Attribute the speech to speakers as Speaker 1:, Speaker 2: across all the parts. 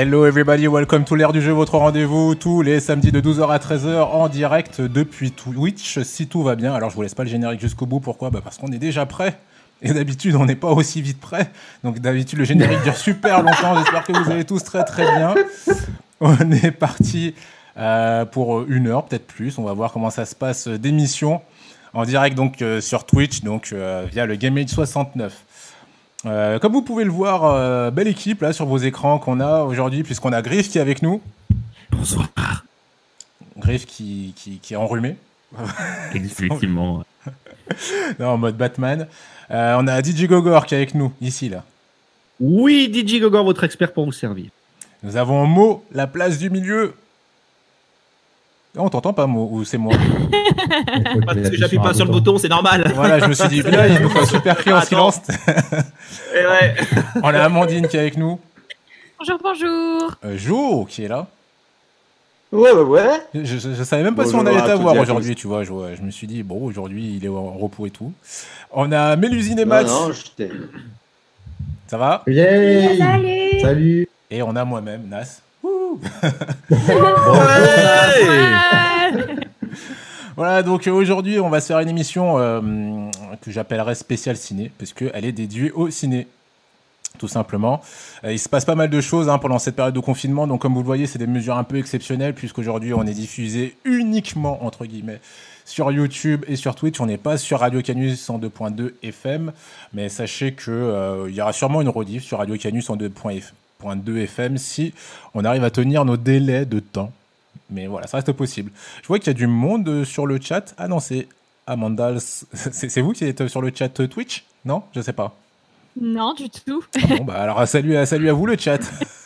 Speaker 1: Hello everybody, welcome to l'ère du jeu, votre rendez-vous tous les samedis de 12h à 13h en direct depuis Twitch, si tout va bien. Alors je vous laisse pas le générique jusqu'au bout, pourquoi? Bah Parce qu'on est déjà prêt. Et d'habitude, on n'est pas aussi vite prêt. Donc d'habitude, le générique dure super longtemps. J'espère que vous allez tous très très bien. On est parti euh, pour une heure, peut-être plus. On va voir comment ça se passe euh, d'émission en direct donc euh, sur Twitch, donc via le GameAge 69. Euh, comme vous pouvez le voir, euh, belle équipe là sur vos écrans qu'on a aujourd'hui, puisqu'on a Griff qui est avec nous.
Speaker 2: Bonsoir.
Speaker 1: Griff qui, qui, qui est enrhumé.
Speaker 2: Effectivement.
Speaker 1: non, en mode Batman. Euh, on a DJ Gogor qui est avec nous, ici là.
Speaker 3: Oui, DJ Gogor, votre expert pour vous servir.
Speaker 1: Nous avons Mo, la place du milieu. Oh, on t'entend pas, Mo, ou c'est moi
Speaker 4: Parce que j'appuie pas sur le bouton, c'est normal.
Speaker 1: Voilà, je me suis dit, là, il nous faut un super cri en silence.
Speaker 4: Et ouais.
Speaker 1: on a Amandine qui est avec nous.
Speaker 5: Bonjour, bonjour.
Speaker 1: Euh, Jo qui est là.
Speaker 6: Ouais, ouais, ouais.
Speaker 1: Je, je- je savais même pas si on allait t'avoir aujourd'hui, tu vois. Je, je me suis dit, bon, aujourd'hui, il est en repos et tout. On a Mélusine et Max.
Speaker 6: non.
Speaker 1: Ça va?
Speaker 7: Yay
Speaker 5: Salut.
Speaker 7: Salut
Speaker 1: Et on a moi-même, Nas. Voilà, donc euh, aujourd'hui, on va se faire une émission euh, que j'appellerais spéciale ciné, parce qu'elle est dédiée au ciné. Tout simplement. Euh, il se passe pas mal de choses hein, pendant cette période de confinement. Donc, comme vous le voyez, c'est des mesures un peu exceptionnelles, puisqu'aujourd'hui, on est diffusé uniquement, entre guillemets, sur YouTube et sur Twitch. On n'est pas sur Radio Canus 102.2 FM. Mais sachez que euh, il y aura sûrement une rediff sur Radio Canus 102.2 FM si on arrive à tenir nos délais de temps. Mais voilà, ça reste possible. Je vois qu'il y a du monde euh, sur le chat. Ah non, c'est Amandal. C'est vous qui êtes sur le chat euh, Twitch? Non? Je sais pas.
Speaker 5: Non, du tout.
Speaker 1: Bon, bah alors salut à, salut à vous le chat.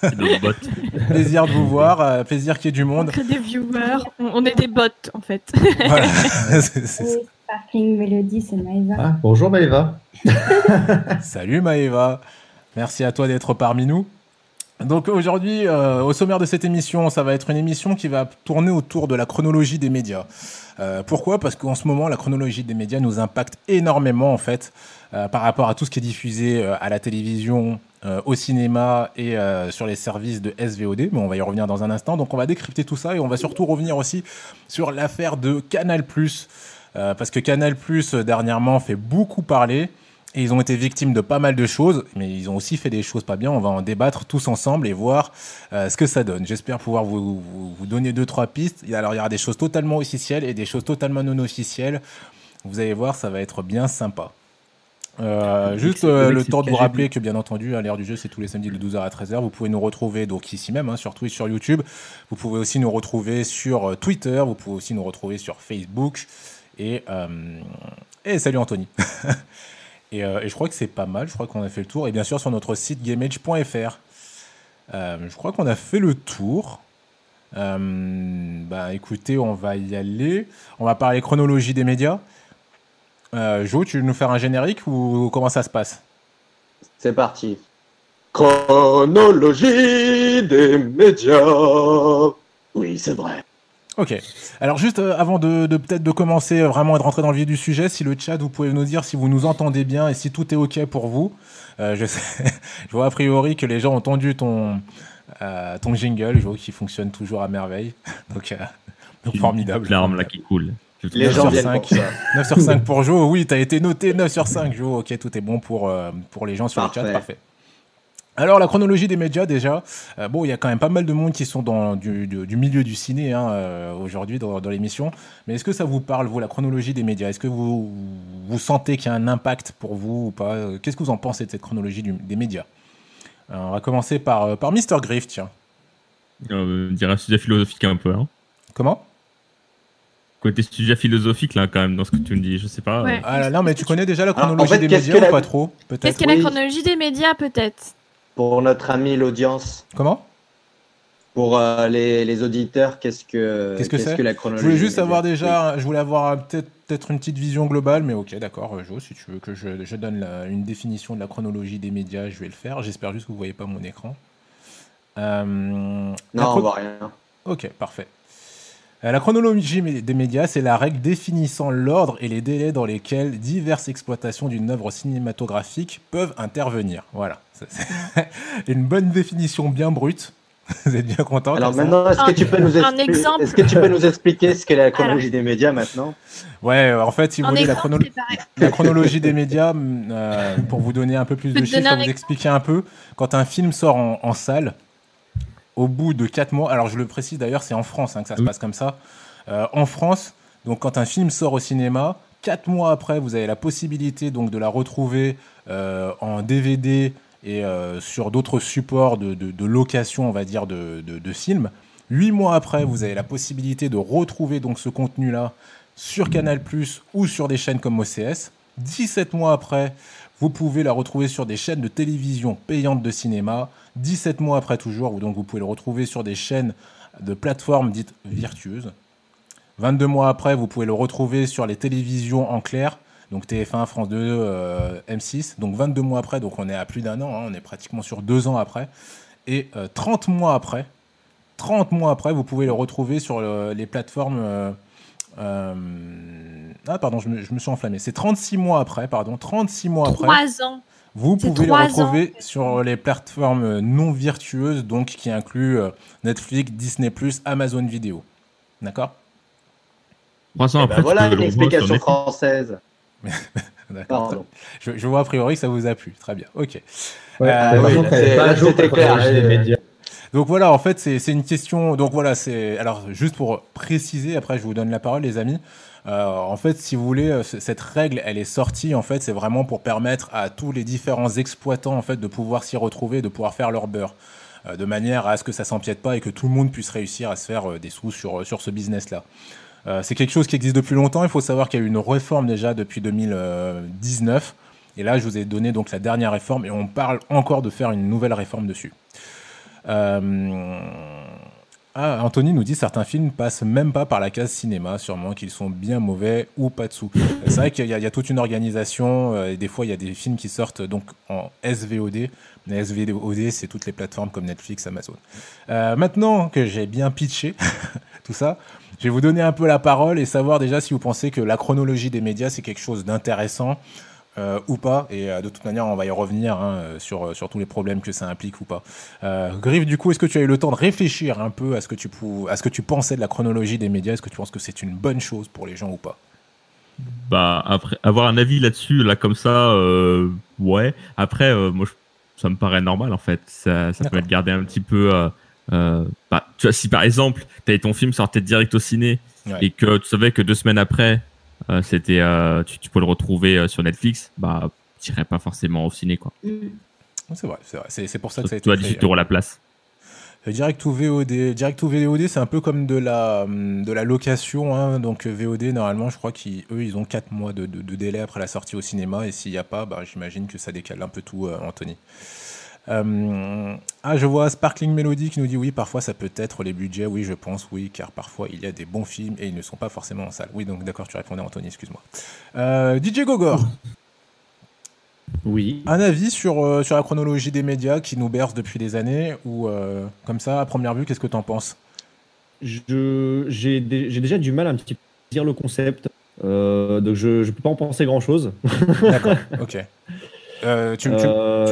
Speaker 2: Nos bots.
Speaker 1: plaisir de vous voir, euh, plaisir qu'il y ait du
Speaker 5: On
Speaker 1: monde.
Speaker 5: crée des viewers. On, on est des bots, en fait.
Speaker 1: Voilà. C'est-
Speaker 8: Sparkling Melody, c'est Maëva.
Speaker 7: ah, Bonjour Maëva.
Speaker 1: Salut Maëva, merci à toi d'être parmi nous. Donc aujourd'hui, euh, au sommaire de cette émission, ça va être une émission qui va tourner autour de la chronologie des médias. Euh, pourquoi? Parce qu'en ce moment, la chronologie des médias nous impacte énormément en fait euh, par rapport à tout ce qui est diffusé à la télévision, au cinéma et sur les services de SVOD. Mais on va y revenir dans un instant. Donc on va décrypter tout ça et on va surtout revenir aussi sur l'affaire de Canal+. Parce que Canal+, dernièrement, fait beaucoup parler. Et ils ont été victimes de pas mal de choses, mais ils ont aussi fait des choses pas bien. On va en débattre tous ensemble et voir euh, ce que ça donne. J'espère pouvoir vous, vous, vous donner deux, trois pistes. Alors, il y aura des choses totalement officielles et des choses totalement non officielles. Vous allez voir, ça va être bien sympa. Euh, juste euh, le
Speaker 3: c'est
Speaker 1: temps de vous rappeler que bien entendu, à l'ère du jeu, c'est tous les samedis de 12h à 13h. Vous pouvez nous retrouver donc ici même, hein, sur Twitch, sur YouTube. Vous pouvez aussi nous retrouver sur euh, Twitter. Vous pouvez aussi nous retrouver sur Facebook. Et, euh, et salut Anthony. et, euh, et je crois que c'est pas mal. Je crois qu'on a fait le tour. Et bien sûr sur notre site gameage.fr. Euh, je crois qu'on a fait le tour. Euh, bah écoutez, on va y aller. On va parler chronologie des médias. Euh, Jo, tu veux nous faire un générique ou comment ça se passe?
Speaker 6: C'est parti. Chronologie des médias. Oui, c'est vrai.
Speaker 1: Ok. Alors juste euh, avant de, de peut-être de commencer euh, vraiment et de rentrer dans le vif du sujet, si le chat, vous pouvez nous dire si vous nous entendez bien et si tout est ok pour vous. Euh, je, sais, je vois a priori que les gens ont entendu ton, euh, ton jingle, Jo, qui fonctionne toujours à merveille. Donc, euh, donc formidable.
Speaker 2: L'arme là qui coule.
Speaker 6: Les
Speaker 1: 9
Speaker 6: gens
Speaker 1: sur
Speaker 6: viennent
Speaker 1: 5.
Speaker 6: pour ça.
Speaker 1: 9 sur 5 pour Jo. Oui, tu as été noté 9 sur 5, Jo. Ok, tout est bon pour, euh, pour les gens sur le chat.
Speaker 6: Parfait.
Speaker 1: Alors, la chronologie des médias, déjà. Euh, bon, il y a quand même pas mal de monde qui sont dans du, du- du milieu du ciné hein, euh, aujourd'hui dans, dans l'émission. Mais est-ce que ça vous parle, vous, la chronologie des médias? Est-ce que vous, vous sentez qu'il y a un impact pour vous ou pas? Euh, Qu'est-ce que vous en pensez de cette chronologie du- des médias? Euh, On va commencer par, euh, par Mr. Griff, tiens.
Speaker 2: Euh, on dirait un sujet philosophique un peu. Hein.
Speaker 1: Comment?
Speaker 2: Côté sujet philosophique là quand même dans ce que tu me dis, je sais pas.
Speaker 5: Ouais.
Speaker 2: euh,
Speaker 1: ah, là, Non, mais tu connais déjà la
Speaker 6: en
Speaker 1: chronologie
Speaker 6: fait,
Speaker 1: des médias
Speaker 6: que
Speaker 1: ou
Speaker 6: la-
Speaker 1: pas trop?
Speaker 5: Qu'est-ce qu'est la
Speaker 6: Oui.
Speaker 5: chronologie des médias, peut-être
Speaker 6: Pour notre ami l'audience,
Speaker 1: Comment?
Speaker 6: Pour euh, les, les auditeurs, qu'est-ce que
Speaker 1: Qu'est-ce que c'est?
Speaker 6: la
Speaker 1: Je
Speaker 6: chronologie
Speaker 1: voulais
Speaker 6: des
Speaker 1: juste avoir déjà, je voulais avoir peut-être peut-être une petite vision globale, mais ok, d'accord, euh, Jo, si tu veux que je, je donne la- une définition de la chronologie des médias, je vais le faire. J'espère juste que vous voyez pas mon écran. Euh,
Speaker 6: Non, on voit rien.
Speaker 1: Ok, parfait. Euh, La chronologie des médias, c'est la règle définissant l'ordre et les délais dans lesquels diverses exploitations d'une œuvre cinématographique peuvent intervenir. Voilà. Une bonne définition bien brute. Vous êtes bien content
Speaker 6: Alors maintenant, est-ce que
Speaker 5: Un-
Speaker 6: tu peux nous expliquer
Speaker 5: exemple.
Speaker 6: Est-ce que tu peux nous expliquer ce qu'est la chronologie des médias maintenant
Speaker 1: Ouais, euh, en fait, si vous
Speaker 5: En
Speaker 1: voulez la, chrono- chronologie des médias, euh, pour vous donner un peu plus de chiffres, vous expliquer un peu, quand un film sort en, en salle, au bout de 4 mois, alors je le précise d'ailleurs, c'est en France hein, que ça se passe comme ça. Euh, en France, donc quand un film sort au cinéma, 4 mois après, vous avez la possibilité donc de la retrouver euh, en DVD et euh, sur d'autres supports de, location, on va dire, de, films. 8 mois après, vous avez la possibilité de retrouver donc ce contenu-là sur Canal+, ou sur des chaînes comme OCS. 17 mois après, vous pouvez la retrouver sur des chaînes de télévision payantes de cinéma. 17 mois après toujours, donc vous pouvez le retrouver sur des chaînes de plateformes dites virtueuses. 22 mois après, vous pouvez le retrouver sur les télévisions en clair, donc TF1, France 2, euh, M6. Donc 22 mois après, donc on est à plus d'un an, hein, on est pratiquement sur deux ans après. Et euh, 30 mois après, 30 mois après, vous pouvez le retrouver sur le- les plateformes. euh, euh, ah, pardon, je me, je me suis enflammé. C'est 36 mois après, pardon, 36 mois après.
Speaker 5: Trois ans.
Speaker 1: Vous pouvez le retrouver
Speaker 5: ans.
Speaker 1: sur les plateformes non virtueuses, donc qui incluent euh, Netflix, Disney+, Amazon Vidéo. D'accord?
Speaker 2: Trois ans
Speaker 6: Eh
Speaker 2: après,
Speaker 6: ben Voilà une explication française.
Speaker 1: D'accord. Je, je vois a priori que ça vous a plu. Très bien. Ok.
Speaker 7: Ouais,
Speaker 1: Euh, oui,
Speaker 6: c'était clair,
Speaker 7: les.
Speaker 1: Donc voilà, en fait, c'est c'est une question. Donc voilà, c'est. Alors, juste pour préciser, après, je vous donne la parole, les amis. Euh, en fait, si vous voulez, euh, cette règle, elle est sortie. En fait, c'est vraiment pour permettre à tous les différents exploitants, en fait, de pouvoir s'y retrouver, de pouvoir faire leur beurre, euh, de manière à ce que ça s'empiète pas et que tout le monde puisse réussir à se faire euh, des sous sur sur ce business-là. Euh, c'est quelque chose qui existe depuis longtemps. Il faut savoir qu'il y a eu une réforme déjà depuis 2019. Et là, je vous ai donné donc la dernière réforme et on parle encore de faire une nouvelle réforme dessus. Euh, Ah, Anthony nous dit certains films passent même pas par la case cinéma, sûrement qu'ils sont bien mauvais ou pas dessous. C'est vrai qu'il y, a- toute une organisation euh, et des fois il y a des films qui sortent donc en SVOD. Mais SVOD, c'est toutes les plateformes comme Netflix, Amazon. Euh, maintenant que j'ai bien pitché tout ça, je vais vous donner un peu la parole et savoir déjà si vous pensez que la chronologie des médias c'est quelque chose d'intéressant euh, ou pas. Et euh, de toute manière, on va y revenir hein, euh, sur, sur tous les problèmes que ça implique ou pas. Euh, Griff, du coup, est-ce que tu as eu le temps de réfléchir un peu à ce que tu, pou- à ce que tu pensais de la chronologie des médias? Est-ce que tu penses que c'est une bonne chose pour les gens ou pas?
Speaker 2: Bah, après, avoir un avis là-dessus, là, comme ça, ouais. Après, moi, je- ça me paraît normal, en fait. Ça, ça peut être gardé un petit peu. Euh, bah, tu vois, si par exemple, t'avais ton film sortait direct au ciné
Speaker 1: Ouais.
Speaker 2: et que tu savais que deux semaines après, euh, c'était, euh, tu, tu peux le retrouver euh, sur Netflix, bah, t'irais pas forcément au ciné, quoi.
Speaker 1: C'est vrai, c'est vrai. C'est, c'est pour ça que ça a
Speaker 2: Tu
Speaker 1: été
Speaker 2: as
Speaker 1: créé.
Speaker 2: 18 euros la place.
Speaker 1: Direct ou VOD. Direct ou VOD, c'est un peu comme de la, de la location. hein. Donc VOD, normalement, je crois qu'eux, ils ont 4 mois de, de- de délai après la sortie au cinéma. Et s'il n'y a pas, bah, j'imagine que ça décale un peu tout, euh, Anthony. Euh, ah, je vois Sparkling Melody qui nous dit oui, parfois ça peut être les budgets. Oui, je pense, oui, car parfois il y a des bons films et ils ne sont pas forcément en salle. Oui, donc d'accord, tu répondais, Anthony, excuse-moi. Euh, DJ Gogor,
Speaker 3: Oui.
Speaker 1: un avis sur, euh, sur la chronologie des médias qui nous berce depuis des années ou comme ça, à première vue, qu'est-ce que tu en penses
Speaker 3: J'ai dé- j'ai déjà du mal à un petit peu dire le concept. donc je ne peux pas en penser grand chose.
Speaker 1: D'accord, ok. Euh, tu, tu- tu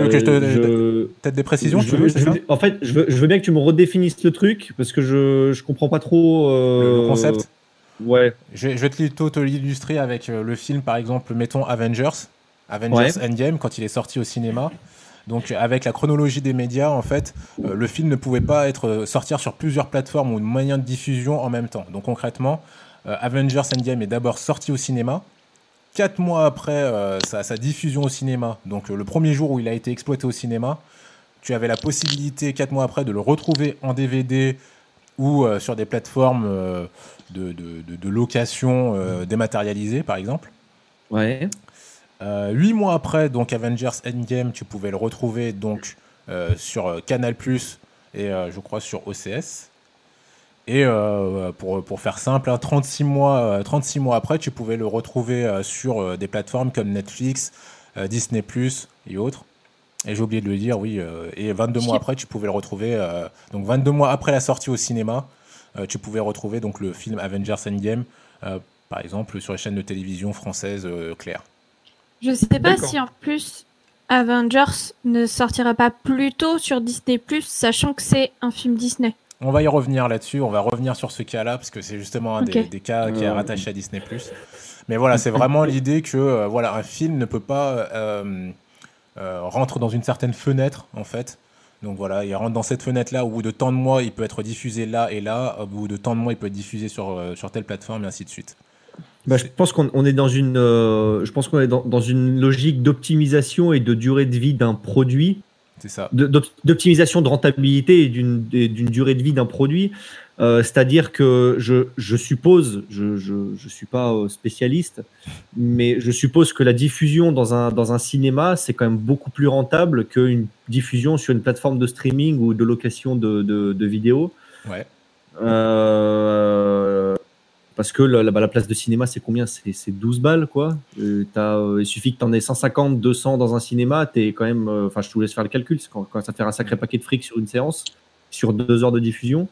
Speaker 1: veux que je te- peut-être des précisions
Speaker 3: je
Speaker 1: tu
Speaker 3: veux-
Speaker 1: veux,
Speaker 3: je
Speaker 1: c'est ça
Speaker 3: veux- En fait, je veux, je veux bien que tu me redéfinisses le truc parce que je je comprends pas trop euh,
Speaker 1: le, concept
Speaker 3: Ouais.
Speaker 1: je vais, te, li- te l'illustrer avec euh, le film, par exemple, mettons Avengers, Avengers
Speaker 3: Ouais.
Speaker 1: Endgame, quand il est sorti au cinéma. Donc, avec la chronologie des médias, en fait, euh, le film ne pouvait pas être euh, sortir sur plusieurs plateformes ou moyens de diffusion en même temps. Donc, concrètement, euh, Avengers Endgame est d'abord sorti au cinéma. Quatre mois après euh, sa, sa diffusion au cinéma, donc euh, le premier jour où il a été exploité au cinéma, tu avais la possibilité, quatre mois après, de le retrouver en DVD ou euh, sur des plateformes de, de- de- de location dématérialisée, par exemple.
Speaker 3: Ouais.
Speaker 1: Huit mois après, donc Avengers Endgame, tu pouvais le retrouver donc sur Canal et je crois sur OCS. Et euh, pour, pour faire simple, hein, 36, mois, euh, 36 mois après, tu pouvais le retrouver euh, sur euh, des plateformes comme Netflix, euh, Disney et autres. Et j'ai oublié de le dire, oui. euh, et 22 mois après, tu pouvais le retrouver. euh, donc 22 mois après la sortie au cinéma, euh, tu pouvais retrouver donc le film Avengers Endgame, euh, par exemple sur les chaînes de télévision françaises euh, claires.
Speaker 5: Je sais pas si en plus Avengers ne sortira pas plus tôt sur Disney+, sachant que c'est un film Disney.
Speaker 1: On va y revenir là-dessus, on va revenir sur ce cas-là, parce que c'est justement un des, cas qui est
Speaker 3: Euh.
Speaker 1: rattaché à Disney+. Mais voilà, c'est vraiment l'idée que euh, voilà, un film ne peut pas euh, euh, rentrer dans une certaine fenêtre, en fait. Donc voilà, il rentre dans cette fenêtre-là, au bout de tant de mois, il peut être diffusé là et là, au bout de tant de mois, il peut être diffusé sur, euh, sur telle plateforme, et ainsi de suite.
Speaker 3: Bah, je pense qu'on on est dans une, euh, je pense qu'on est dans, dans une logique d'optimisation et de durée de vie d'un produit, De- d'optimisation de rentabilité et d'une durée de vie d'un produit. Euh, C'est-à-dire que je, je suppose, je je, je suis pas euh, spécialiste, mais je suppose que la diffusion dans un, dans un cinéma, c'est quand même beaucoup plus rentable qu'une diffusion sur une plateforme de streaming ou de location de, de, de vidéos.
Speaker 1: Ouais.
Speaker 3: Euh, parce que la, la- bah, la place de cinéma, c'est combien? C'est c'est 12 balles, quoi. Euh, euh, il suffit que tu en aies 150, 200 dans un cinéma, t'es quand même. euh, Enfin, je te laisse faire le calcul, quand, quand ça fait un sacré paquet de fric sur une séance, sur deux heures de diffusion.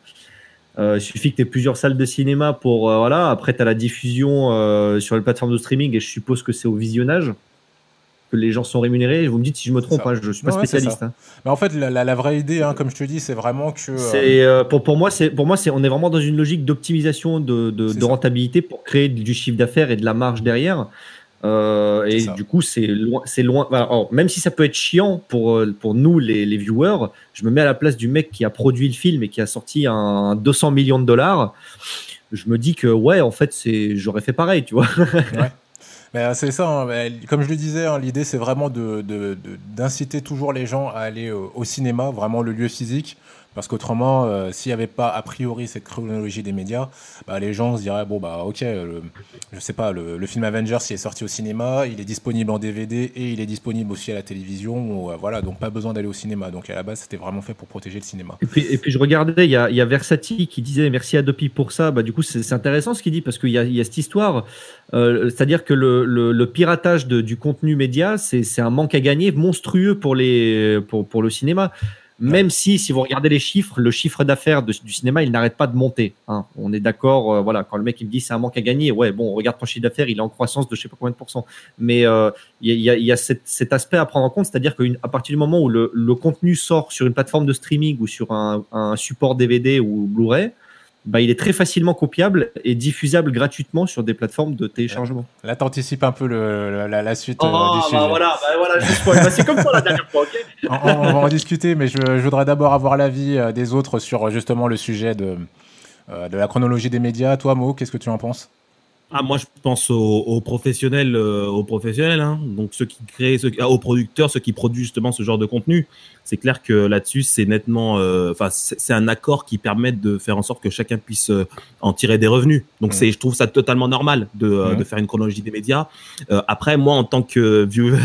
Speaker 3: Euh, il suffit que tu aies plusieurs salles de cinéma pour. euh, voilà. Après, tu as la diffusion euh, sur les plateformes de streaming et je suppose que c'est au visionnage que les gens sont rémunérés. Vous me dites si je me trompe, hein, je suis pas
Speaker 1: Non, ouais,
Speaker 3: spécialiste. hein.
Speaker 1: Mais en fait, la, la- la vraie idée, hein, comme je te dis, c'est vraiment que. euh,
Speaker 3: euh, pour pour moi c'est pour moi on est vraiment dans une logique d'optimisation de, de, rentabilité pour créer du chiffre d'affaires et de la marge derrière. Euh, et
Speaker 1: ça.
Speaker 3: du coup c'est loin c'est loin. alors, même si ça peut être chiant pour pour nous les, les viewers, je me mets à la place du mec qui a produit le film et qui a sorti un 200 millions de dollars. Je me dis que ouais en fait c'est j'aurais fait pareil tu vois.
Speaker 1: Mais euh, c'est ça, hein, comme je le disais, hein, l'idée c'est vraiment de- de- d'inciter toujours les gens à aller euh, au cinéma, vraiment le lieu physique, parce qu'autrement, euh, s'il n'y avait pas a priori cette chronologie des médias, bah, les gens se diraient bon bah ok, euh, le, je sais pas, le, film Avengers il est sorti au cinéma, il est disponible en DVD et il est disponible aussi à la télévision, euh, voilà, donc pas besoin d'aller au cinéma. Donc à la base c'était vraiment fait pour protéger le cinéma.
Speaker 3: Et puis, je regardais, il y a, y Versati qui disait merci à Dopi pour ça. Bah, du coup, c'est intéressant ce qu'il dit parce qu'il y a, cette histoire. C'est-à-dire que le, piratage du contenu média, c'est un manque à gagner monstrueux pour le cinéma. Même si, si vous regardez les chiffres, le chiffre d'affaires du cinéma, il n'arrête pas de monter. hein. On est d'accord, euh, voilà, quand le mec il me dit c'est un manque à gagner, ouais, bon, regarde ton chiffre d'affaires, il est en croissance de je sais pas combien de pourcents. Mais euh, il y a, y a, y a cet, cet aspect à prendre en compte, c'est-à-dire qu'à partir du moment où le, le contenu sort sur une plateforme de streaming ou sur un, un support DVD ou Blu-ray, bah, il est très facilement copiable et diffusable gratuitement sur des plateformes de téléchargement.
Speaker 1: Là t'anticipes un peu le, la, la- la suite euh,
Speaker 3: Oh,
Speaker 1: du
Speaker 3: bah
Speaker 1: sujet.
Speaker 3: voilà, bah voilà. Bah, c'est comme toi la dernière fois, ok
Speaker 1: on, va en discuter, mais je, je voudrais d'abord avoir l'avis euh, des autres sur euh, justement le sujet de, de la chronologie des médias. Toi, Mo, qu'est-ce que tu en penses?
Speaker 4: Ah, moi, je pense aux, aux professionnels, euh, aux professionnels, hein. donc ceux qui créent, ceux, ah, aux producteurs, ceux qui produisent justement ce genre de contenu. C'est clair que là-dessus, c'est nettement, euh, enfin, c'est c'est un accord qui permet de faire en sorte que chacun puisse euh, en tirer des revenus. Donc, c'est, je trouve ça totalement normal de, euh, de faire une chronologie des médias. Euh, après, moi, en tant que viewer.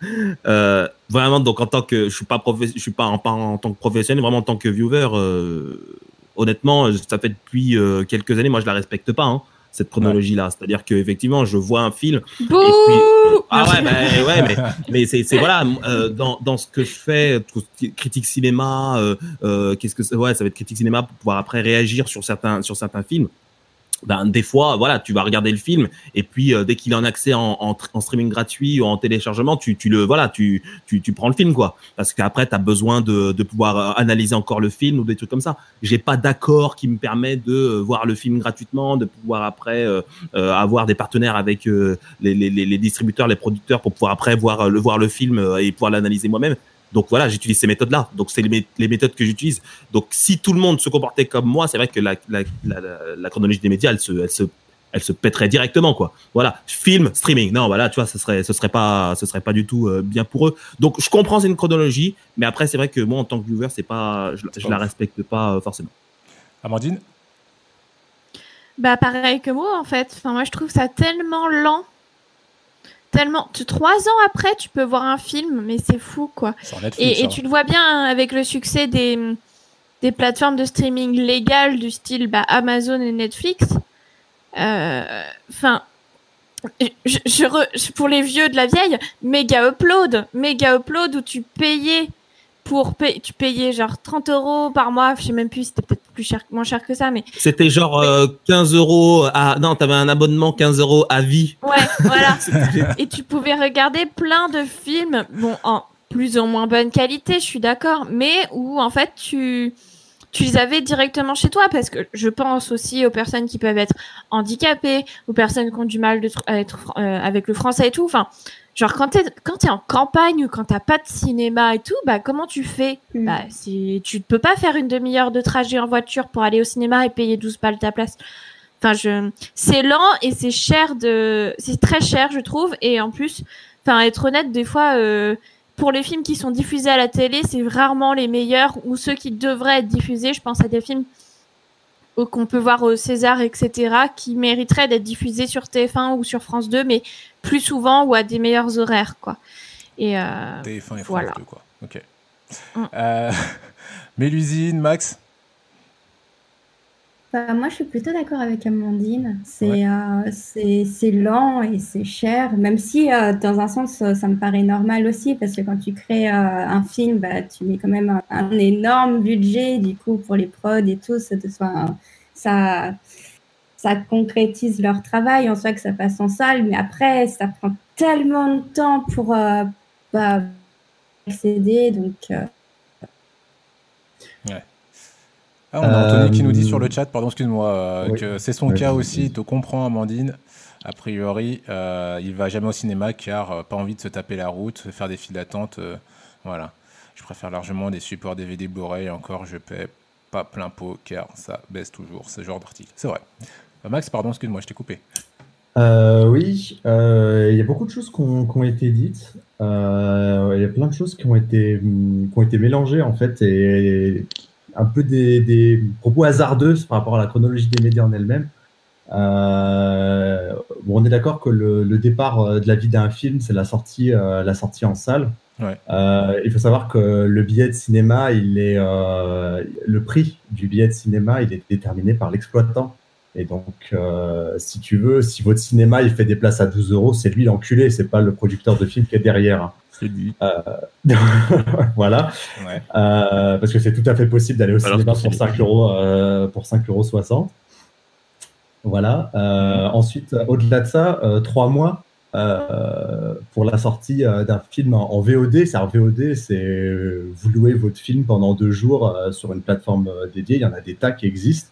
Speaker 4: Euh, vraiment donc en tant que je suis pas je suis pas en, pas en tant que professionnel vraiment en tant que viewer euh, honnêtement ça fait depuis euh, quelques années moi je la respecte pas hein, cette chronologie là c'est à dire que effectivement je vois un film
Speaker 5: Bouh
Speaker 4: ah ouais, bah, ouais, mais, mais c'est, c'est voilà, euh, dans, dans ce que je fais, critique cinéma, euh, euh, qu'est-ce que c'est, ouais, ça va être critique cinéma pour pouvoir après réagir sur certains, sur certains films. Ben, des fois, voilà, tu vas regarder le film et puis euh, dès qu'il est en accès en, en, tr- en streaming gratuit ou en téléchargement, tu, tu le, voilà, tu, tu, tu prends le film quoi. Parce qu'après, tu as besoin de, de pouvoir euh, analyser encore le film ou des trucs comme ça. J'ai pas d'accord qui me permet de euh, voir le film gratuitement, de pouvoir après euh, euh, avoir des partenaires avec les, les, les distributeurs, les producteurs pour pouvoir après voir le voir le film et pouvoir l'analyser moi-même. Donc voilà, j'utilise ces méthodes-là. Donc c'est les, mé- les méthodes que j'utilise. Donc si tout le monde se comportait comme moi, c'est vrai que la, la, la, la, la chronologie des médias, elle se, elle se, elle se pèterait directement quoi. Voilà, film, streaming. Non, voilà, tu vois, ce serait, ce serait pas, ce serait pas du tout euh, bien pour eux. Donc je comprends c'est une chronologie, mais après c'est vrai que moi en tant que viewer, c'est pas, je, je la respecte pas euh, forcément.
Speaker 1: Amandine?
Speaker 5: Bah pareil que moi en fait. Enfin moi je trouve ça tellement lent. Tellement. Tu- Trois ans après tu peux voir un film, mais c'est fou quoi.
Speaker 1: Netflix.
Speaker 5: Et, et
Speaker 1: hein.
Speaker 5: tu le vois bien hein, avec le succès des, des plateformes de streaming légales du style bah, Amazon et Netflix. Euh, Enfin, je, je re- je- pour les vieux de la vieille, méga upload, méga upload où tu payais pour payer, tu payais genre 30 euros par mois, je sais même plus, c'était peut-être plus cher, moins cher que ça, mais
Speaker 4: C'était genre euh, 15 euros à. Non, t'avais un abonnement 15 euros à vie.
Speaker 5: ouais, voilà. Et tu pouvais regarder plein de films, bon, en plus ou moins bonne qualité, je suis d'accord, mais où en fait tu tu les avais directement chez toi parce que je pense aussi aux personnes qui peuvent être handicapées, aux personnes qui ont du mal de à être euh, avec le français et tout. Enfin, genre quand t'es quand t'es en campagne ou quand t'as pas de cinéma et tout, bah comment tu fais?
Speaker 8: Mm.
Speaker 5: Bah si tu peux pas faire une demi-heure de trajet en voiture pour aller au cinéma et payer 12 balles ta place. Enfin, je c'est lent et c'est cher de c'est très cher je trouve et en plus, enfin être honnête, des fois. Euh, pour les films qui sont diffusés à la télé, c'est rarement les meilleurs ou ceux qui devraient être diffusés. Je pense à des films qu'on peut voir au César, etc., qui mériteraient d'être diffusés sur TF1 ou sur France 2, mais plus souvent ou à des meilleurs horaires, quoi. Et euh,
Speaker 1: TF1 et France
Speaker 5: Voilà.
Speaker 1: 2, quoi. Ok.
Speaker 5: Mm.
Speaker 1: Euh, Mélusine, Max?
Speaker 8: Bah, moi, je suis plutôt d'accord avec Amandine. C'est euh, lent et c'est cher, même si euh, dans un sens, euh, ça me paraît normal aussi, parce que quand tu crées euh, un film, bah, tu mets quand même un, un énorme budget, du coup, pour les prods et tout, ça, ça, ça concrétise leur travail, en soi que ça passe en salle, mais après, ça prend tellement de temps pour bah, accéder, donc... euh,
Speaker 1: Ah, on a Anthony qui nous dit
Speaker 3: Euh,
Speaker 1: sur le chat, pardon, excuse-moi, euh,
Speaker 3: oui.
Speaker 1: que c'est son cas aussi. Il te comprend, Amandine. A priori, euh, il va jamais au cinéma car euh, pas envie de se taper la route, faire des files d'attente. euh, voilà. Je préfère largement des supports DVD Blu-ray. Encore, je paie pas plein pot car ça baisse toujours ce genre d'article. C'est vrai. Euh, Max, pardon, excuse-moi, je t'ai coupé.
Speaker 7: Euh, oui, euh, il y a beaucoup de choses qui ont, été dites. Euh, il y a plein de choses qui ont été, qui ont été mélangées en fait et un peu des, des propos hasardeux par rapport à la chronologie des médias en elle-même. Euh, bon, on est d'accord que le, le départ euh, de la vie d'un film, c'est la sortie, euh, la sortie en salle.
Speaker 1: Ouais.
Speaker 7: Euh, il faut savoir que le billet de cinéma, il est, euh, le prix du billet de cinéma, il est déterminé par l'exploitant. Et donc, euh, si tu veux, si votre cinéma il fait des places à 12 euros, c'est lui l'enculé, c'est pas le producteur de film qui est derrière.
Speaker 2: C'est lui.
Speaker 7: voilà,
Speaker 1: Ouais.
Speaker 7: Euh, parce que c'est tout à fait possible d'aller au
Speaker 2: Alors
Speaker 7: cinéma pour 5 euros, euh, pour 5 euros 60. Voilà. Euh, Ensuite, euh, au-delà de ça, euh, trois mois euh, pour la sortie euh, d'un film en, en VOD. C'est en VOD, c'est euh, vous louez votre film pendant deux jours euh, sur une plateforme euh, dédiée. Il y en a des tas qui existent.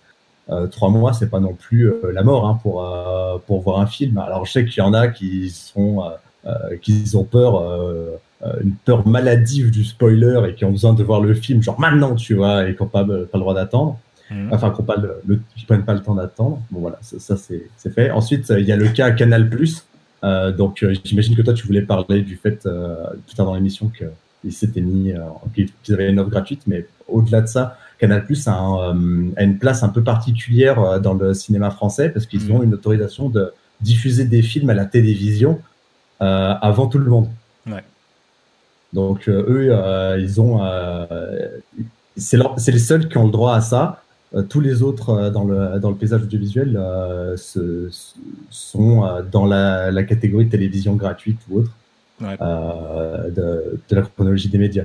Speaker 7: Euh, trois mois, c'est pas non plus euh, la mort hein, pour euh, pour voir un film. Alors je sais qu'il y en a qui sont euh, euh, qui ont peur, euh, euh, une peur maladive du spoiler et qui ont besoin de voir le film genre maintenant, tu vois, et qui n'ont pas, pas le droit d'attendre.
Speaker 1: Mhm.
Speaker 7: Enfin, qui n'ont pas le, le- qui prennent pas le temps d'attendre. Bon voilà, ça, ça, c'est c'est fait. Ensuite, il y a le cas Canal euh, donc j'imagine que toi tu voulais parler du fait euh, plus tard dans l'émission qu'ils s'étaient mis, euh, qu'ils qu'ils avaient une offre gratuite, mais au-delà de ça, Canal Plus a, un, a une place un peu particulière dans le cinéma français parce qu'ils
Speaker 1: Mhm.
Speaker 7: ont une autorisation de diffuser des films à la télévision avant tout le monde.
Speaker 1: Ouais.
Speaker 7: Donc euh, eux, euh, ils ont, euh, c'est les seuls qui ont le droit à ça. Euh, tous les autres euh, dans le dans le paysage audiovisuel euh, se- sont euh, dans la, la catégorie télévision gratuite ou autre
Speaker 1: Ouais.
Speaker 7: euh, de, de la chronologie des médias.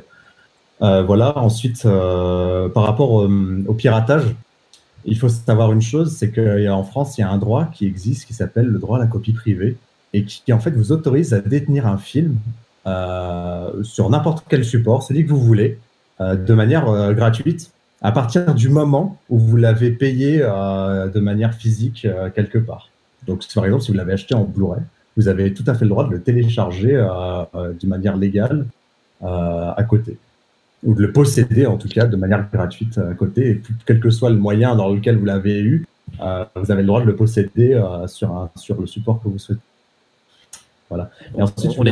Speaker 7: Euh, voilà. Ensuite, euh, par rapport au piratage, il faut savoir une chose, c'est qu'en France, il y a un droit qui existe qui s'appelle le droit à la copie privée et qui, en fait vous autorise à détenir un film euh, sur n'importe quel support, celui que vous voulez, euh, de manière euh, gratuite, à partir du moment où vous l'avez payé euh, de manière physique euh, quelque part. Donc, par exemple, si vous l'avez acheté en Blu-ray, vous avez tout à fait le droit de le télécharger euh, de manière légale à côté ou de le posséder en tout cas de manière gratuite à côté, et quel que soit le moyen dans lequel vous l'avez eu, vous avez le droit de le posséder sur, un, sur le support que vous souhaitez. Voilà. Et ensuite,
Speaker 3: On est,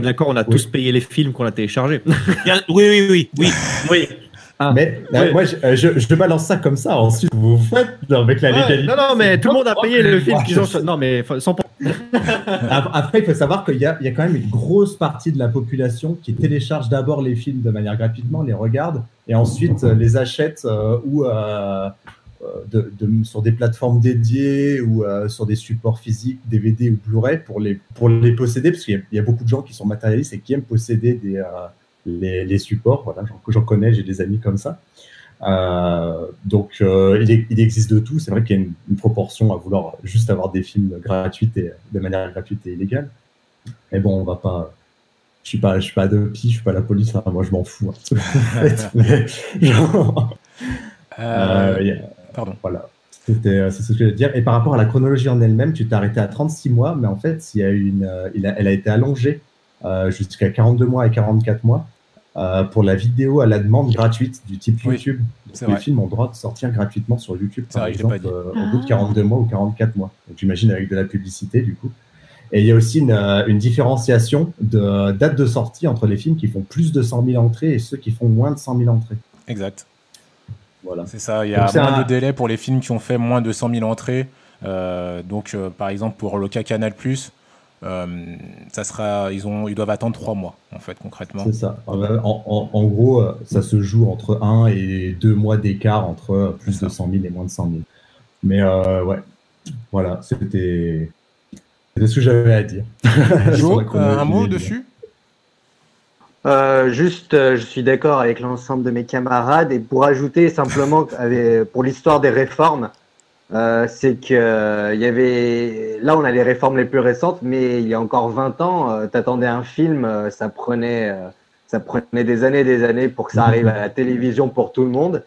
Speaker 3: d'accord, on a tous payé les films qu'on a téléchargés.
Speaker 4: Oui, oui, oui, oui.
Speaker 3: oui. Ah.
Speaker 7: Mais euh, moi, je, euh, je, balance ça comme ça. Ensuite, vous faites avec la légalité.
Speaker 3: non, non, mais tout le monde a payé le film qu'ils ont. Non, mais sans
Speaker 7: Ap- Après, il faut savoir qu'il y, a- il y a quand même une grosse partie de la population qui télécharge d'abord les films de manière gratuitement, les regarde et ensuite euh, les achète ou de, de- sur des plateformes dédiées ou euh, sur des supports physiques, DVD ou Blu-ray pour les, pour les posséder, parce qu'il y, y a beaucoup de gens qui sont matérialistes et qui aiment posséder des, euh, les, les supports. Voilà, j'en- j'en connais, j'ai des amis comme ça. Euh, donc, euh, il, est- il existe de tout. C'est vrai qu'il y a une, une proportion à vouloir juste avoir des films gratuits et de manière gratuite et illégale. Mais bon, on va pas. Je suis pas, je suis pas Adopi, je suis pas la police. hein. Moi, je m'en fous. hein. Mais, genre,
Speaker 1: Euh,
Speaker 7: euh,
Speaker 1: Pardon.
Speaker 7: voilà. C'était, euh, c'est ce que je voulais dire. Et par rapport à la chronologie en elle-même, tu t'es arrêté à 36 mois, mais en fait, il y a eu une, euh, il a- elle a été allongée euh, jusqu'à 42 mois et 44 mois euh, pour la vidéo à la demande gratuite du type
Speaker 1: Oui,
Speaker 7: YouTube.
Speaker 1: c'est
Speaker 7: les
Speaker 1: vrai.
Speaker 7: films ont le droit de sortir gratuitement sur YouTube, par
Speaker 1: vrai
Speaker 7: exemple, euh, au bout de
Speaker 5: Ah.
Speaker 7: 42 mois ou 44 mois. Donc, j'imagine avec de la publicité, du coup. Et il y a aussi une, une différenciation de date de sortie entre les films qui font plus de 100 000 entrées et ceux qui font moins de 100 000 entrées.
Speaker 1: Exact.
Speaker 7: Voilà.
Speaker 1: C'est ça. Il y a
Speaker 7: Donc,
Speaker 1: moins
Speaker 7: un-
Speaker 1: de délai pour les films qui ont fait moins de 100 000 entrées. Euh, donc, euh, par exemple, pour le cas Canal+, euh, ça sera, ils, ont, ils doivent attendre trois mois, en fait, concrètement.
Speaker 7: C'est ça. En, en- en gros, ça se joue entre 1 et 2 mois d'écart entre plus de
Speaker 1: ça.
Speaker 7: 100 000 et moins de 100 000. Mais euh, ouais, voilà, c'était c'était ce que j'avais à dire.
Speaker 1: Jo, un mot
Speaker 7: des-
Speaker 1: dessus?
Speaker 9: Euh, juste, euh, je suis d'accord avec l'ensemble de mes camarades et pour ajouter simplement pour l'histoire des réformes, euh, c'est que euh, il y avait là on a les réformes les plus récentes, mais il y a encore 20 ans, euh, t'attendais un film, euh, ça prenait ça prenait des années et des années pour que ça arrive à la télévision pour tout le monde.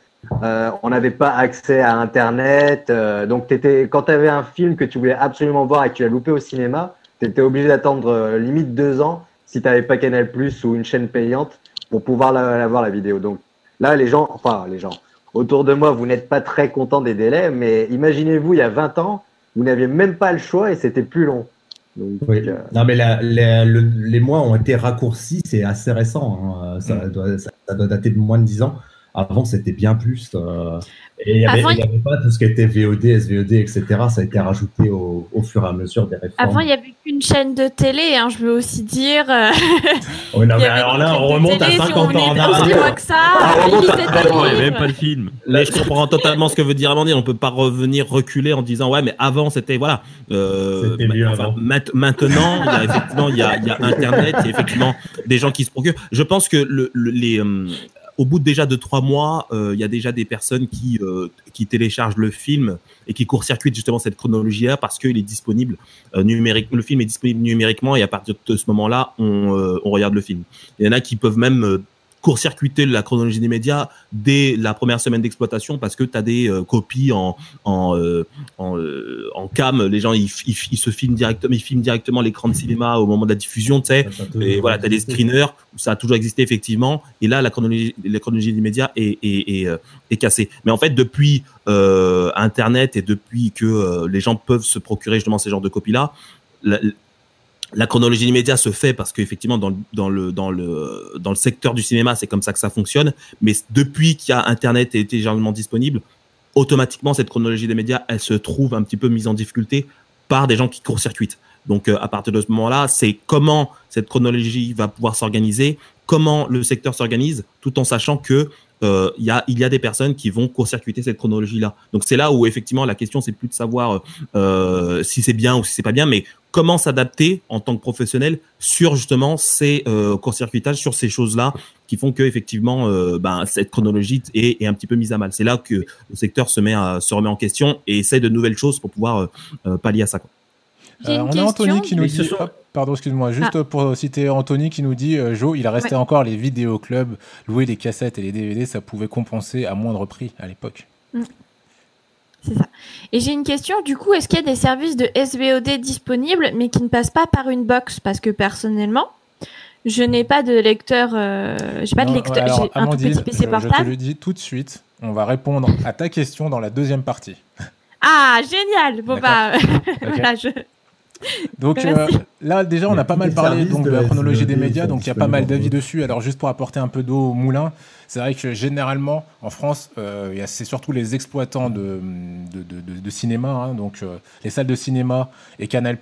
Speaker 9: On n'avait pas accès à Internet, donc t'étais quand tu avais un film que tu voulais absolument voir et que tu l'as loupé au cinéma, tu étais obligé d'attendre limite deux ans si tu n'avais pas Canal Plus ou une chaîne payante pour pouvoir la, la voir la vidéo. Donc là, les gens, enfin les gens, autour de moi, vous n'êtes pas très contents des délais, mais imaginez-vous, il y a 20 ans, vous n'aviez même pas le choix et c'était plus long. Donc,
Speaker 7: Oui.
Speaker 9: euh,
Speaker 7: Non, mais la- la- le- les mois ont été raccourcis, c'est assez récent. hein. Ça,
Speaker 1: Mm.
Speaker 7: doit, ça, ça doit dater de moins de 10 ans. Avant, c'était bien plus. euh, et il n'y avait,
Speaker 5: Avant,
Speaker 7: il y avait pas tout ce qui était VOD, SVOD, etc. Ça a été rajouté au, au fur et à mesure des réformes.
Speaker 5: Avant, il n'y avait qu'une chaîne de télé, hein, je veux aussi dire.
Speaker 7: Oui, non, mais alors là,
Speaker 5: chaîne
Speaker 7: on remonte à
Speaker 5: télé, si
Speaker 7: 50
Speaker 5: on
Speaker 7: ans en arrière.
Speaker 5: ça.
Speaker 9: Ah, on
Speaker 5: ils
Speaker 9: remonte à
Speaker 5: lisaient des
Speaker 9: 50 ans,
Speaker 2: Il n'y avait pas de film.
Speaker 4: Mais je comprends totalement ce que veut dire Amandine. On peut pas revenir reculer en disant ouais, mais avant c'était voilà. Euh,
Speaker 7: C'était mieux avant.
Speaker 4: maintenant, il y a effectivement il y a, il y a Internet, il y a effectivement des gens qui se procurent. Je pense que le, le- les euh, au bout déjà de trois mois, euh, il y a déjà des personnes qui euh, qui téléchargent le film et qui court-circuitent justement cette chronologie-là parce qu'il est disponible euh, numérique. Le film est disponible numériquement et à partir de ce moment-là, on, on regarde le film. Il y en a qui peuvent même court-circuiter la chronologie des médias dès la première semaine d'exploitation parce que tu as des euh, copies en en euh, en, euh, en cam. Les gens ils, ils, ils se filment directement ils filment directement l'écran de cinéma au moment de la diffusion tu sais. Et voilà, tu as des screeners, où ça a toujours existé effectivement, et là la chronologie, la chronologie des médias est, est, est, est cassée. Mais en fait, depuis Internet et depuis que les gens peuvent se procurer justement ces genres de copies-là, la, la chronologie des médias se fait parce qu'effectivement dans, dans le secteur du cinéma c'est comme ça que ça fonctionne. Mais depuis qu'il y a Internet et téléchargement disponible, automatiquement cette chronologie des médias elle se trouve un petit peu mise en difficulté par des gens qui court-circuitent. Donc euh, à partir de ce moment-là, c'est comment cette chronologie va pouvoir s'organiser, comment le secteur s'organise, tout en sachant que euh, il y a il y a des personnes qui vont court-circuiter cette chronologie-là. Donc c'est là où effectivement la question c'est plus de savoir euh, si c'est bien ou si c'est pas bien, mais comment s'adapter en tant que professionnel sur justement ces euh, court-circuitages, sur ces choses-là qui font que effectivement euh, ben, cette chronologie est, est un petit peu mise à mal. C'est là que le secteur se met à, se remet en question et essaie de nouvelles choses pour pouvoir euh, euh, pallier à ça. Quoi.
Speaker 1: Euh, on a Anthony qui nous
Speaker 3: Mais
Speaker 1: dit.
Speaker 3: ce sont-
Speaker 1: hop, pardon, excuse-moi. Juste pour citer Anthony qui nous dit euh, Joe, il restait
Speaker 5: Ouais.
Speaker 1: encore les vidéoclubs. Louer les cassettes et les DVD, ça pouvait compenser à moindre prix à l'époque.
Speaker 5: C'est ça. Et j'ai une question, du coup, est-ce qu'il y a des services de SVOD disponibles, mais qui ne passent pas par une box? Parce que personnellement, je n'ai pas de lecteur, euh, j'ai pas de lecteur,
Speaker 1: alors,
Speaker 5: j'ai un tout petit PC
Speaker 1: je- Je, te
Speaker 5: portable.
Speaker 1: le dis tout de suite. On va répondre à ta question dans la deuxième partie.
Speaker 5: Ah, génial Bon bah, voilà, je...
Speaker 1: Donc euh, là déjà on
Speaker 7: a
Speaker 1: pas mal parlé donc, de la chronologie des médias, donc il y a pas mal d'avis dessus. Alors juste pour apporter un peu d'eau au moulin, c'est vrai que généralement en France, euh, c'est surtout les exploitants de, de, de- de- de cinéma, hein, donc euh, les salles de cinéma et Canal+,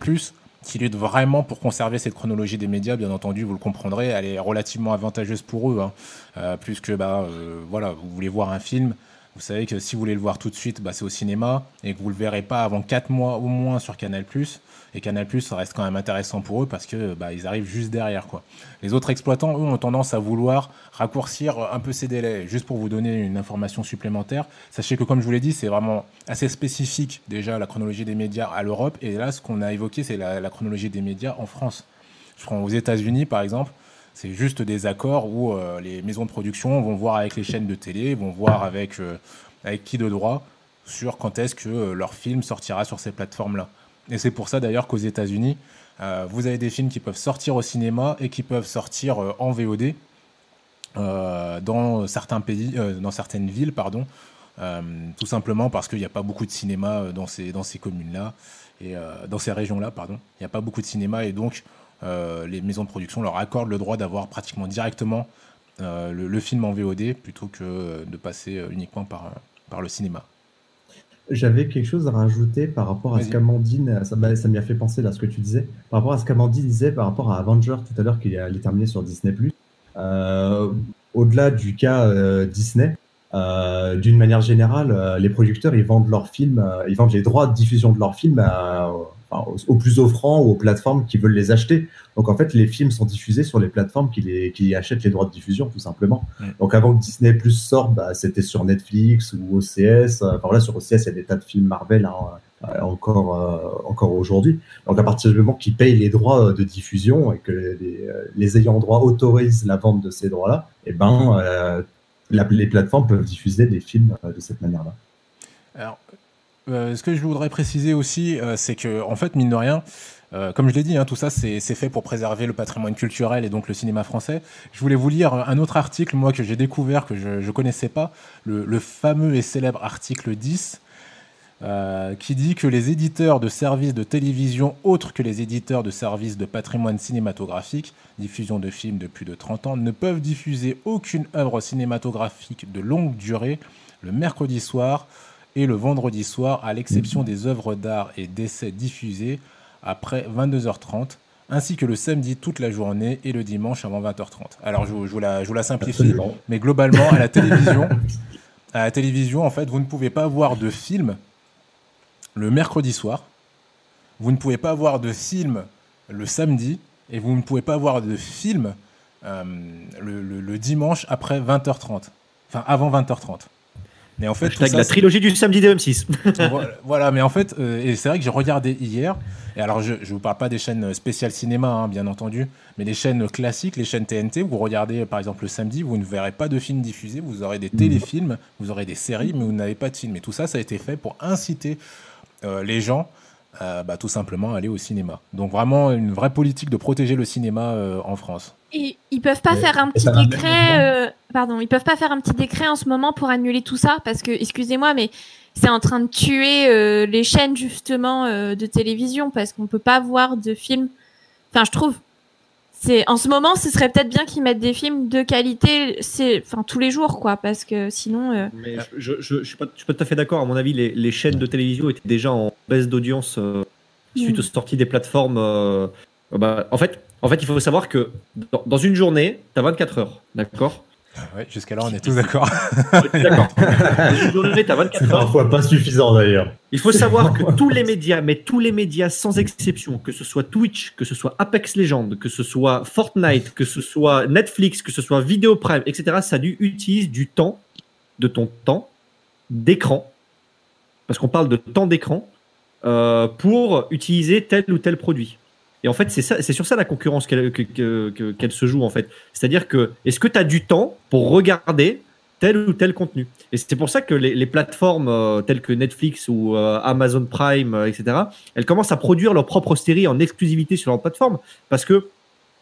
Speaker 1: qui luttent vraiment pour conserver cette chronologie des médias. Bien entendu, vous le comprendrez, elle est relativement avantageuse pour eux, hein, euh, plus que bah euh, voilà, vous voulez voir un film. Vous savez que si vous voulez le voir tout de suite, bah, c'est au cinéma et que vous le verrez pas avant 4 mois au moins sur Canal+. Et Canal+, ça reste quand même intéressant pour eux parce que bah, ils arrivent juste derrière. Les autres exploitants, eux, ont tendance à vouloir raccourcir un peu ces délais. Juste pour vous donner une information supplémentaire, sachez que comme je vous l'ai dit, c'est vraiment assez spécifique déjà la chronologie des médias à l'Europe. Et là, ce qu'on a évoqué, c'est la, la chronologie des médias en France. Je prends aux États-Unis, par exemple, c'est juste des accords où euh, les maisons de production vont voir avec les chaînes de télé, vont voir avec, euh, qui de droit sur quand est-ce que euh, leur film sortira sur ces plateformes-là. Et c'est pour ça d'ailleurs qu'aux États-Unis, vous avez des films qui peuvent sortir au cinéma et qui peuvent sortir en VOD dans certains pays, dans certaines villes, pardon, tout simplement parce qu'il n'y a pas beaucoup de cinéma dans ces, communes-là et dans ces régions-là, pardon. Il n'y a pas beaucoup de cinéma et donc les maisons de production leur accordent le droit d'avoir pratiquement directement euh, le, le film en VOD plutôt que euh, de passer euh, uniquement par, euh, par le cinéma.
Speaker 7: J'avais quelque chose à rajouter par rapport à ce qu'Amandine, ça m'a ça m'y a fait penser là ce que tu disais, par rapport à ce qu'Amandine disait par rapport à Avenger tout à l'heure qu'il est terminé sur Disney+. Euh, Au-delà du cas euh, Disney, euh, d'une manière générale, euh, les producteurs ils vendent leurs films, euh, ils vendent les droits de diffusion de leurs films à- enfin, aux, plus offrants ou aux plateformes qui veulent les acheter. Donc en fait, les films sont diffusés sur les plateformes qui, les, qui achètent les droits de diffusion tout simplement. Donc avant que Disney Plus sorte, bah, c'était sur Netflix ou OCS. Enfin voilà, sur OCS, il y a des tas de films Marvel hein, euh, encore, euh, encore aujourd'hui. Donc à partir du moment qu'ils payent les droits de diffusion et que les, les ayants droit autorisent la vente de ces droits-là, et ben euh, la- les plateformes peuvent diffuser des films de cette manière-là.
Speaker 1: Alors, euh, ce que je voudrais préciser aussi, euh, c'est que, en fait, mine de rien, euh, comme je l'ai dit, hein, tout ça, c'est fait pour préserver le patrimoine culturel et donc le cinéma français. Je voulais vous lire un autre article, moi, que j'ai découvert, que je ne connaissais pas, le, fameux et célèbre article 10, euh, qui dit que les éditeurs de services de télévision autres que les éditeurs de services de patrimoine cinématographique, diffusion de films de plus de 30 ans, ne peuvent diffuser aucune œuvre cinématographique de longue durée le mercredi soir et le vendredi soir, à l'exception des œuvres d'art et d'essais diffusées après 22h30, ainsi que le samedi toute la journée et le dimanche avant 20h30. Alors je, vous- je vous la, je vous la simplifie,
Speaker 7: Absolument.
Speaker 1: mais globalement, à la télévision, à la télévision, en fait, vous ne pouvez pas voir de film le mercredi soir, vous ne pouvez pas voir de film le samedi, et vous ne pouvez pas voir de film euh, le, le- le dimanche après 20h30. Enfin, avant 20h30. Mais en fait, tout
Speaker 3: Hashtag
Speaker 1: ça,
Speaker 3: la trilogie du samedi des M6.
Speaker 1: voilà, voilà, mais en fait, euh, et c'est vrai que j'ai regardé hier, et alors je ne vous parle pas des chaînes spéciales cinéma, hein, bien entendu, mais les chaînes classiques, les chaînes TNT, vous regardez par exemple le samedi, vous ne verrez pas de films diffusés, vous aurez des téléfilms, vous aurez des séries, mais vous n'avez pas de films. Et tout ça, ça a été fait pour inciter euh, les gens euh, bah, tout simplement aller au cinéma. Donc vraiment une vraie politique de protéger le cinéma euh, en France.
Speaker 5: Et ils peuvent pas
Speaker 7: Et-
Speaker 5: faire un
Speaker 7: et
Speaker 5: petit décret, euh, pardon, ils peuvent pas faire un petit décret en ce moment pour annuler tout ça? Parce que, excusez-moi, mais c'est en train de tuer euh, les chaînes justement euh, de télévision parce qu'on peut pas voir de films. Enfin, je trouve. C'est en ce moment, ce serait peut-être bien qu'ils mettent des films de qualité, c'est enfin tous les jours quoi, parce que sinon. euh,
Speaker 3: Mais je, je, je, suis pas, je suis pas tout à fait d'accord. À mon avis, les, les chaînes de télévision étaient déjà en baisse d'audience euh, suite
Speaker 5: Mm.
Speaker 3: aux sorties des plateformes. euh, bah, en, fait, en fait, il faut savoir que dans, dans une journée, tu as 24 heures. D'accord?
Speaker 1: Ouais, Jusqu'à là, on est tous d'accord.
Speaker 3: D'accord. Dans une journée, tu as 24
Speaker 7: C'est
Speaker 3: heures.
Speaker 7: parfois pas suffisant d'ailleurs.
Speaker 3: Il faut savoir que tous les médias, mais tous les médias sans exception, que ce soit Twitch, que ce soit Apex Legends, que ce soit Fortnite, que ce soit Netflix, que ce soit Video Prime, etc., ça dû utilise du temps, de ton temps d'écran, parce qu'on parle de temps d'écran, euh, pour utiliser tel ou tel produit. Et en fait, c'est ça, c'est sur ça la concurrence qu'elle que- que- que- se joue en fait. C'est-à-dire que est-ce que tu as du temps pour regarder tel ou tel contenu? Et c'est pour ça que les, les plateformes euh, telles que Netflix ou euh, Amazon Prime, euh, etc., elles commencent à produire leurs propres séries en exclusivité sur leur plateforme parce que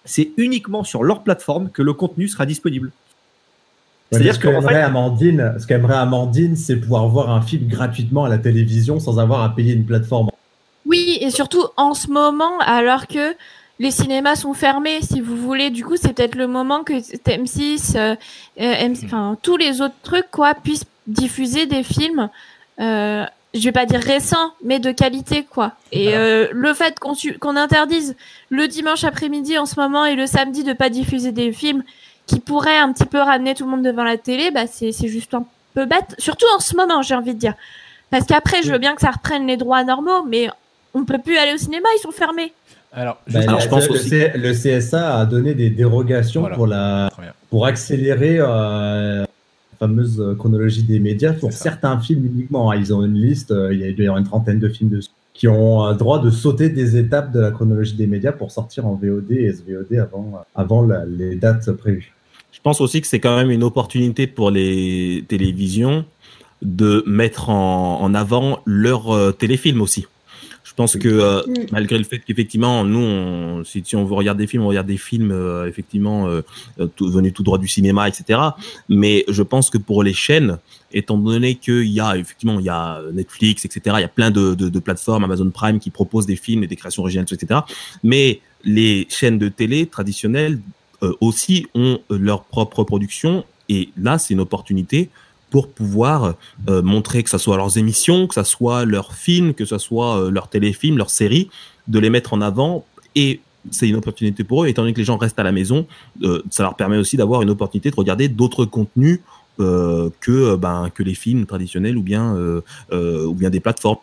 Speaker 3: c'est uniquement sur leur plateforme que le contenu sera disponible.
Speaker 7: Ouais,
Speaker 3: C'est-à-dire
Speaker 7: ce
Speaker 3: fait,
Speaker 7: Amandine, ce qu'aimerait Amandine, c'est pouvoir voir un film gratuitement à la télévision sans avoir à payer une plateforme.
Speaker 5: Oui, et surtout en ce moment, alors que les cinémas sont fermés, si vous voulez, du coup, c'est peut-être le moment que M6, euh, euh, M6 enfin tous les autres trucs, quoi, puissent diffuser des films. Euh, je vais pas dire récents, mais de qualité, quoi. Et euh, le fait qu'on qu'on interdise le dimanche après-midi en ce moment et le samedi de pas diffuser des films qui pourraient un petit peu ramener tout le monde devant la télé, bah c'est c'est juste un peu bête, surtout en ce moment, j'ai envie de dire. Parce qu'après, je veux bien que ça reprenne les droits normaux, mais on peut plus aller au cinéma, ils sont fermés.
Speaker 1: Alors,
Speaker 7: Bah,
Speaker 4: Alors, je pense
Speaker 7: le,
Speaker 4: aussi-
Speaker 7: C- le CSA a donné des dérogations
Speaker 1: Voilà.
Speaker 7: pour, la, pour accélérer euh, la fameuse chronologie des médias pour certains films uniquement. hein. Ils ont une liste, euh, il y a- avoir une trentaine de films dessus, qui ont euh, droit de sauter des étapes de la chronologie des médias pour sortir en VOD et SVOD avant, avant la- les dates prévues.
Speaker 4: Je pense aussi que c'est quand même une opportunité pour les télévisions de mettre en, en avant leurs euh, téléfilms aussi. Je pense que euh,
Speaker 8: Mm.
Speaker 4: malgré le fait qu'effectivement, nous, on, si, si on veut regarder des films, on regarde des films euh, effectivement euh, euh, tout- venus tout droit du cinéma, etc. Mais je pense que pour les chaînes, étant donné qu'il y a effectivement il y a Netflix, etc. Il y a plein de, de, de plateformes, Amazon Prime qui proposent des films et des créations originales, etc. Mais les chaînes de télé traditionnelles euh, aussi ont leur propre production et là c'est une opportunité pour pouvoir euh, montrer que ce soit leurs émissions, que ce soit leurs films, que ce soit euh, leurs téléfilms, leurs séries, de les mettre en avant et c'est une opportunité pour eux, étant donné que les gens restent à la maison, euh, ça leur permet aussi d'avoir une opportunité de regarder d'autres contenus euh, que euh, ben que les films traditionnels ou bien euh, ou bien des plateformes.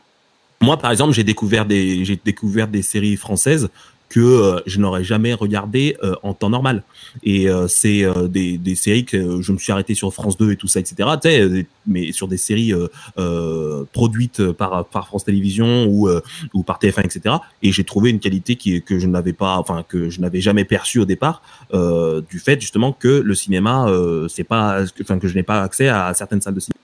Speaker 4: Moi, par exemple, j'ai découvert des j'ai découvert des séries françaises que euh, je n'aurais jamais regardé euh, en temps normal. Et euh, c'est euh, des, des séries que je me suis arrêté sur France 2 et tout ça, etc. Tu sais, mais sur des séries euh, euh, produites par, par France Télévisions ou, euh, ou par TF1, etc. Et j'ai trouvé une qualité qui, que je n'avais pas, enfin que je n'avais jamais perçue au départ, euh, du fait justement que le cinéma, euh, c'est pas, enfin que je n'ai pas accès à certaines salles de cinéma.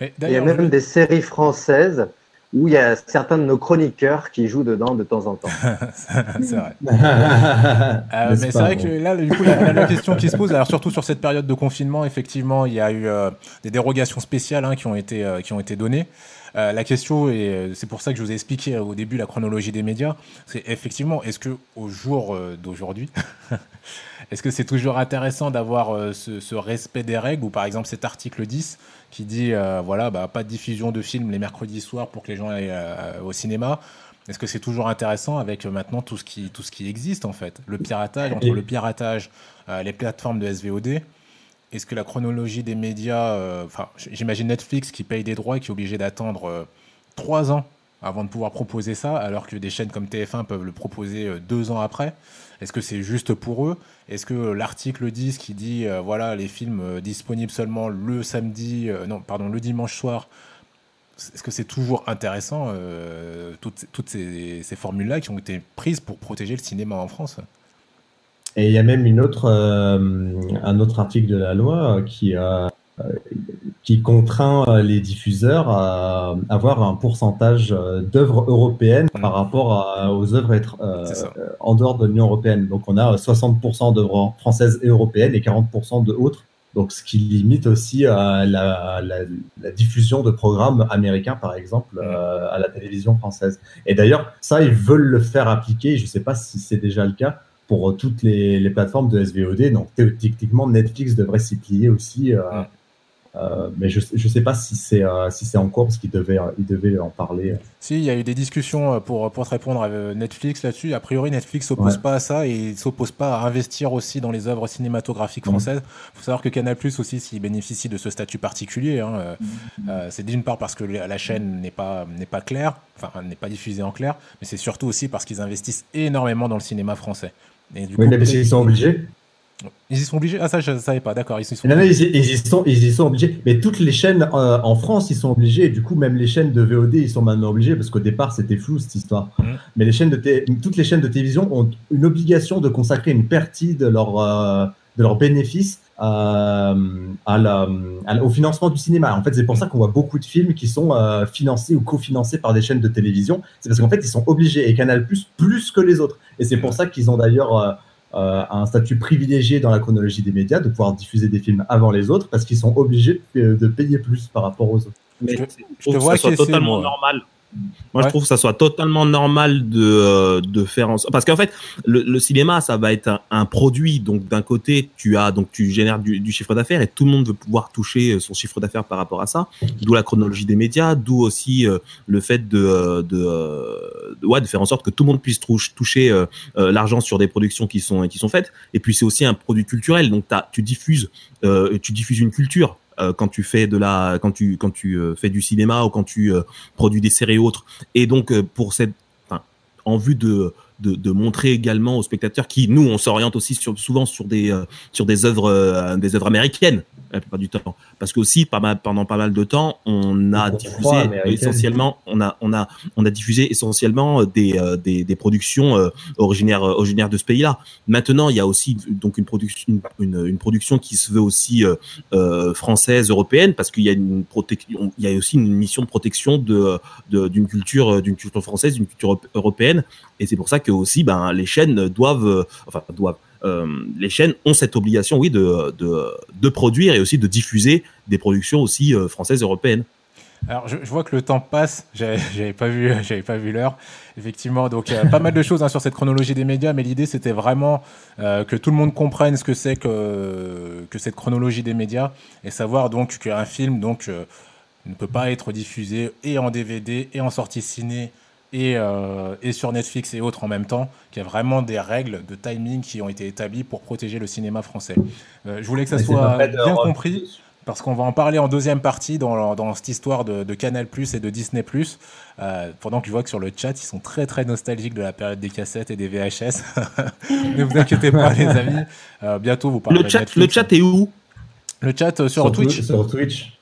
Speaker 1: Mais
Speaker 9: Il y a même
Speaker 1: je-
Speaker 9: des séries françaises où il y a certains de nos chroniqueurs qui jouent dedans de temps en temps.
Speaker 1: c'est vrai. Euh, mais c'est vrai
Speaker 7: bon.
Speaker 1: que là, du coup, la, la- la question qui se pose, alors surtout sur cette période de confinement, effectivement, il y a eu euh, des dérogations spéciales hein, qui ont été euh, qui ont été données. Euh, la question et c'est pour ça que je vous ai expliqué au début la chronologie des médias. C'est effectivement, est-ce que au jour euh, d'aujourd'hui, est-ce que c'est toujours intéressant d'avoir euh, ce, ce respect des règles ou par exemple cet article 10 qui dit euh, voilà bah, pas de diffusion de films les mercredis soirs pour que les gens aillent euh, au cinéma. Est-ce que c'est toujours intéressant avec euh, maintenant tout ce qui tout ce qui existe en fait, le piratage entre le piratage, les plateformes de SVOD. Est-ce que la chronologie des médias, enfin j'imagine Netflix qui paye des droits et qui est obligé d'attendre trois ans avant de pouvoir proposer ça, alors que des chaînes comme TF1 peuvent le proposer deux ans après? Est-ce que c'est juste pour eux? Est-ce que l'article 10 qui dit euh, voilà les films euh, disponibles seulement le samedi, euh, non pardon le dimanche soir, est-ce que c'est toujours intéressant toutes, ces, formules-là qui ont été prises pour protéger le cinéma en France?
Speaker 7: Et il y a même un autre article de la loi qui, euh, qui contraint euh, les diffuseurs à avoir un pourcentage euh, d'œuvres européennes par rapport à- aux œuvres être, euh, euh, en dehors de l'Union européenne. Donc on a 60% d'œuvres françaises et européennes et 40% de autres. Donc ce qui limite aussi euh, la, la, la diffusion de programmes américains, par exemple,
Speaker 1: Mm.
Speaker 7: euh, à la télévision française. Et d'ailleurs, ça, ils veulent le faire appliquer. Je ne sais pas si c'est déjà le cas pour euh, toutes les, les plateformes de SVOD. Donc théoriquement, Netflix devrait s'y plier aussi. euh,
Speaker 1: Mm.
Speaker 7: Euh, mais je ne sais pas si c'est euh, si c'est en cours parce qu'ils devaient, euh, ils devaient en parler.
Speaker 1: Si, il y a eu des discussions euh, pour, pour te répondre à Netflix là-dessus. A priori, Netflix s'oppose
Speaker 7: Ouais.
Speaker 1: pas à ça et il s'oppose pas à investir aussi dans les œuvres cinématographiques françaises. Il faut savoir que Canal Plus aussi, s'il bénéficie de ce statut particulier, hein, euh, c'est d'une part parce que la chaîne n'est pas, n'est pas claire, enfin n'est pas diffusée en clair, mais c'est surtout aussi parce qu'ils investissent énormément dans le cinéma français. Et du
Speaker 7: Oui,
Speaker 1: coup,
Speaker 7: mais qu'ils sont obligés.
Speaker 1: Ils y sont obligés Ah ça, je savais pas, d'accord. Ils y sont
Speaker 7: Non, non, ils, y- ils y sont, ils y sont obligés. Mais toutes les chaînes euh, en France, ils sont obligés. Et du coup, même les chaînes de VOD, ils sont maintenant obligés parce qu'au départ, c'était flou cette histoire.
Speaker 1: Mhm.
Speaker 7: Mais les chaînes de toutes les chaînes de télévision ont une obligation de consacrer une partie de leur euh, de leurs bénéfices euh, à la, à la- au financement du cinéma. En fait, c'est pour ça qu'on voit beaucoup de films qui sont euh, financés ou cofinancés par des chaînes de télévision. C'est parce qu'en fait, ils sont obligés et Canal Plus plus que les autres. Et c'est pour ça qu'ils ont d'ailleurs euh, euh, un statut privilégié dans la chronologie des médias, de pouvoir diffuser des films avant les autres, parce qu'ils sont obligés de, payer plus par rapport aux autres.
Speaker 4: Mais
Speaker 1: Je te-
Speaker 4: je
Speaker 1: je
Speaker 4: trouve
Speaker 1: te
Speaker 4: que
Speaker 1: vois acquiescer,
Speaker 4: totalement normal. Moi,
Speaker 1: Ouais.
Speaker 4: je trouve que ça soit totalement normal de, euh, de faire en sorte. Parce qu'en fait, le, le cinéma, ça va être un, un produit. Donc, d'un côté, tu as, donc, tu génères du, du chiffre d'affaires et tout le monde veut pouvoir toucher euh, son chiffre d'affaires par rapport à ça. D'où la chronologie des médias, d'où aussi euh, le fait de, euh, de, euh, de, ouais, de faire en sorte que tout le monde puisse touche- toucher euh, euh, l'argent sur des productions qui sont, qui sont faites. Et puis, c'est aussi un produit culturel. Donc, tu diffuses, euh, tu diffuses une culture euh, quand tu fais de la, quand tu quand tu euh, fais du cinéma ou quand tu euh, produis des séries autres. Et donc pour cette, enfin, en vue de, de montrer également aux spectateurs qui nous on s'oriente aussi souvent sur des sur des œuvres des œuvres américaines la plupart du temps. Parce que aussi pas mal, pendant pas mal de temps on a diffusé essentiellement on a on a on a diffusé essentiellement des euh, des, des productions euh, originaires euh, originaires de ce pays-là. Maintenant, il y a aussi donc une production une, une production qui se veut aussi euh, euh, française européenne parce qu'il y a une protection il y a aussi une mission de protection de de- d'une culture d'une culture française, d'une culture euro- européenne. Et c'est pour ça que aussi ben les chaînes doivent euh, enfin doivent euh, les chaînes ont cette obligation, oui, de, de, produire et aussi de diffuser des productions aussi euh, françaises, européennes.
Speaker 1: Alors, je, vois que le temps passe. J'avais pas vu, j'avais pas vu l'heure. Effectivement, donc il y a pas mal de choses hein, sur cette chronologie des médias, mais l'idée c'était vraiment euh, que tout le monde comprenne ce que c'est que que cette chronologie des médias et savoir donc qu'un film donc euh, ne peut pas être diffusé et en DVD et en sortie ciné et, euh, et sur Netflix et autres en même temps, qu'il y a vraiment des règles de timing qui ont été établies pour protéger le cinéma français. Euh, je voulais que ça
Speaker 7: Mais
Speaker 1: soit bien compris parce qu'on va en parler en deuxième partie dans, dans cette histoire de, de Canal Plus et de Disney Plus. Euh, pendant que je vois que sur le chat, ils sont très très nostalgiques de la période des cassettes et des VHS. ne vous inquiétez pas, les amis. Euh, bientôt, vous parlerez
Speaker 4: Le chat,
Speaker 1: de Netflix.
Speaker 4: le chat est où?
Speaker 1: Le chat euh, sur, Twitch.
Speaker 7: Sur Twitch.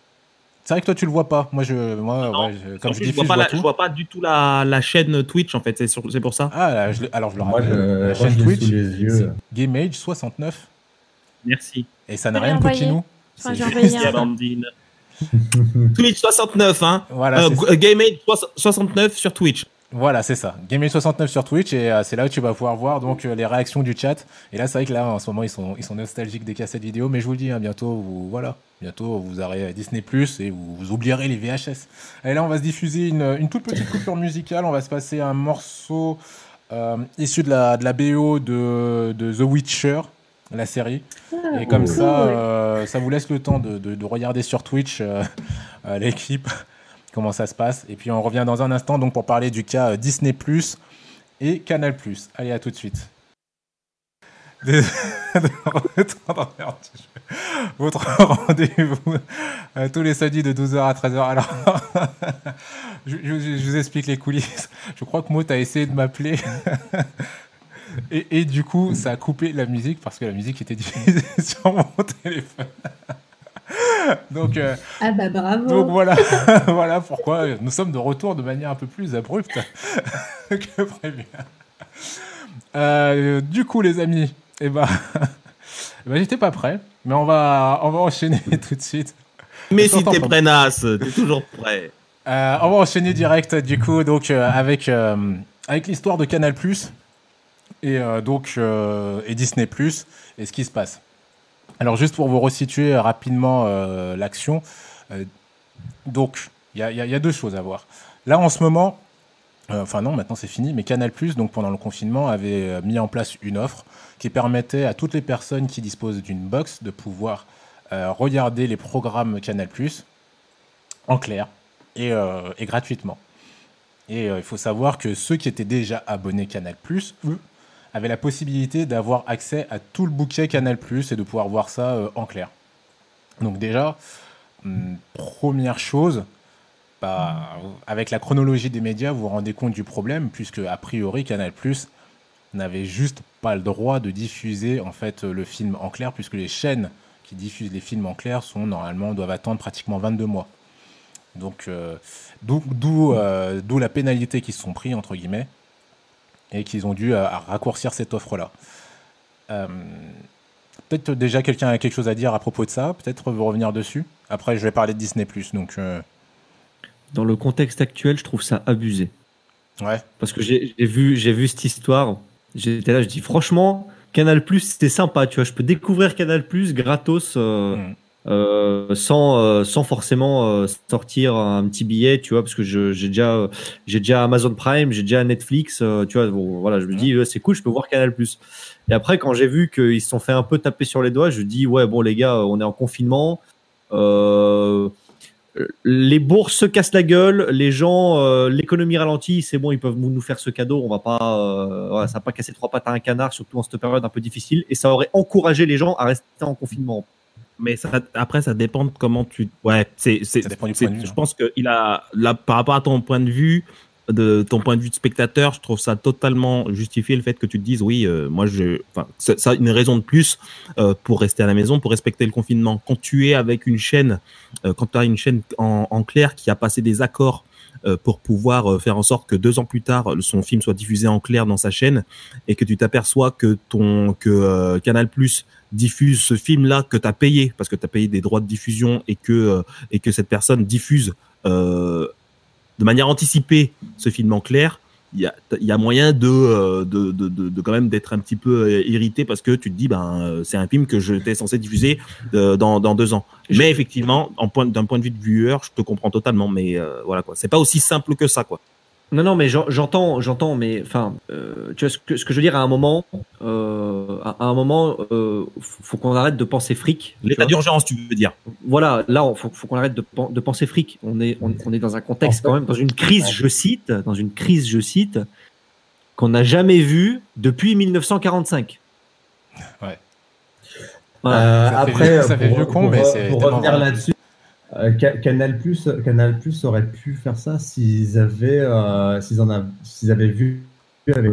Speaker 1: C'est vrai que toi, tu le vois pas. Moi, je, moi,
Speaker 4: Non.
Speaker 1: ouais, je- comme je
Speaker 4: vois
Speaker 1: je
Speaker 4: pas
Speaker 1: vois
Speaker 4: la-
Speaker 1: tout.
Speaker 4: je vois pas du tout la, la chaîne Twitch en fait, c'est pour ça.
Speaker 1: Ah, là, alors je le
Speaker 7: Moi,
Speaker 1: rappelle.
Speaker 7: je,
Speaker 1: la chaîne Twitch. GameAge 69.
Speaker 4: Merci.
Speaker 1: Et ça n'a rien de.
Speaker 5: Enfin,
Speaker 4: Merci
Speaker 5: un-
Speaker 4: Amandine. Twitch 69, hein.
Speaker 1: Voilà,
Speaker 4: Euh. GameAid 69 sur Twitch.
Speaker 1: Voilà, c'est ça. GameAge69 sur Twitch et euh, c'est là où tu vas pouvoir voir donc euh, les réactions du chat. Et là, c'est vrai que là, en ce moment, ils sont, ils sont nostalgiques des cassettes vidéo, mais je vous le dis, hein, bientôt, vous, voilà, bientôt, vous aurez Disney Plus et vous, vous oublierez les VHS. Et là, on va se diffuser une, une toute petite coupure musicale. On va se passer un morceau euh, issu de la, de la BO de, de The Witcher, la série.
Speaker 8: Ah,
Speaker 1: Et comme ça, euh, ça vous laisse le temps de, de- de regarder sur Twitch euh, euh, l'équipe, comment ça se passe. Et puis on revient dans un instant donc pour parler du cas euh, Disney Plus et Canal Plus. Allez, à tout de suite. Votre rendez-vous euh, tous les samedis de 12h à 13h. Alors, je vous explique les coulisses. Je crois que Maud a essayé de m'appeler. Et, et du coup, ça a coupé la musique parce que la musique était diffusée sur mon téléphone. donc, euh,
Speaker 8: Ah bah bravo.
Speaker 1: donc voilà, voilà pourquoi nous sommes de retour de manière un peu plus abrupte que prévu. Euh, du coup, les amis, eh ben, eh ben, j'étais pas prêt, mais on va, on va enchaîner tout de suite.
Speaker 4: Mais si t'es prêt, Nas, t'es toujours prêt.
Speaker 1: Euh, on va enchaîner direct du coup donc euh, avec euh, avec l'histoire de Canal et euh, donc euh, et Disney et ce qui se passe. Alors juste pour vous resituer rapidement euh, l'action, euh, donc il y a, deux choses à voir. Là en ce moment, euh, enfin non maintenant c'est fini, mais Canal donc pendant le confinement avait mis en place une offre qui permettait à toutes les personnes qui disposent d'une box de pouvoir regarder les programmes Canal en clair et, et gratuitement. Et il faut savoir que ceux qui étaient déjà abonnés Canal+, eux, avaient la possibilité d'avoir accès à tout le bouquet Canal+, et de pouvoir voir ça euh, en clair. Donc déjà, hum, première chose, bah, avec la chronologie des médias, vous vous rendez compte du problème, puisque a priori Canal+, n'avait juste pas le droit de diffuser en fait le film en clair, puisque les chaînes qui diffusent les films en clair sont normalement doivent attendre pratiquement 22 mois. Donc, euh, euh, d'où la pénalité qu'ils se sont pris, entre guillemets, et qu'ils ont dû euh, raccourcir cette offre-là. Euh, Peut-être déjà quelqu'un a quelque chose à dire à propos de ça, peut-être vous revenir dessus. Après, je vais parler de Disney+. Donc, euh,
Speaker 3: Dans le contexte actuel, je trouve ça abusé.
Speaker 1: ouais.
Speaker 3: Parce que j'ai vu, vu cette histoire. J'étais là, je dis franchement, Canal Plus, c'était sympa. Tu vois, je peux découvrir Canal Plus gratos euh,
Speaker 1: Mm.
Speaker 3: Euh, sans, euh, sans forcément euh, sortir un petit billet, tu vois, parce que j'ai déjà, euh, j'ai déjà Amazon Prime, j'ai déjà Netflix, euh, tu vois. Bon, voilà, je me dis, c'est cool, je peux voir Canal Plus. Et après, quand j'ai vu qu'ils se sont fait un peu taper sur les doigts, je dis, ouais, bon, les gars, on est en confinement. Euh, les bourses se cassent la gueule, les gens, euh, l'économie ralentit, c'est bon, ils peuvent nous faire ce cadeau, on va pas, euh, voilà, ça va pas casser trois pattes à un canard, surtout en cette période un peu difficile, et ça aurait encouragé les gens à rester en confinement.
Speaker 4: Mais ça, après, ça dépend de comment tu. Ouais, c'est, je pense que il a, là, par rapport à ton point de vue, de ton point de vue de spectateur, je trouve ça totalement justifié le fait que tu te dises, oui, euh, moi, je, enfin, ça, une raison de plus euh, pour rester à la maison, pour respecter le confinement. Quand tu es avec une chaîne, euh, quand tu as une chaîne en, en clair qui a passé des accords euh, pour pouvoir euh, faire en sorte que deux ans plus tard, son film soit diffusé en clair dans sa chaîne, et que tu t'aperçois que ton que euh, Canal Plus diffuse ce film-là que tu as payé parce que tu as payé des droits de diffusion et que euh, et que cette personne diffuse euh, de manière anticipée ce film en clair, il y a, y a moyen de, euh, de, de, de, de quand même d'être un petit peu irrité parce que tu te dis ben c'est un film que j'étais censé diffuser dans, dans deux ans. Mais effectivement, en point d'un point de vue de viewer, je te comprends totalement. Mais euh, voilà quoi, c'est pas aussi simple que ça quoi.
Speaker 3: Non, non, mais j'en- j'entends, j'entends, mais enfin, euh, tu vois ce que, ce que je veux dire à un moment, euh, à, à un moment, euh, faut, qu'on arrête de penser fric.
Speaker 4: L'état d'urgence, tu veux dire
Speaker 3: Voilà, là, il faut, faut qu'on arrête de, pen- de penser fric. On est, on, on est dans un contexte
Speaker 7: En fait-
Speaker 3: quand même, dans une crise, je cite, dans une crise, je cite, qu'on n'a jamais vue depuis 1945.
Speaker 1: Ouais.
Speaker 3: Voilà.
Speaker 7: Euh,
Speaker 1: Ça fait
Speaker 7: après,
Speaker 1: ça fait
Speaker 7: pour,
Speaker 1: vieux con,
Speaker 7: pour-
Speaker 1: mais c'est
Speaker 7: pour revenir là-dessus, euh, Ca- Canal Plus, Canal Plus aurait pu faire ça s'ils avaient, euh, s'ils en avaient, s'ils avaient vu avec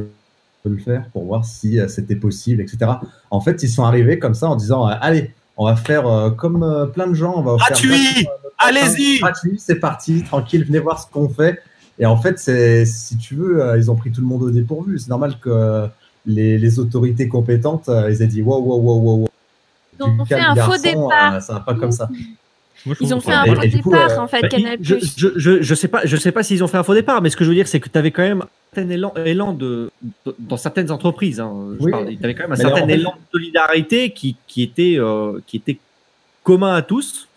Speaker 7: le faire pour voir si euh, c'était possible, etc. En fait, ils sont arrivés comme ça en disant euh, allez, on va faire euh, comme euh, plein de gens, on va faire
Speaker 4: Gratuit Allez-y
Speaker 7: gratuit, c'est parti, tranquille, venez voir ce qu'on fait. Et en fait, c'est si tu veux, euh, ils ont pris tout le monde au dépourvu. C'est normal que euh, les, les autorités compétentes, euh, ils aient dit wow, wow, wow, wow, wow.
Speaker 5: Ils ont
Speaker 7: Du
Speaker 5: fait un faux départ.
Speaker 7: euh, ça va pas comme ça.
Speaker 2: Moi,
Speaker 5: Ils ont fait un faux
Speaker 7: coup,
Speaker 5: départ,
Speaker 7: euh,
Speaker 5: en fait,
Speaker 3: Bah,
Speaker 5: Canal+.
Speaker 3: je, je, je, je sais pas, je sais pas s'ils ont fait un faux départ, mais ce que je veux dire, c'est que tu avais quand même un certain élan, élan de, de- dans certaines entreprises. Hein,
Speaker 7: Oui.
Speaker 3: tu avais quand même un
Speaker 7: Mais
Speaker 3: certain
Speaker 7: en fait-
Speaker 3: élan de solidarité qui, qui était, euh, qui était commun à tous.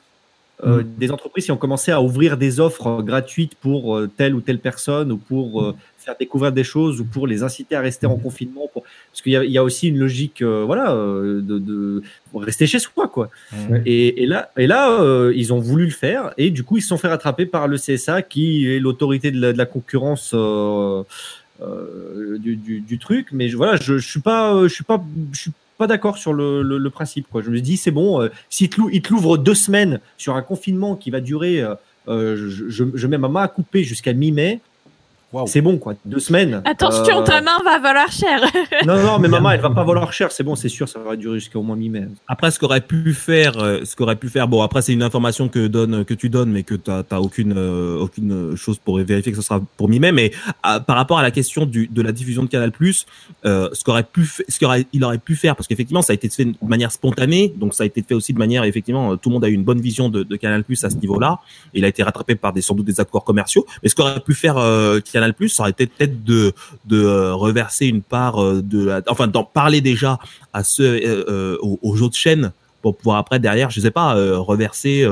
Speaker 3: Euh,
Speaker 7: Mm.
Speaker 3: Des entreprises qui ont commencé à ouvrir des offres gratuites pour euh, telle ou telle personne ou pour euh, faire découvrir des choses ou pour les inciter à rester en confinement. Pour... Parce qu'il y, a- il y a aussi une logique, euh, voilà, euh, de, rester chez soi, quoi.
Speaker 7: Ouais.
Speaker 3: Et, et là, et là euh, ils ont voulu le faire et du coup, ils se sont fait rattraper par le CSA qui est l'autorité de la, de la concurrence euh, euh, du, du, du truc. Mais je, voilà, je, je suis pas, je suis pas, je suis pas d'accord sur le, le, le principe. Quoi. Je me dis, c'est bon, euh, s'il te, l'ouvre deux semaines sur un confinement qui va durer, euh, euh, je, je, je mets ma main à couper jusqu'à mi-mai. C'est bon, quoi. Deux semaines.
Speaker 5: Attention,
Speaker 3: Euh,
Speaker 5: ta main va valoir cher.
Speaker 3: Non, non, mais maman, elle va pas valoir cher. C'est bon, c'est sûr, ça va durer jusqu'à au moins mi-mai.
Speaker 4: Après, ce qu'aurait pu faire, euh, ce qu'aurait pu faire, bon, après, c'est une information que donne, que tu donnes, mais que t'as, t'as aucune, euh, aucune chose pour vérifier que ce sera pour mi-mai. Mais à- par rapport à la question du, de la diffusion de Canal+, euh, ce qu'aurait pu, ce qu'aurait, il aurait pu faire, parce qu'effectivement, ça a été fait de manière spontanée, donc ça a été fait aussi de manière, effectivement, tout le monde a eu une bonne vision de, de Canal+ à ce niveau-là. Il a été rattrapé par des, sans doute des accords commerciaux. Mais ce qu'aurait pu faire euh, Canal+, ça aurait été peut-être de, de euh, reverser une part euh, de, la, enfin, d'en parler déjà à ceux, euh, aux, autres chaînes pour pouvoir après derrière, je sais pas, reverser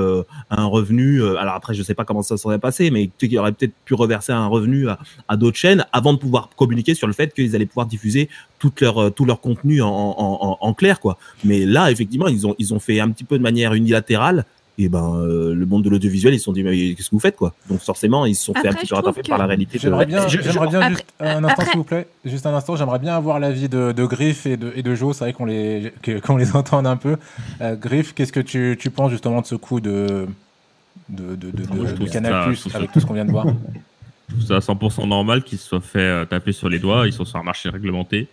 Speaker 4: un revenu. alors après, je sais pas comment ça serait passé, mais tu sais aurait peut-être pu reverser un revenu à, à d'autres chaînes avant de pouvoir communiquer sur le fait qu'ils allaient pouvoir diffuser toute leur tout leur contenu en, en, en, en clair, quoi. Mais là, effectivement, ils ont ils ont fait un petit peu de manière unilatérale. Et ben, euh, le monde de l'audiovisuel, ils se sont dit, mais qu'est-ce que vous faites, quoi? Donc forcément, ils se sont fait un petit peu rattraper par la réalité. de-
Speaker 1: J'aimerais bien,
Speaker 3: Je- je-
Speaker 1: j'aimerais bien
Speaker 5: après-
Speaker 1: juste un instant, s'il vous plaît. Juste un instant, j'aimerais bien avoir l'avis de, de Griff et de, et de Joe. C'est vrai qu'on les, qu'on les entende un peu. Euh, Griff, qu'est-ce que tu, tu penses justement de ce coup de, de, de, Canal Plus avec tout ce qu'on vient de voir?
Speaker 2: Je trouve ça 100% normal qu'ils se soient fait euh, taper sur les doigts. Ils sont sur un marché réglementé.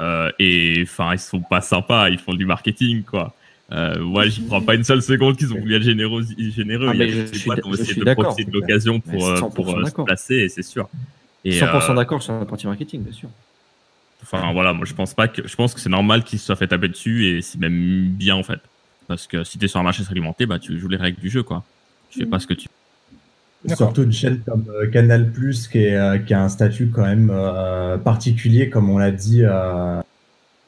Speaker 2: Euh, et enfin, ils sont pas sympas. Ils font du marketing, quoi. Euh, moi, j'y prends pas une seule seconde qu'ils ont voulu être généreux. généreux.
Speaker 3: Ah,
Speaker 2: Il y a des boîtes qui ont essayé de
Speaker 3: d'accord,
Speaker 2: profiter de
Speaker 3: c'est
Speaker 2: l'occasion pour, euh,
Speaker 3: 100%
Speaker 2: pour euh, se placer, et c'est sûr. Et,
Speaker 3: 100%
Speaker 2: euh,
Speaker 3: d'accord sur la partie marketing, bien sûr.
Speaker 2: Enfin voilà, moi je pense pas que je pense que c'est normal qu'ils se soient fait taper dessus et c'est même bien en fait. Parce que si t'es sur un marché réglementé, bah tu joues les règles du jeu quoi. Tu fais pas ce que tu.
Speaker 7: Surtout une chaîne comme euh, Canal Plus qui, est, euh, qui a un statut quand même euh, particulier, comme on l'a dit, euh,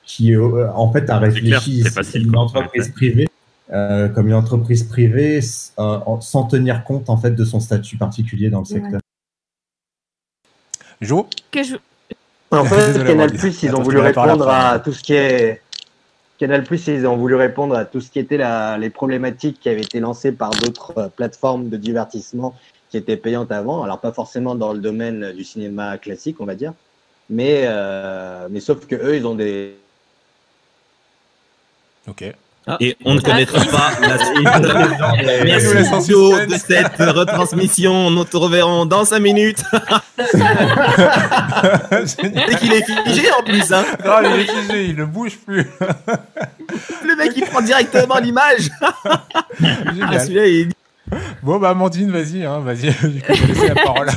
Speaker 7: qui euh, en fait a réfléchi
Speaker 2: c'est
Speaker 7: c'est
Speaker 2: facile,
Speaker 7: une
Speaker 2: quoi.
Speaker 7: entreprise privée, euh, comme une entreprise privée, euh, sans tenir compte en fait de son statut particulier dans le
Speaker 8: Ouais.
Speaker 7: secteur.
Speaker 1: Joe
Speaker 5: Que je...
Speaker 9: En fait, Canal. Plus, ils ont voulu répondre à tout ce qui est. Canal Plus, ils ont voulu répondre à tout ce qui était la, les problématiques qui avaient été lancées par d'autres euh, plateformes de divertissement qui étaient payantes avant. Alors, pas forcément dans le domaine du cinéma classique, on va dire. Mais, euh, mais sauf que eux, ils ont des.
Speaker 1: Ok.
Speaker 4: Et on ne
Speaker 5: Ah,
Speaker 4: connaîtra pas la suite.
Speaker 1: en
Speaker 4: Merci de cette retransmission. Nous te reverrons dans 5 minutes. Dès qu'il est figé en plus. Hein.
Speaker 1: Non, il est figé, il ne bouge plus.
Speaker 4: Le mec il prend directement l'image. Ah, celui-là, il-
Speaker 1: Bon, bah, Amandine, vas-y, hein, vas-y, du coup, je vais laisser la parole.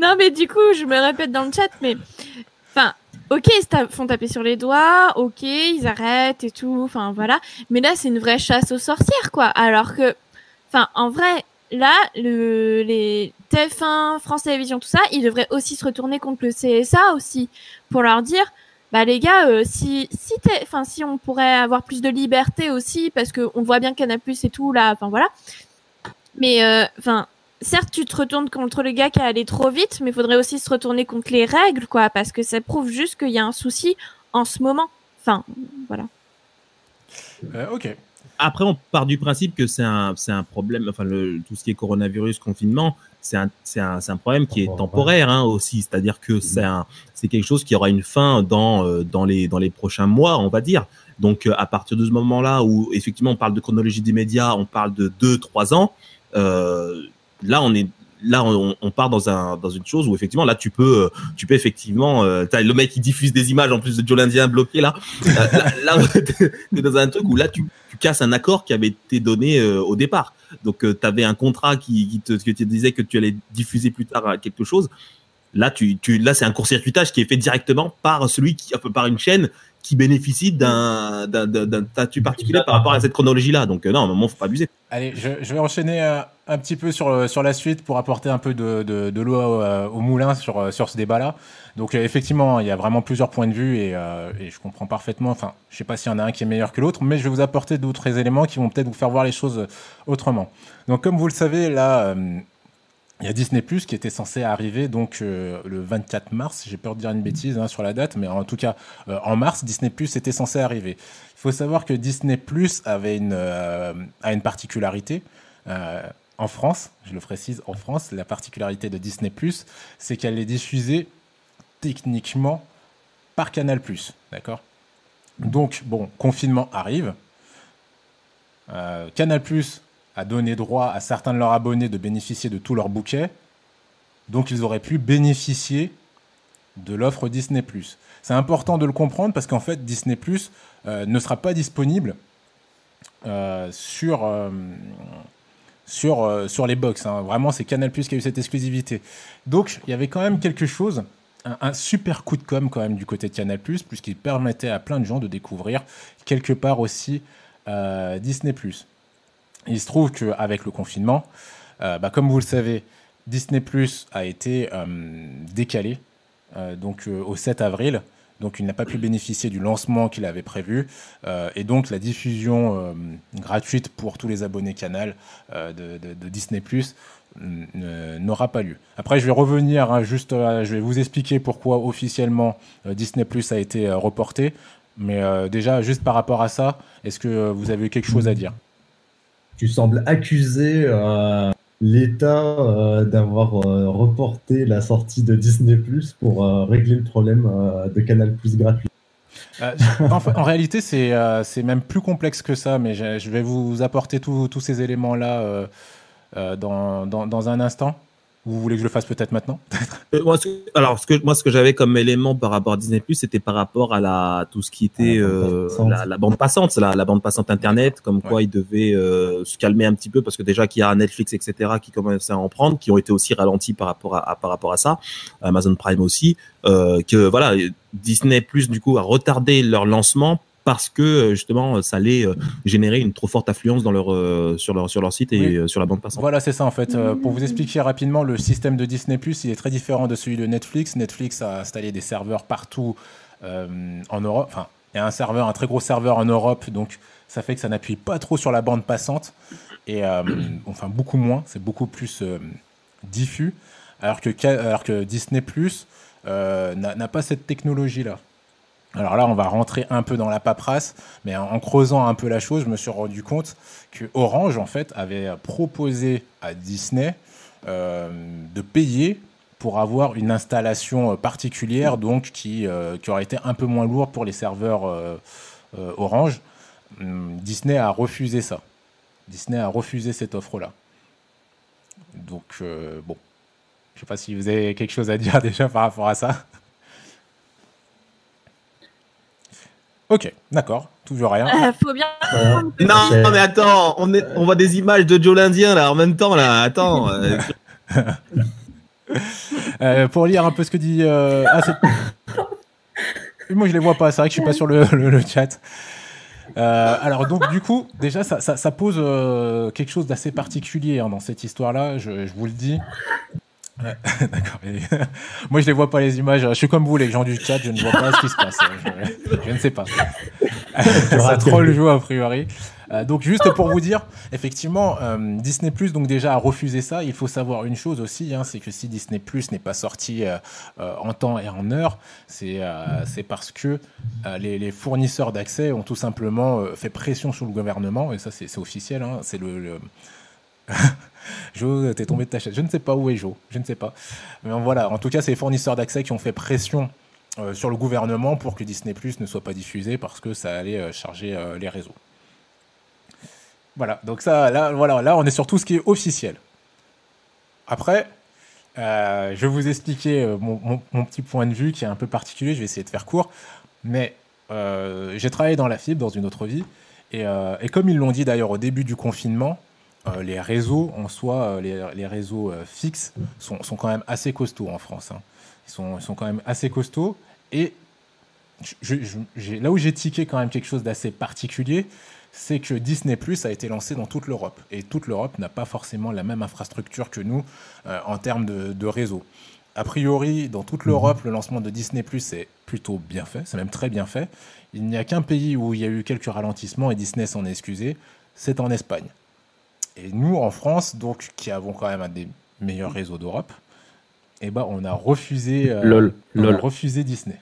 Speaker 5: Non, mais du coup, je me répète dans le chat, mais enfin, ok, ils se font taper sur les doigts, ok, ils arrêtent et tout, enfin voilà. Mais là, c'est une vraie chasse aux sorcières, quoi. Alors que, enfin, en vrai, là, le, les TF1, France Télévisions, tout ça, ils devraient aussi se retourner contre le CSA aussi pour leur dire. Bah les gars, euh, si si enfin si on pourrait avoir plus de liberté aussi parce que on voit bien Canal Plus et tout là, enfin voilà. Mais euh, enfin certes, tu te retournes contre le gars qui a allé trop vite, mais il faudrait aussi se retourner contre les règles, quoi, parce que ça prouve juste qu'il y a un souci en ce moment. Enfin, voilà.
Speaker 1: Euh, ok.
Speaker 4: Après, on part du principe que c'est un, problème, enfin, le, tout ce qui est coronavirus, confinement, c'est un, problème qui est temporaire hein, aussi. C'est-à-dire que c'est quelque chose qui aura une fin dans, euh, dans, les, dans les prochains mois, on va dire. Donc, euh, à partir de ce moment-là où, effectivement, on parle de chronologie des médias, on parle de 2-3 ans, euh, là, on est. Là, on, part dans un dans une chose où effectivement là tu peux euh, tu peux effectivement euh, le mec qui diffuse des images en plus de Joe l'Indien bloqué là Euh, là, t'es dans un truc où là tu, casses un accord qui avait été donné euh, au départ. Donc tu avais un contrat qui, qui te, qui te disait que tu allais diffuser plus tard euh, quelque chose. Là tu, tu là c'est un court-circuitage qui est fait directement par celui qui par une chaîne qui bénéficie d'un statut particulier par rapport à cette chronologie là. Donc euh, non, à un moment faut pas abuser.
Speaker 1: Allez, je, je vais enchaîner euh, un petit peu sur, euh, sur la suite pour apporter un peu de, de, de l'eau euh, au moulin sur, sur ce débat-là. Donc euh, effectivement, il y a vraiment plusieurs points de vue et, euh, et je comprends parfaitement. Enfin, je sais pas s'il y en a un qui est meilleur que l'autre, mais je vais vous apporter d'autres éléments qui vont peut-être vous faire voir les choses autrement. Donc comme vous le savez, là, il y a Disney Plus qui était censé arriver donc euh, le 24 mars. J'ai peur de dire une bêtise hein, sur la date, mais en tout cas euh, en mars, Disney Plus était censé arriver. Il faut savoir que Disney Plus avait une euh, a une particularité. En France, je le précise, en France, la particularité de Disney Plus, c'est qu'elle est diffusée techniquement par Canal Plus, d'accord? Donc bon, confinement arrive. Canal Plus a donné droit à certains de leurs abonnés de bénéficier de tout leur bouquet, donc ils auraient pu bénéficier de l'offre Disney. C'est important de le comprendre parce qu'en fait Disney euh, ne sera pas disponible euh, sur euh, sur, sur les box. hein. Vraiment, c'est Canal qui a eu cette exclusivité. Donc, il y avait quand même quelque chose, un, super coup de com' quand même du côté de Canal puisqu'il permettait à plein de gens de découvrir quelque part aussi Disney. Il se trouve qu'avec le confinement, euh, bah, comme vous le savez, Disney Plus a été euh, décalé euh, donc, au 7 avril. Donc il n'a pas pu bénéficier du lancement qu'il avait prévu. Et donc la diffusion gratuite pour tous les abonnés Canal de, Disney Plus n'aura pas lieu. Après je vais revenir, hein, juste je vais vous expliquer pourquoi officiellement Disney Plus a été reporté. Mais déjà, juste par rapport à ça, est-ce que vous avez quelque chose à dire?
Speaker 7: Tu sembles accuser euh, l'État euh, d'avoir euh, reporté la sortie de Disney Plus pour régler le problème de Canal Plus gratuit.
Speaker 1: En, réalité, c'est même plus complexe que ça, mais je, vais vous apporter tous ces éléments-là dans, dans un instant. Vous voulez que je le fasse peut-être maintenant?
Speaker 4: Euh, moi, ce que- alors, ce que moi, ce que j'avais comme élément par rapport à Disney Plus, c'était par rapport à la tout ce qui était
Speaker 7: la bande
Speaker 4: euh,
Speaker 7: passante.
Speaker 4: la, la bande passante, la, la bande passante internet, comme quoi ils devaient euh, se calmer un petit peu parce que déjà qu'il y a Netflix, etc., qui commençaient à en prendre, qui ont été aussi ralentis par rapport à, à- par rapport à ça, Amazon Prime aussi, euh, que voilà, Disney Plus du coup a retardé leur lancement parce que euh, justement ça allait euh, générer une trop forte affluence dans leur euh, sur leur sur leur site et
Speaker 1: Oui.
Speaker 4: euh, sur la bande passante.
Speaker 1: Voilà, c'est ça en fait. Euh, pour vous expliquer rapidement, le système de Disney Plus, il est très différent de celui de Netflix. Netflix a installé des serveurs partout euh, en Europe. Enfin, il y a un serveur, un très gros serveur en Europe, donc ça fait que ça n'appuie pas trop sur la bande passante et euh, enfin beaucoup moins. C'est beaucoup plus euh, diffus, alors que alors que Disney Plus euh, n'a n'a pas cette technologie là. Alors là, on va rentrer un peu dans la paperasse, mais en creusant un peu la chose, je me suis rendu compte que Orange, en fait, avait proposé à Disney euh, de payer pour avoir une installation euh, particulière, donc qui, euh, qui aurait été un peu moins lourde pour les serveurs Orange, hum, Disney a refusé ça. Disney a refusé cette offre-là. Donc, bon. Je sais pas si vous avez quelque chose à dire déjà par rapport à ça. Ok, d'accord. Toujours rien.
Speaker 5: Euh, faut bien.
Speaker 7: Voilà.
Speaker 4: Non, mais attends, on, est, on voit des images de Joe l'Indien là en même temps là. Attends. euh,
Speaker 1: Euh, pour lire un peu ce que dit. euh, ah, Moi, je les vois pas. C'est vrai que je suis pas sur le, le- le chat. Euh, alors, donc, du coup, déjà, ça, ça- ça pose euh, quelque chose d'assez particulier hein, dans cette histoire-là. Je, je vous le dis. Ouais, D'accord. Moi, je les vois pas les images. Je suis comme vous, les gens du chat. Je ne vois pas ce qui se passe. Je, je ne sais pas. ça troll le jeu a priori. Euh, donc juste pour vous dire, effectivement, euh, Disney Plus donc déjà a refusé ça. Il faut savoir une chose aussi, hein, c'est que si Disney Plus n'est pas sorti euh, en temps et en heure, c'est c'est parce que les, les fournisseurs d'accès ont tout simplement fait pression sur le gouvernement et ça c'est c'est officiel. hein, c'est le, le... Jo, t'es tombé de ta chaise. Je ne sais pas où est Jo. Je ne sais pas. Mais voilà. En tout cas, c'est les fournisseurs d'accès qui ont fait pression euh, sur le gouvernement pour que Disney Plus ne soit pas diffusé parce que ça allait euh, charger euh, les réseaux. Voilà, donc ça, là, voilà, là, on est sur tout ce qui est officiel. Après, je vais vous expliquer mon, petit point de vue qui est un peu particulier. Je vais essayer de faire court, mais j'ai travaillé dans la fibre dans une autre vie, et comme ils l'ont dit d'ailleurs au début du confinement, euh, les réseaux en soi, euh, les, les réseaux euh, fixes sont, sont quand même assez costauds en France. hein. Ils, sont, ils sont quand même assez costauds, et je- je- là où j'ai tiqué quand même quelque chose d'assez particulier, c'est que Disney Plus a été lancé dans toute l'Europe. Et toute l'Europe n'a pas forcément la même infrastructure que nous en termes de, de réseau. A priori, dans toute l'Europe, le lancement de Disney Plus est plutôt bien fait, c'est même très bien fait. Il n'y a qu'un pays où il y a eu quelques ralentissements et Disney s'en est excusé, c'est en Espagne. Et nous, en France, donc, qui avons quand même un des meilleurs réseaux d'Europe, eh ben, on a refusé, euh,
Speaker 3: Lol,
Speaker 1: on a
Speaker 3: lol.
Speaker 1: refusé Disney.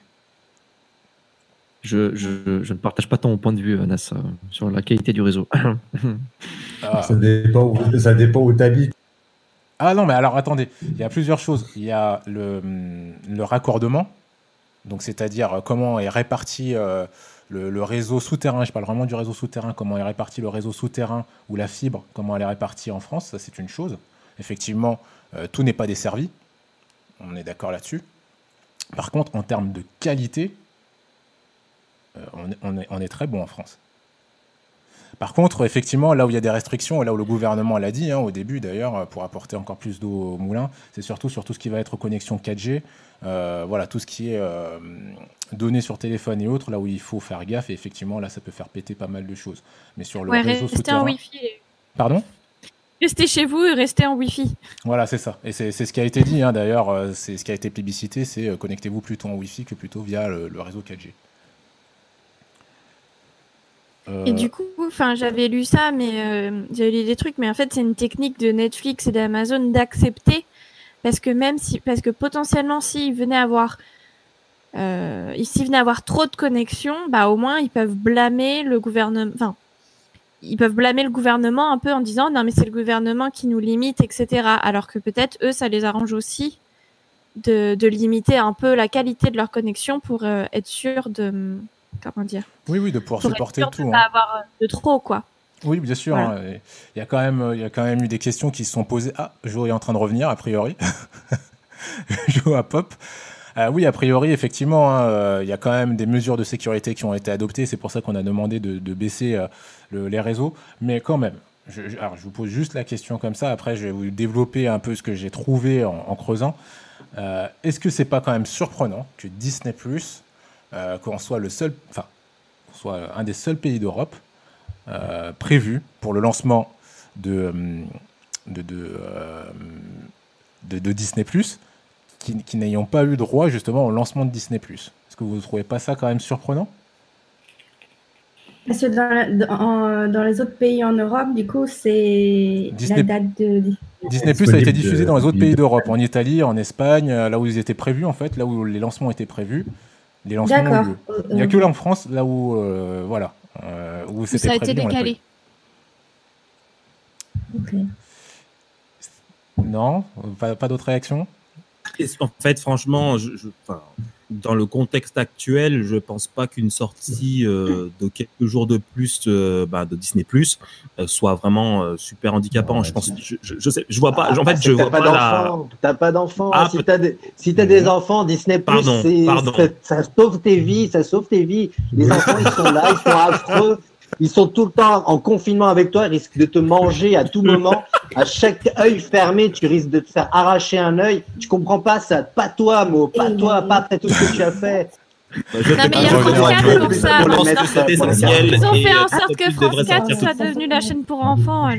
Speaker 3: Je, je, je ne partage pas ton point de vue, Anas, euh, sur la qualité du réseau.
Speaker 1: Ah.
Speaker 7: Ça dépend où, ça dépend où t'habites.
Speaker 1: Ah non, mais alors attendez, il y a plusieurs choses. Il y a le, le raccordement, donc c'est-à-dire euh, comment est réparti euh, le, réseau souterrain. Je parle vraiment du réseau souterrain, comment est réparti le réseau souterrain ou la fibre, comment elle est répartie en France. Ça, c'est une chose. Effectivement, euh, tout n'est pas desservi. On est d'accord là-dessus. Par contre, en termes de qualité, euh, on est très bon en France. Par contre, effectivement, là où il y a des restrictions, et là où le gouvernement l'a dit hein, au début d'ailleurs, euh, pour apporter encore plus d'eau au moulin, c'est surtout sur tout ce qui va être connexion 4G, euh, voilà, tout ce qui est euh, données sur téléphone et autres, là où il faut faire gaffe, et effectivement, là, ça peut faire péter pas mal de choses. Mais sur le
Speaker 5: Ouais,
Speaker 1: réseau souterrain...
Speaker 5: en Wi-Fi.
Speaker 1: Pardon?
Speaker 5: Restez chez vous et restez en Wi-Fi.
Speaker 1: Voilà, c'est ça. Et c'est ce qui a été dit, hein, d'ailleurs, c'est ce qui a été plébiscité, c'est euh, connectez-vous plutôt en Wi-Fi que plutôt via le, le réseau 4G. Euh,
Speaker 5: Et du coup, enfin, j'avais lu ça, mais euh, j'avais lu des trucs, mais en fait, c'est une technique de Netflix et d'Amazon d'accepter, parce que même si, parce que potentiellement, s'ils venaient avoir, euh, venaient avoir trop de connexions, bah au moins ils peuvent blâmer le gouvernement, enfin, ils peuvent blâmer le gouvernement un peu en disant non mais c'est le gouvernement qui nous limite, etc. Alors que peut-être eux, ça les arrange aussi de, de limiter un peu la qualité de leur connexion pour être sûr de, comment dire,
Speaker 1: Oui, oui, de pouvoir
Speaker 5: pour
Speaker 1: supporter
Speaker 5: de
Speaker 1: tout.
Speaker 5: pas
Speaker 1: hein.
Speaker 5: avoir euh, de trop quoi.
Speaker 1: Oui, bien sûr.
Speaker 5: Voilà.
Speaker 1: hein, Il y, a quand même, euh, il y a quand même eu des questions qui se sont posées. Ah, Jo est en train de revenir, a priori. Jo à pop. Euh, oui, a priori, effectivement, hein, euh, il y a quand même des mesures de sécurité qui ont été adoptées. C'est pour ça qu'on a demandé de, de baisser euh, le- les réseaux. Mais quand même, je, je- alors, je vous pose juste la question comme ça. Après, je vais vous développer un peu ce que j'ai trouvé en, en creusant. Est-ce que c'est pas quand même surprenant que Disney Plus, euh, qu'on soit le seul, enfin, qu'on soit un des seuls pays d'Europe euh, prévu pour le lancement de, de, de, euh, de, de Disney Plus, qui, qui n'ayant pas eu droit justement au lancement de Disney Plus. Est-ce que vous ne trouvez pas ça quand même surprenant?
Speaker 8: Parce que dans, la- dans, dans les autres pays en Europe, du coup, c'est
Speaker 1: Disney-
Speaker 8: la date de.
Speaker 1: Disney Plus a été diffusé dans les autres pays d'Europe, en Italie, en Espagne, là où ils étaient prévus en fait, là où les lancements étaient prévus. Lancements
Speaker 8: D'accord. Euh,
Speaker 1: Il n'y a
Speaker 8: euh,
Speaker 1: que là en France, là où, euh, voilà, euh, où c'était
Speaker 5: Ça a été décalé.
Speaker 8: ok.
Speaker 1: eu. Non, pas, pas d'autres réactions.
Speaker 4: En fait, franchement, je, je- enfin, dans le contexte actuel, je pense pas qu'une sortie euh, de quelques jours de plus euh, bah, de Disney Plus euh, soit vraiment euh, super handicapant.
Speaker 7: Ouais,
Speaker 4: je pense, je, je, je sais, je vois pas. en
Speaker 9: Ah,
Speaker 4: fait,
Speaker 9: c'est
Speaker 4: je
Speaker 9: que t'as
Speaker 4: vois
Speaker 9: pas
Speaker 4: pas la.
Speaker 9: d'enfants. T'as pas d'enfants.
Speaker 4: Ah,
Speaker 9: si t'as des, si t'as des enfants, Disney Plus,
Speaker 4: Pardon,
Speaker 9: c'est-
Speaker 4: pardon.
Speaker 9: ça, ça sauve tes vies, ça sauve tes vies. Les enfants, ils sont là, ils sont affreux. Ils sont tout le temps en confinement avec toi, ils risquent de te manger à tout moment. À chaque œil fermé, tu risques de te faire arracher un œil. Tu comprends pas ça. Pas toi, Mo. Pas toi, pas après tout ce que tu as fait.
Speaker 5: Non, mais
Speaker 4: pas,
Speaker 5: il y a
Speaker 4: je
Speaker 5: France
Speaker 4: vois-
Speaker 5: 4
Speaker 4: je-
Speaker 5: pour ça.
Speaker 9: Pour
Speaker 4: essentiel.
Speaker 5: Ils ont fait en sorte que France 4
Speaker 4: sortir
Speaker 5: soit devenue la chaîne pour enfants.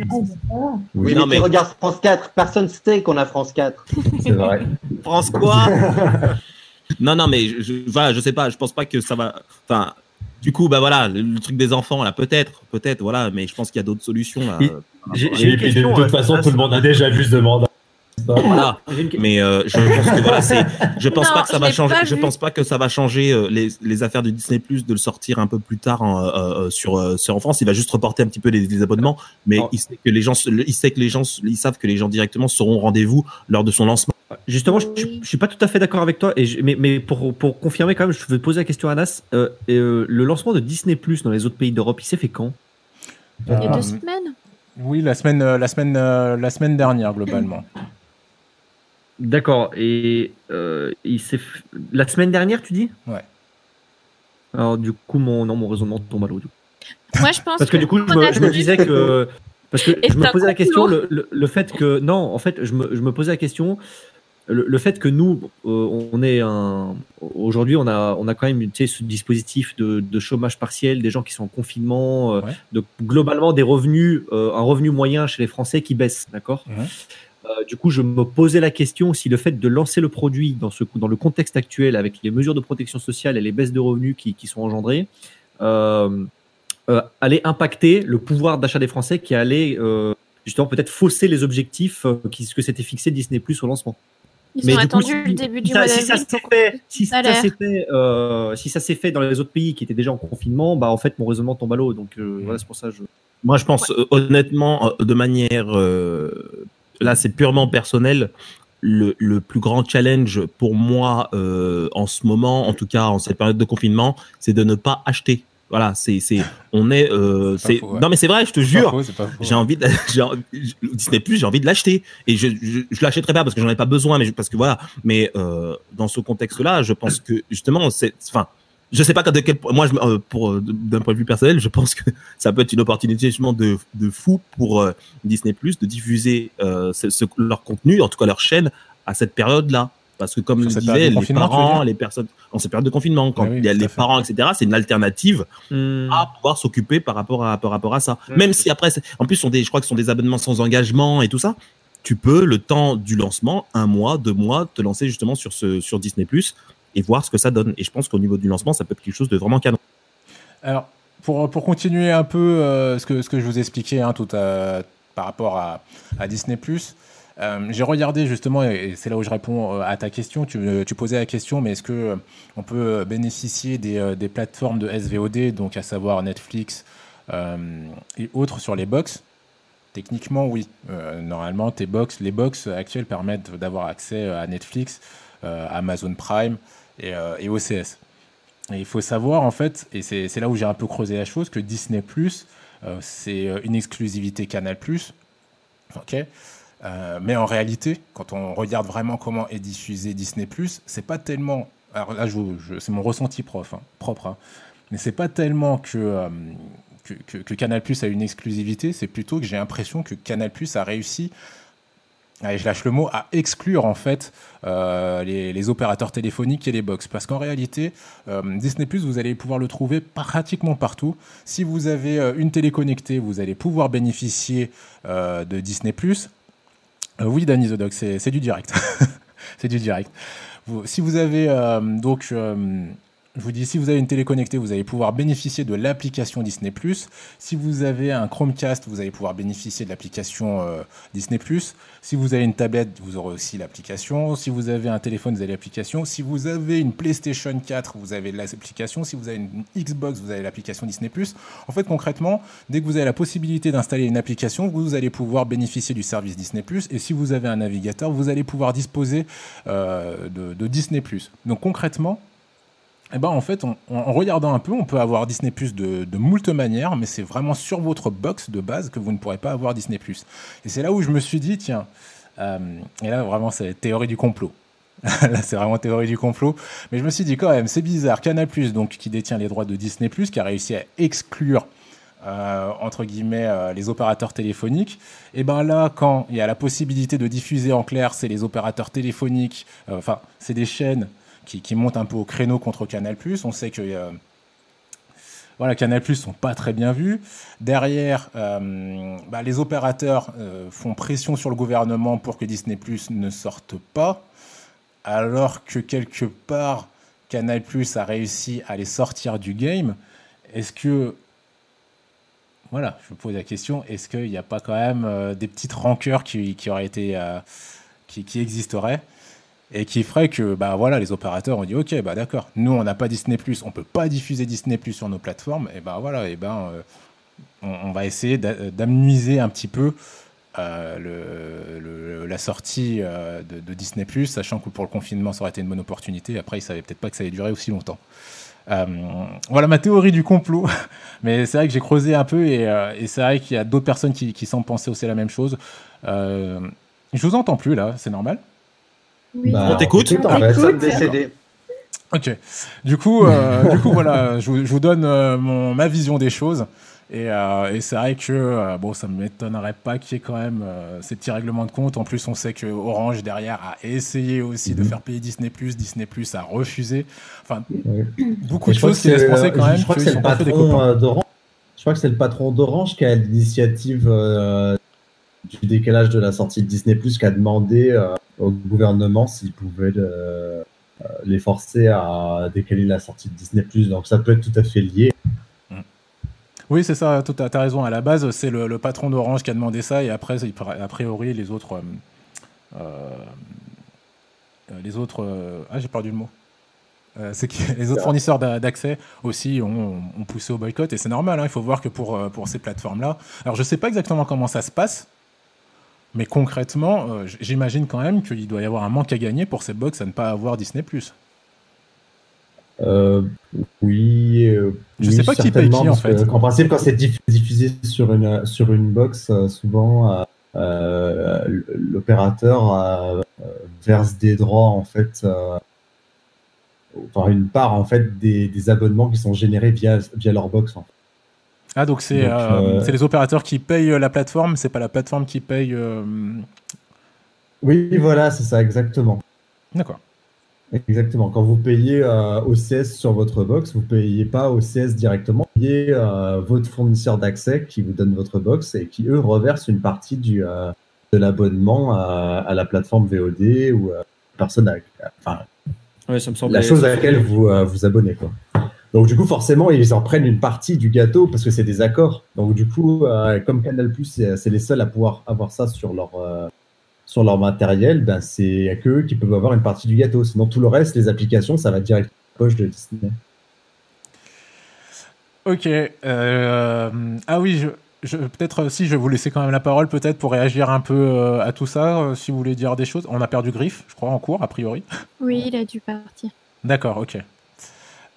Speaker 9: Oui,
Speaker 4: Non,
Speaker 9: mais,
Speaker 4: mais-
Speaker 9: tu regardes France 4. Personne sait qu'on a France 4.
Speaker 7: C'est vrai.
Speaker 4: France quoi? Non, non, mais je, je, voilà, je sais pas. Je pense pas que ça va. Enfin, du coup, bah voilà, le, le truc des enfants là, peut-être, peut-être, voilà. Mais je pense qu'il y a d'autres solutions là. Euh,
Speaker 3: j'ai- j'ai une
Speaker 7: de
Speaker 3: question,
Speaker 7: toute
Speaker 3: euh,
Speaker 7: façon, tout le monde a déjà vu ce
Speaker 4: Voilà.
Speaker 3: Une
Speaker 4: Mais euh, je pense que voilà, c'est. Je pense
Speaker 5: Non,
Speaker 4: pas que ça va changer. Je
Speaker 5: vu.
Speaker 4: pense pas que ça va changer euh, les, les affaires de Disney Plus de le sortir un peu plus tard en, euh, euh, sur euh, sur en France. Il va juste reporter un petit peu les, les abonnements, mais
Speaker 3: Oh.
Speaker 4: il sait que les gens, se- il sait que les gens, ils savent que les gens directement seront au rendez-vous lors de son lancement.
Speaker 3: Justement, je, je, je suis pas tout à fait d'accord avec toi, et je- mais, mais pour, pour confirmer quand même, je veux poser la question à Anas. Euh, euh, le lancement de Disney Plus dans les autres pays d'Europe, il s'est fait quand?
Speaker 5: Il y a
Speaker 1: Euh,
Speaker 5: deux semaines?
Speaker 1: Oui, la semaine, euh, la semaine, euh, la semaine dernière globalement.
Speaker 3: D'accord. Et euh, il s'est f- la semaine dernière, tu dis?
Speaker 1: Ouais.
Speaker 3: Alors du coup, mon non, mon raisonnement tombe à l'eau.
Speaker 5: Moi, je pense
Speaker 3: Parce que du coup, je me, je disais que parce que
Speaker 5: Et
Speaker 3: je me posais la question le, le, le fait que non, en fait, je me, je me posais la question le, le fait que nous, euh, on est un aujourd'hui, on a on a quand même tu sais, ce dispositif de, de chômage partiel, des gens qui sont en confinement, euh,
Speaker 1: Ouais.
Speaker 3: de globalement des revenus, euh, un revenu moyen chez les Français qui baisse, d'accord? Euh, du coup, je me posais la question si le fait de lancer le produit dans, ce, dans le contexte actuel, avec les mesures de protection sociale et les baisses de revenus qui, qui sont engendrées, euh, euh, allait impacter le pouvoir d'achat des Français qui allait euh, justement peut-être fausser les objectifs euh, qui, que s'était fixé Disney Plus au lancement.
Speaker 5: Ils
Speaker 3: Mais
Speaker 5: ont
Speaker 3: coup,
Speaker 5: attendu
Speaker 3: si-
Speaker 5: le début du mois
Speaker 3: si ça s'est fait, si
Speaker 5: Ça
Speaker 3: s'est fait, euh, si ça s'est fait dans les autres pays qui étaient déjà en confinement, bah en fait mon raisonnement tombe à l'eau. Donc euh, voilà, c'est pour ça que je.
Speaker 4: Moi, je pense euh, honnêtement, euh, de manière, euh, là, c'est purement personnel. Le, le plus grand challenge pour moi euh, en ce moment, en tout cas en cette période de confinement, c'est de ne pas acheter. Voilà, c'est, c'est, on est, euh,
Speaker 1: C'est ouais.
Speaker 4: Non, mais c'est vrai, je te jure. J'ai envie de, Disney Plus, j'ai envie de l'acheter et je, je, je l'achèterai pas parce que j'en ai pas besoin, mais je- parce que voilà. Mais euh, dans ce contexte-là, je pense que justement, c'est, enfin, je sais pas de quel, moi, je, euh, pour euh, d'un point de vue personnel, je pense que ça peut être une opportunité justement de, de fou pour euh, Disney Plus de diffuser euh, ce, ce- leur contenu, en tout cas leur chaîne, à cette période-là. Parce que comme je disais,
Speaker 1: période
Speaker 4: les parents, les personnes, en cette période de confinement, quand
Speaker 1: Ah oui,
Speaker 4: il y a les
Speaker 1: fait.
Speaker 4: parents, etc., c'est une alternative
Speaker 3: Hmm.
Speaker 4: à pouvoir s'occuper par rapport à par rapport à ça.
Speaker 3: Mm.
Speaker 4: Même si après, en plus, sont des, je crois que ce sont des abonnements sans engagement et tout ça. Tu peux le temps du lancement, un mois, deux mois, te lancer justement sur ce sur Disney Plus et voir ce que ça donne. Et je pense qu'au niveau du lancement, ça peut être quelque chose de vraiment canon.
Speaker 1: Alors, pour, pour continuer un peu euh, ce, que, ce que je vous expliquais hein, tout à- par rapport à, à Disney euh, j'ai regardé justement, et c'est là où je réponds euh, à ta question. Tu, euh, tu posais la question, mais est-ce que euh, on peut bénéficier des, euh, des plateformes de SVOD, donc à savoir Netflix euh, et autres sur les box? Techniquement, oui. Euh, normalement, tes box, les box actuelles permettent d'avoir accès à Netflix, euh, Amazon Prime et, euh, et OCS. Et il faut savoir, en fait, et c'est là où j'ai un peu creusé la chose, que Disney, euh, c'est euh, une exclusivité Canal. ok Euh, mais en réalité, quand on regarde vraiment comment est diffusé Disney, c'est pas tellement. Alors là, je, je- c'est mon ressenti prof, hein, propre, hein, mais c'est pas tellement que, euh, que, que- que Canal a une exclusivité, c'est plutôt que j'ai l'impression que Canal a réussi je lâche le mot, à exclure en fait euh, les, opérateurs téléphoniques et les box. Parce qu'en réalité, euh, Disney vous allez pouvoir le trouver pratiquement partout. Si vous avez euh, une télé connectée, vous allez pouvoir bénéficier de Disney Euh, oui, Danny the c'est du direct. c'est du direct. Si vous avez donc. Euh, je vous dis, si vous avez une télé connectée, vous allez pouvoir bénéficier de l'application Disney+. Si vous avez un Chromecast, vous allez pouvoir bénéficier de l'application euh, Disney+. Si vous avez une tablette, vous aurez aussi l'application. Si vous avez un téléphone, vous avez l'application. Si vous avez une PlayStation 4, vous avez l'application. Si vous avez une Xbox, vous avez l'application Disney+. En fait, concrètement, dès que vous avez la possibilité d'installer une application, vous allez pouvoir bénéficier du service Disney+. Et si vous avez un navigateur, vous allez pouvoir disposer euh, de Disney+. Donc concrètement, Eh ben, en fait, en regardant un peu, on peut avoir Disney Plus de, de moult manières, mais c'est vraiment sur votre box de base que vous ne pourrez pas avoir Disney Plus. Et c'est là où je me suis dit, tiens, euh, et là vraiment c'est théorie du complot. là c'est vraiment théorie du complot. Mais je me suis dit quand même, c'est bizarre, Canal Plus, donc qui détient les droits de Disney Plus, qui a réussi à exclure euh, entre guillemets euh, les opérateurs téléphoniques. Et ben là, quand il y a la possibilité de diffuser en clair, c'est les opérateurs téléphoniques. Enfin, c'est des chaînes qui, montent un peu au créneau contre Canal. On sait que euh, voilà, Canal sont pas très bien vus. Derrière, euh, bah, les opérateurs euh, font pression sur le gouvernement pour que Disney ne sorte pas, alors que quelque part Canal a réussi à les sortir du game. Est-ce que voilà, je me pose la question, est-ce qu'il n'y a pas quand même euh, des petites rancœurs qui, auraient été, qui, qui existeraient? Et qui ferait que bah voilà les opérateurs ont dit ok bah d'accord. Nous on n'a pas Disney Plus on peut pas diffuser Disney sur nos plateformes. Et bah voilà et ben euh, on, va essayer d'a- d'amenuiser un petit peu euh, la sortie euh, de, Disney sachant que pour le confinement ça aurait été une bonne opportunité. Après ils savaient peut-être pas que ça allait durer aussi longtemps. Voilà ma théorie du complot. Mais c'est vrai que j'ai creusé un peu et, c'est vrai qu'il y a d'autres personnes qui, semblent penser aussi la même chose. Je vous entends plus là. C'est normal?
Speaker 5: Oui.
Speaker 7: Bah,
Speaker 4: On t'écoute
Speaker 8: On.
Speaker 1: Ok. Du coup, euh, du coup voilà, je, vous- je vous donne euh, mon, ma vision des choses. Et, euh, et c'est vrai que euh, bon, ça ne m'étonnerait pas qu'il y ait quand même euh, ces petits règlements de compte. En plus, on sait que Orange derrière a essayé aussi de
Speaker 7: Mhm.
Speaker 1: faire payer Disney+. Disney+, a refusé. Enfin, beaucoup
Speaker 7: Et
Speaker 1: de
Speaker 7: je crois
Speaker 1: choses
Speaker 7: que
Speaker 1: qui laissent
Speaker 7: c'est,
Speaker 1: penser quand même
Speaker 7: je crois que c'est le patron d'Orange. Je crois que c'est le patron d'Orange qui a l'initiative euh, du décalage de la sortie de Disney Plus qui a demandé euh, au gouvernement s'il pouvait euh, euh, les forcer à décaler la sortie de Disney Plus. Donc ça peut être tout à fait lié.
Speaker 1: Oui, c'est ça, tu as, raison. À la base, c'est le, patron d'Orange qui a demandé ça, et après, a priori, les autres. les autres. ah, j'ai perdu le mot. Les autres fournisseurs d'a- d'accès aussi ont, poussé au boycott, et c'est normal, hein, il faut voir que pour, pour ces plateformes-là. Alors, je sais pas exactement comment ça se passe, mais concrètement, euh, j'imagine quand même qu'il doit y avoir un manque à gagner pour ces box à ne pas avoir Disney.
Speaker 7: Euh, oui. euh,
Speaker 1: Je
Speaker 7: oui,
Speaker 1: sais pas qui paye qui, en fait.
Speaker 7: En principe, quand c'est diff- diffusé sur une, sur une box, souvent euh, l'opérateur verse des droits en fait. enfin, une part en fait des, des abonnements qui sont générés via, via leur box. en fait.
Speaker 1: Ah, donc c'est euh,
Speaker 7: euh,
Speaker 1: c'est les opérateurs qui payent euh, la plateforme, c'est pas la plateforme qui paye. euh,
Speaker 7: Oui, voilà, c'est ça, exactement.
Speaker 1: D'accord.
Speaker 7: Exactement. Quand vous payez euh, OCS sur votre box, vous payez pas OCS directement, vous payez euh, votre fournisseur d'accès qui vous donne votre box et qui eux reversent une partie du euh, de l'abonnement à, à la plateforme VOD ou à personne à, enfin,
Speaker 3: Ouais, ça me semble.
Speaker 7: la chose à laquelle vous euh, vous abonnez quoi. Donc du coup forcément ils en prennent une partie du gâteau parce que c'est des accords. Donc du coup euh, comme Canal c'est c'est les seuls à pouvoir avoir ça sur leur euh, sur leur matériel, ben c'est eux qui peuvent avoir une partie du gâteau. Sinon tout le reste, les applications, ça va direct dans la poche de Disney.
Speaker 1: Ok. euh, ah oui, je, je- peut-être si je vais vous laisser quand même la parole, peut-être pour réagir un peu euh, à tout ça, euh, si vous voulez dire des choses. On a perdu Griff, je crois, en cours, a priori.
Speaker 5: Oui, il a dû partir.
Speaker 1: D'accord, ok.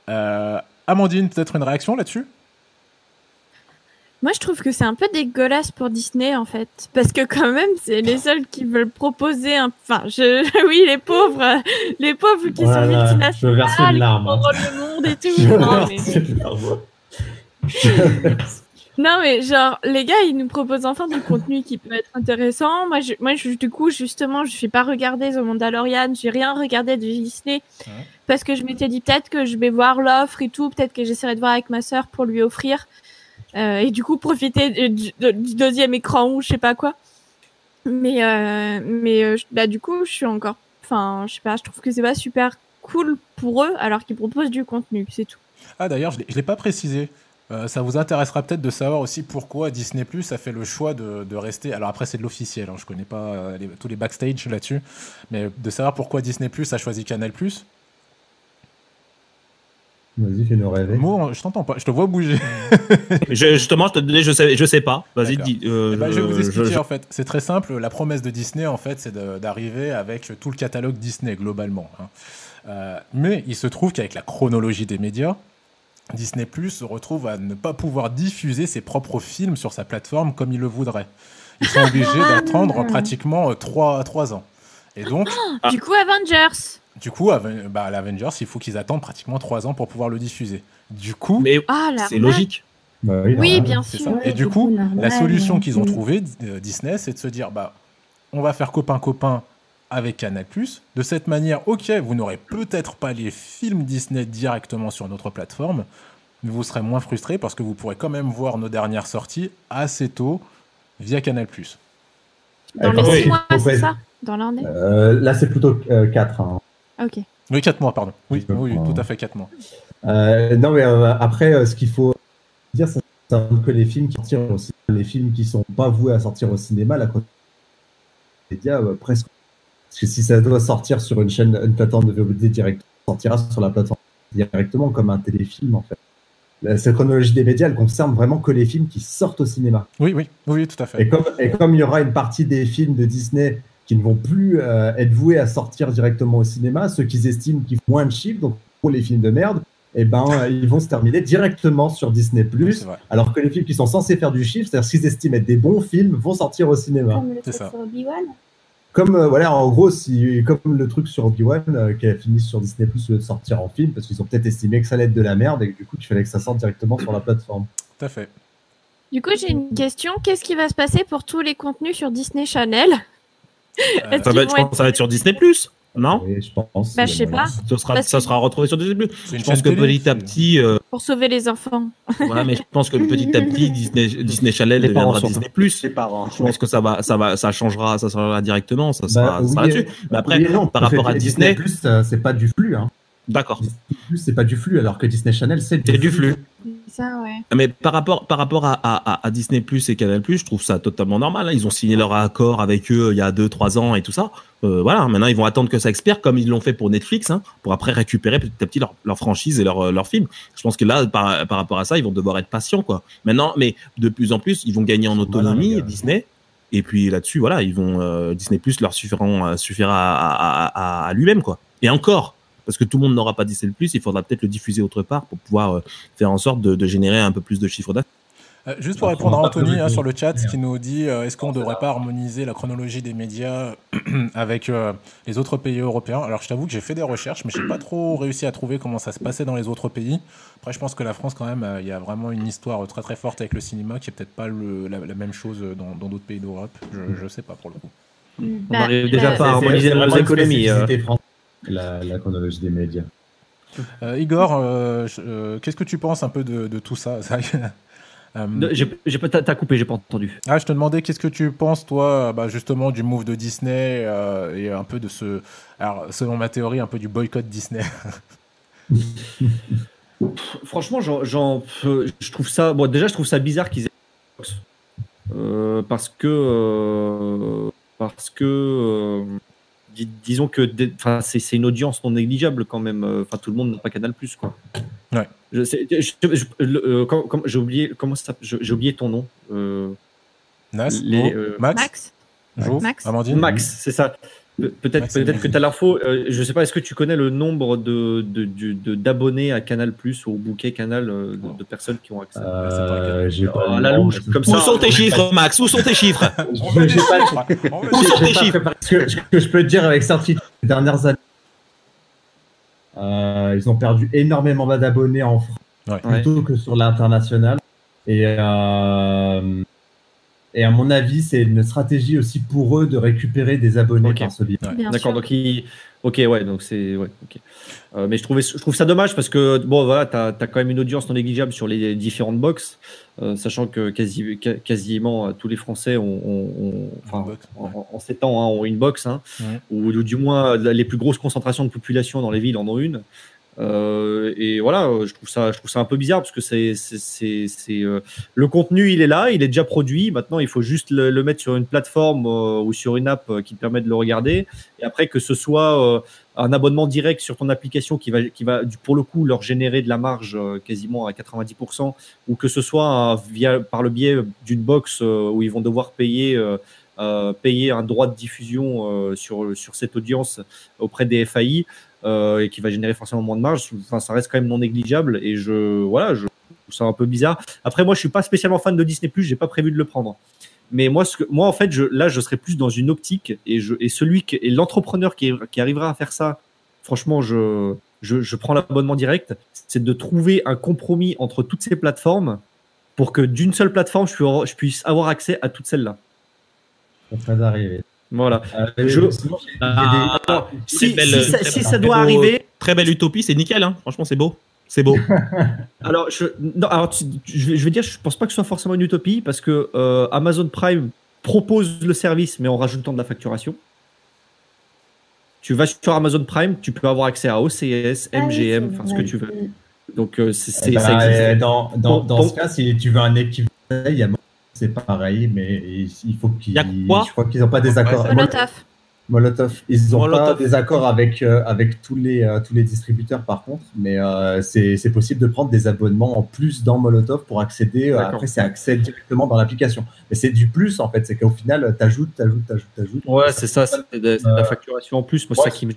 Speaker 1: Euh, Amandine, peut-être une réaction là-dessus?
Speaker 5: Moi, je trouve que c'est un peu dégueulasse pour Disney, en fait. Parce que quand même, c'est les seuls qui veulent proposer un... Enfin, je... oui, les pauvres, euh, les pauvres qui sont
Speaker 7: Voilà, je
Speaker 5: multinationales,
Speaker 7: verse une
Speaker 5: qui
Speaker 7: larme. hein.
Speaker 5: contrôlent le monde et tout.
Speaker 7: Je
Speaker 5: Non, mais...
Speaker 7: verse une larme.
Speaker 5: Non, mais genre, les gars, ils nous proposent enfin du contenu qui peut être intéressant. Moi, je, moi je, du coup, justement, je vais pas regarder The Mandalorian, j'ai rien regardé de Disney.
Speaker 1: Ouais.
Speaker 5: Parce que je m'étais dit peut-être que je vais voir l'offre et tout, peut-être que j'essaierai de voir avec ma sœur pour lui offrir. Euh, et du coup, profiter du, du- du deuxième écran ou je sais pas quoi. Mais, euh, mais euh, bah, du coup, je suis encore. Enfin, je sais pas, je trouve que c'est pas super cool pour eux alors qu'ils proposent du contenu, c'est tout.
Speaker 1: Ah d'ailleurs, je l'ai pas précisé. Euh, ça vous intéressera peut-être de savoir aussi pourquoi Disney Plus a fait le choix de, de rester. Alors après, c'est de l'officiel, hein, je connais pas euh, les- tous les backstage là-dessus, mais de savoir pourquoi Disney Plus a choisi Canal Plus.
Speaker 7: Vas-y, fais-nous rêver.
Speaker 1: Mo, je t'entends pas, je te vois bouger.
Speaker 4: Je- justement, je te donnais, je sais, je sais pas. Vas-y, dis. euh,
Speaker 1: Eh ben, je vais vous expliquer
Speaker 4: je-
Speaker 1: en fait. C'est très simple. La promesse de Disney en fait, c'est d'arriver avec tout le catalogue Disney globalement. hein. Euh, mais il se trouve qu'avec la chronologie des médias, Disney Plus se retrouve à ne pas pouvoir diffuser ses propres films sur sa plateforme comme il le voudrait. Ils sont obligés d'attendre pratiquement 3, ans. Et donc,
Speaker 4: Ah.
Speaker 5: Du coup, Avengers.
Speaker 1: du coup, bah, à l'Avengers, il faut qu'ils attendent pratiquement 3 ans pour pouvoir le diffuser. Du coup,
Speaker 4: Mais
Speaker 5: Ah,
Speaker 4: c'est logique.
Speaker 7: Bah
Speaker 5: Oui, bien
Speaker 1: C'est
Speaker 5: sûr.
Speaker 1: Et du coup, la solution qu'ils ont trouvée, euh, Disney, c'est de se dire, bah, on va faire copain-copain avec Canal+. De cette manière, ok, vous n'aurez peut-être pas les films Disney directement sur notre plateforme, mais vous serez moins frustré parce que vous pourrez quand même voir nos dernières sorties assez tôt via Canal+.
Speaker 5: Dans les
Speaker 7: par
Speaker 5: six
Speaker 7: contre,
Speaker 5: mois,
Speaker 7: il faut
Speaker 5: c'est ça Dans l'année
Speaker 7: Euh, là, c'est plutôt 4. Hein.
Speaker 5: Ok.
Speaker 1: Oui, 4 mois, pardon. Oui, tout à fait 4 mois.
Speaker 7: Euh, non, mais euh, après, euh, ce qu'il faut dire, c'est que les films qui sortiront aussi, les films qui sont pas voués à sortir au cinéma, la média euh, presque. Parce que si ça doit sortir sur une chaîne, une plateforme de VOD direct, ça sortira sur la plateforme directement comme un téléfilm en fait. La- Cette chronologie des médias, elle concerne vraiment que les films qui sortent au cinéma.
Speaker 1: Oui, oui, oui, tout à fait.
Speaker 7: Et comme, et comme il y aura une partie des films de Disney qui ne vont plus euh, être voués à sortir directement au cinéma, ceux qui estiment qu'ils font moins de chiffres, donc pour les films de merde, eh ben, euh, ils vont se terminer directement sur Disney+.
Speaker 1: Oui,
Speaker 7: alors que les films qui sont censés faire du chiffre, c'est-à-dire ce qu'ils estiment être des bons films, vont sortir au cinéma.
Speaker 8: Comme le truc
Speaker 1: ça.
Speaker 8: sur Obi-Wan.
Speaker 7: Comme, euh, voilà, en gros, si, comme le truc sur Obi-Wan, euh, qui a fini sur Disney+, de sortir en film, parce qu'ils ont peut-être estimé que ça allait être de la merde, et que du coup, il fallait que ça sorte directement sur la plateforme.
Speaker 1: Tout à fait.
Speaker 5: Du coup, j'ai une question. Qu'est-ce qui va se passer pour tous les contenus sur Disney Channel?
Speaker 1: Euh,
Speaker 5: Est-ce
Speaker 4: Ça va, être-
Speaker 5: vont
Speaker 4: je pense que ça va être sur Disney Plus, non
Speaker 7: je pense.
Speaker 5: Bah, je sais
Speaker 7: voilà.
Speaker 5: pas.
Speaker 4: Ça sera, ça retrouvé sur Disney Je pense que
Speaker 1: télé,
Speaker 4: petit à petit, euh,
Speaker 5: pour sauver les enfants
Speaker 4: voilà, mais je pense que petit à petit, Disney, Disney Channel
Speaker 3: Les
Speaker 4: deviendra. Disney Plus.
Speaker 9: Les parents.
Speaker 4: Je pense que ça va, ça va, ça changera, ça changera directement, ça sera,
Speaker 7: Bah,
Speaker 4: ça sera
Speaker 7: oui,
Speaker 4: là-dessus.
Speaker 7: euh,
Speaker 4: Mais après,
Speaker 7: oui et non,
Speaker 4: par rapport à Disney,
Speaker 7: Plus, euh, c'est pas du flux. Hein.
Speaker 4: D'accord.
Speaker 7: Disney Plus, c'est pas du flux, alors que Disney Channel, c'est
Speaker 4: du flux.
Speaker 5: Ça, ouais.
Speaker 4: Mais par rapport, par rapport à, à, Disney Plus et Canal Plus, je trouve ça totalement normal. hein. Ils ont signé leur accord avec eux il y a 2-3 ans et tout ça. Euh, voilà, maintenant ils vont attendre que ça expire comme ils l'ont fait pour Netflix, hein, pour après récupérer petit à petit leur, leur franchise et leur, euh, leur film. Je pense que là, par, par rapport à ça, ils vont devoir être patients, quoi. Maintenant, mais de plus en plus, ils vont gagner en autonomie. Disney. Et puis là-dessus, voilà, ils vont euh, Disney Plus leur suffira, euh, suffira à, à, à, à lui-même, quoi. Et encore, parce que tout le monde n'aura pas Disney Plus, il faudra peut-être le diffuser autre part pour pouvoir euh, faire en sorte de, de générer un peu plus de chiffre d'affaires.
Speaker 1: Euh, juste pour
Speaker 7: On
Speaker 1: répondre à Anthony hein, sur le chat qui nous dit euh, est-ce qu'on ne devrait pas harmoniser la chronologie des médias avec euh, les autres pays européens? Alors je t'avoue que j'ai fait des recherches mais j'ai pas trop réussi à trouver comment ça se passait dans les autres pays. Après je pense que la France quand même euh, il y a vraiment une histoire très très forte avec le cinéma qui est peut-être pas le- la, la même chose dans d'autres pays d'Europe. Je, je sais pas pour le coup.
Speaker 8: Mm.
Speaker 3: On
Speaker 5: Bah,
Speaker 3: n'arrive déjà
Speaker 5: bah,
Speaker 3: pas à harmoniser nos économies.
Speaker 7: La, la chronologie des médias.
Speaker 1: Euh, Igor, euh, euh, qu'est-ce que tu penses un peu de, de tout ça Euh,
Speaker 3: T'as coupé, j'ai pas entendu.
Speaker 1: Ah, je te demandais qu'est-ce que tu penses, toi, bah, justement, du move de Disney euh, et un peu de ce. Alors, selon ma théorie, un peu du boycott Disney.
Speaker 3: Franchement, euh, je trouve ça. Bon, déjà, je trouve ça bizarre qu'ils aient. Euh, parce que. euh, parce que. Dis- disons que c'est c'est une audience non négligeable quand même. Euh, Enfin, tout le monde n'a pas Canal Plus, quoi.
Speaker 1: Ouais.
Speaker 3: Je sais- je- je- le- euh, J'ai oublié, comment ça J'ai oublié ton nom. Euh,
Speaker 1: Nas,
Speaker 3: Les,
Speaker 1: Jo,
Speaker 3: euh,
Speaker 1: Max,
Speaker 5: Max
Speaker 1: Jo,
Speaker 5: Max
Speaker 1: Amandine?
Speaker 3: Max, c'est ça. Pe- Peut-être peut-être que tu as l'info. euh, je sais pas, est-ce que tu connais le nombre de de- de- de- d'abonnés à Canal Plus ou au bouquet Canal euh, de, de personnes qui ont accès?
Speaker 7: Euh, j'ai pas
Speaker 3: à
Speaker 7: le
Speaker 3: la louche, comme
Speaker 4: Où
Speaker 3: ça.
Speaker 4: sont tes chiffres, Max? Où sont tes chiffres? Où sont tes chiffres?
Speaker 7: préparé. Ce que, je peux te dire avec certitude, ces dernières années, euh, ils ont perdu énormément d'abonnés en France
Speaker 1: Ouais.
Speaker 7: plutôt que sur l'international. Et, euh, et à mon avis, c'est une stratégie aussi pour eux de récupérer des abonnés
Speaker 3: Ok.
Speaker 7: par ce biais.
Speaker 1: Ouais.
Speaker 3: D'accord, donc il... Ok, ouais, donc c'est... Ouais, ok. Euh, mais je, trouvais, je trouve ça dommage parce que, bon, voilà, tu as, quand même une audience non négligeable sur les différentes box, euh, sachant que quasi, quasiment euh, tous les Français ont, ont- ont- enfin,
Speaker 1: Une box, ouais.
Speaker 3: en, en 7 ans hein, ont une box, hein,
Speaker 1: Ouais.
Speaker 3: ou, ou du moins les plus grosses concentrations de population dans les villes en ont une. Euh, et voilà, je trouve ça, je trouve ça un peu bizarre parce que c'est, c'est, euh, le contenu, il est là, il est déjà produit. Maintenant, il faut juste le, mettre sur une plateforme euh, ou sur une app euh, qui te permet de le regarder. Et après, que ce soit euh, un abonnement direct sur ton application qui va, qui va, pour le coup, leur générer de la marge euh, quasiment à 90%, ou que ce soit via, par le biais d'une box où ils vont devoir payer. payer un droit de diffusion sur, sur cette audience auprès des FAI euh, et qui va générer forcément moins de marge. Enfin, ça reste quand même non négligeable et je voilà, je trouve ça un peu bizarre. Après, moi, je suis pas spécialement fan de Disney+, j'ai pas prévu de le prendre. Mais moi, ce que, moi, en fait, je, là, je serais plus dans une optique et je et celui qui, et l'entrepreneur qui, qui arrivera à faire ça, franchement, je je, je prends l'abonnement direct, c'est de trouver un compromis entre toutes ces plateformes pour que d'une seule plateforme, je puisse, avoir accès à toutes celles-là.
Speaker 7: Ça serait d'arriver.
Speaker 3: Voilà.
Speaker 7: Euh,
Speaker 3: Je-
Speaker 4: Ah,
Speaker 3: Alors,
Speaker 4: Très
Speaker 3: si,
Speaker 4: belle-
Speaker 3: si ça,
Speaker 4: très
Speaker 3: si
Speaker 4: beau-
Speaker 3: ça doit
Speaker 4: beau-
Speaker 3: arriver,
Speaker 4: Très belle utopie, c'est nickel, hein. franchement c'est beau. C'est beau.
Speaker 3: Alors, je, non, alors tu- je, vais, je vais dire, je pense pas que ce soit forcément une utopie parce que euh, Amazon Prime propose le service, mais en rajoutant de la facturation. Tu vas sur Amazon Prime, tu peux avoir accès à OCS,
Speaker 8: Ah oui,
Speaker 3: MGM, enfin ce que tu veux. Donc, euh, c'est,
Speaker 7: Eh ben,
Speaker 3: ça existe.
Speaker 7: euh, dans dans,
Speaker 3: Bon,
Speaker 7: dans
Speaker 3: bon.
Speaker 7: ce cas, si tu veux un équivalent, il y a c'est pareil, mais il faut qu'ils.
Speaker 4: Il y a quoi?
Speaker 7: Je crois qu'ils n'ont pas des accords.
Speaker 5: Molotov.
Speaker 7: Molotov. Ils n'ont pas des accords avec, euh, avec tous, les, euh, tous les distributeurs, par contre, mais euh, c'est c'est possible de prendre des abonnements en plus dans Molotov pour accéder. euh, après, c'est accès directement dans l'application. Mais c'est du plus, en fait. C'est qu'au final, t'ajoutes, t'ajoutes, t'ajoutes, t'ajoutes.
Speaker 3: Ouais, c'est ça, c'est de, la facturation en plus. Moi,
Speaker 7: ouais.
Speaker 3: ça qui me.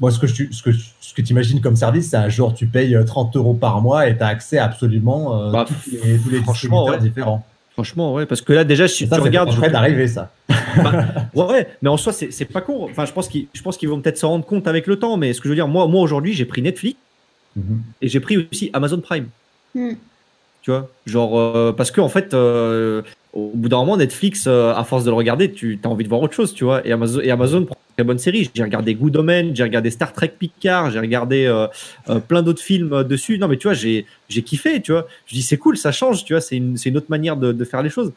Speaker 7: Moi, ce que tu ce que, ce que imagines comme service, c'est un genre, tu payes euh, 30 euros par mois et tu as accès à absolument euh,
Speaker 3: Bah,
Speaker 7: tous les, tous les distributeurs
Speaker 3: ouais.
Speaker 7: différents.
Speaker 3: Franchement, ouais, parce que là, déjà, si
Speaker 7: ça,
Speaker 3: tu
Speaker 7: c'est
Speaker 3: regardes.
Speaker 7: train d'arriver, ça.
Speaker 3: Ouais, ouais, mais en soi, c'est c'est pas con. Enfin, je pense qu'ils je pense qu'ils vont peut-être s'en rendre compte avec le temps, mais ce que je veux dire, moi, moi aujourd'hui, j'ai pris Netflix
Speaker 7: Mhm.
Speaker 3: et j'ai pris aussi Amazon Prime.
Speaker 8: Hmm.
Speaker 3: Tu vois, genre, euh, parce que en fait, euh, au bout d'un moment, Netflix, euh, à force de le regarder, tu as envie de voir autre chose, tu vois. Et Amazon, et Amazon prend une très bonne série. J'ai regardé Good Omens, j'ai regardé Star Trek Picard, j'ai regardé euh, euh, plein d'autres films dessus. Non, mais tu vois, j'ai kiffé, tu vois. Je dis, c'est cool, ça change, tu vois, c'est une, une autre manière de faire les choses.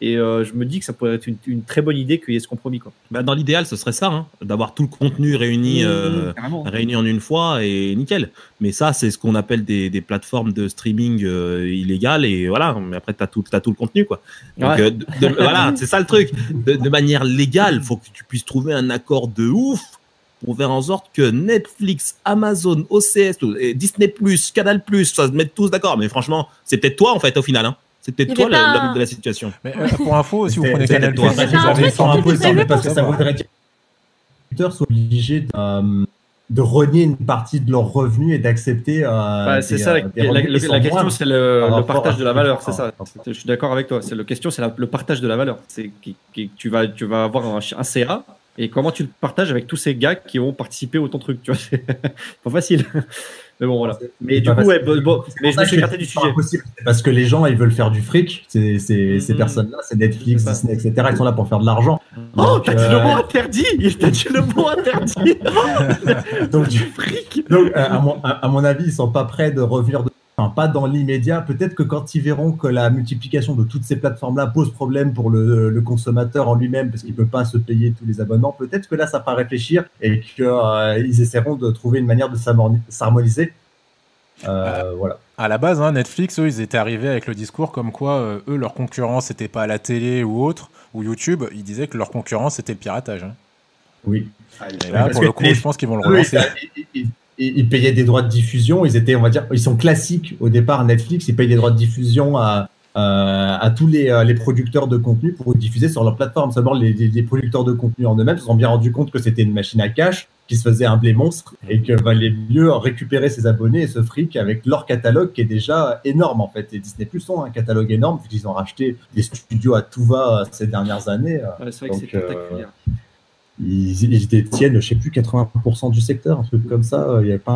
Speaker 3: Et euh, je me dis que ça pourrait être une, une très bonne idée qu'il y ait ce compromis, quoi.
Speaker 4: Bah, dans l'idéal, ce serait ça, hein, d'avoir tout le contenu réuni, euh,
Speaker 3: Mmh, carrément.
Speaker 4: réuni en une fois et nickel. Mais ça, c'est ce qu'on appelle des, des plateformes de streaming euh, illégales et voilà. Mais après, t'as tout, t'as tout le contenu, quoi. Donc,
Speaker 3: Ouais.
Speaker 4: euh, de- de- voilà, c'est ça le truc. De, de manière légale, faut que tu puisses trouver un accord de ouf pour faire en sorte que Netflix, Amazon, OCS, Disney+, Canal+, ça se mettent tous d'accord. Mais franchement, c'est peut-être toi, en fait, au final, hein. C'est peut-être toi l'homme
Speaker 5: un-
Speaker 4: de la situation.
Speaker 1: Mais euh, pour info, si vous prenez Canal+,
Speaker 7: toi.
Speaker 1: vous
Speaker 5: Mais c'est un
Speaker 1: avez
Speaker 7: impossibles
Speaker 5: prévu
Speaker 7: parce que ça voudrait dire que les soient obligés de, euh, de renier une partie de leurs revenus et d'accepter. euh,
Speaker 3: Bah, c'est ça, la, la- la- la question, c'est le, partage de la valeur, c'est ça. Je suis d'accord avec toi. C'est le question, c'est la- le partage de la valeur. C'est qui, qui- tu vas, tu vas avoir un, un CA et comment tu le partages avec tous ces gars qui ont participé au ton truc. Tu vois, c'est pas facile. Mais bon, voilà. Mais du coup, ouais, bon, bon,
Speaker 7: C'est
Speaker 3: mais je me suis écarté du sujet.
Speaker 7: impossible. Parce que les gens, ils veulent faire du fric. C'est, c'est, Ces
Speaker 3: Mhm.
Speaker 7: personnes-là, c'est Netflix. Disney, etc. Ils sont là pour faire de l'argent.
Speaker 3: Oh, t'as dit
Speaker 7: euh,
Speaker 3: le mot interdit T'as dit le mot interdit
Speaker 7: Donc,
Speaker 3: Du fric
Speaker 7: Donc, à, mon, à, à mon avis, ils sont pas prêts de revenir, de, enfin, pas dans l'immédiat. Peut-être que quand ils verront que la multiplication de toutes ces plateformes-là pose problème pour le, le consommateur en lui-même, parce qu'il peut pas se payer tous les abonnements, peut-être que là, ça fera réfléchir et qu'ils essaieront de trouver une manière de s'harmoni- s'harmoniser. Euh, voilà.
Speaker 1: À la base, hein, Netflix, eux, ils étaient arrivés avec le discours comme quoi, euh, eux, leur concurrence, c'était pas à la télé ou autre, ou YouTube. Ils disaient que leur concurrence, c'était le piratage. hein.
Speaker 7: Oui.
Speaker 1: Et là,
Speaker 7: Parce
Speaker 1: pour le coup,
Speaker 7: les-
Speaker 1: je pense qu'ils vont le relancer.
Speaker 7: ils, ils- payaient des droits de diffusion. Ils étaient, on va dire, ils sont classiques au départ. Netflix, ils payent des droits de diffusion à, à, à tous les, euh, les producteurs de contenu pour diffuser sur leur plateforme. Seulement, les, les- les producteurs de contenu en eux-mêmes se sont bien rendus compte que c'était une machine à cash qui se faisait un blé monstre et que valait mieux récupérer ses abonnés et ce fric avec leur catalogue qui est déjà énorme en fait. Et Disney Plus ont un catalogue énorme puisqu'ils ont racheté des studios à tout va euh, ces dernières années.
Speaker 3: Ouais, C'est vrai que c'est
Speaker 7: euh,
Speaker 3: spectaculaire.
Speaker 7: Ils, ils détiennent, je sais plus, 80% du secteur, un truc comme ça. Il n'y a pas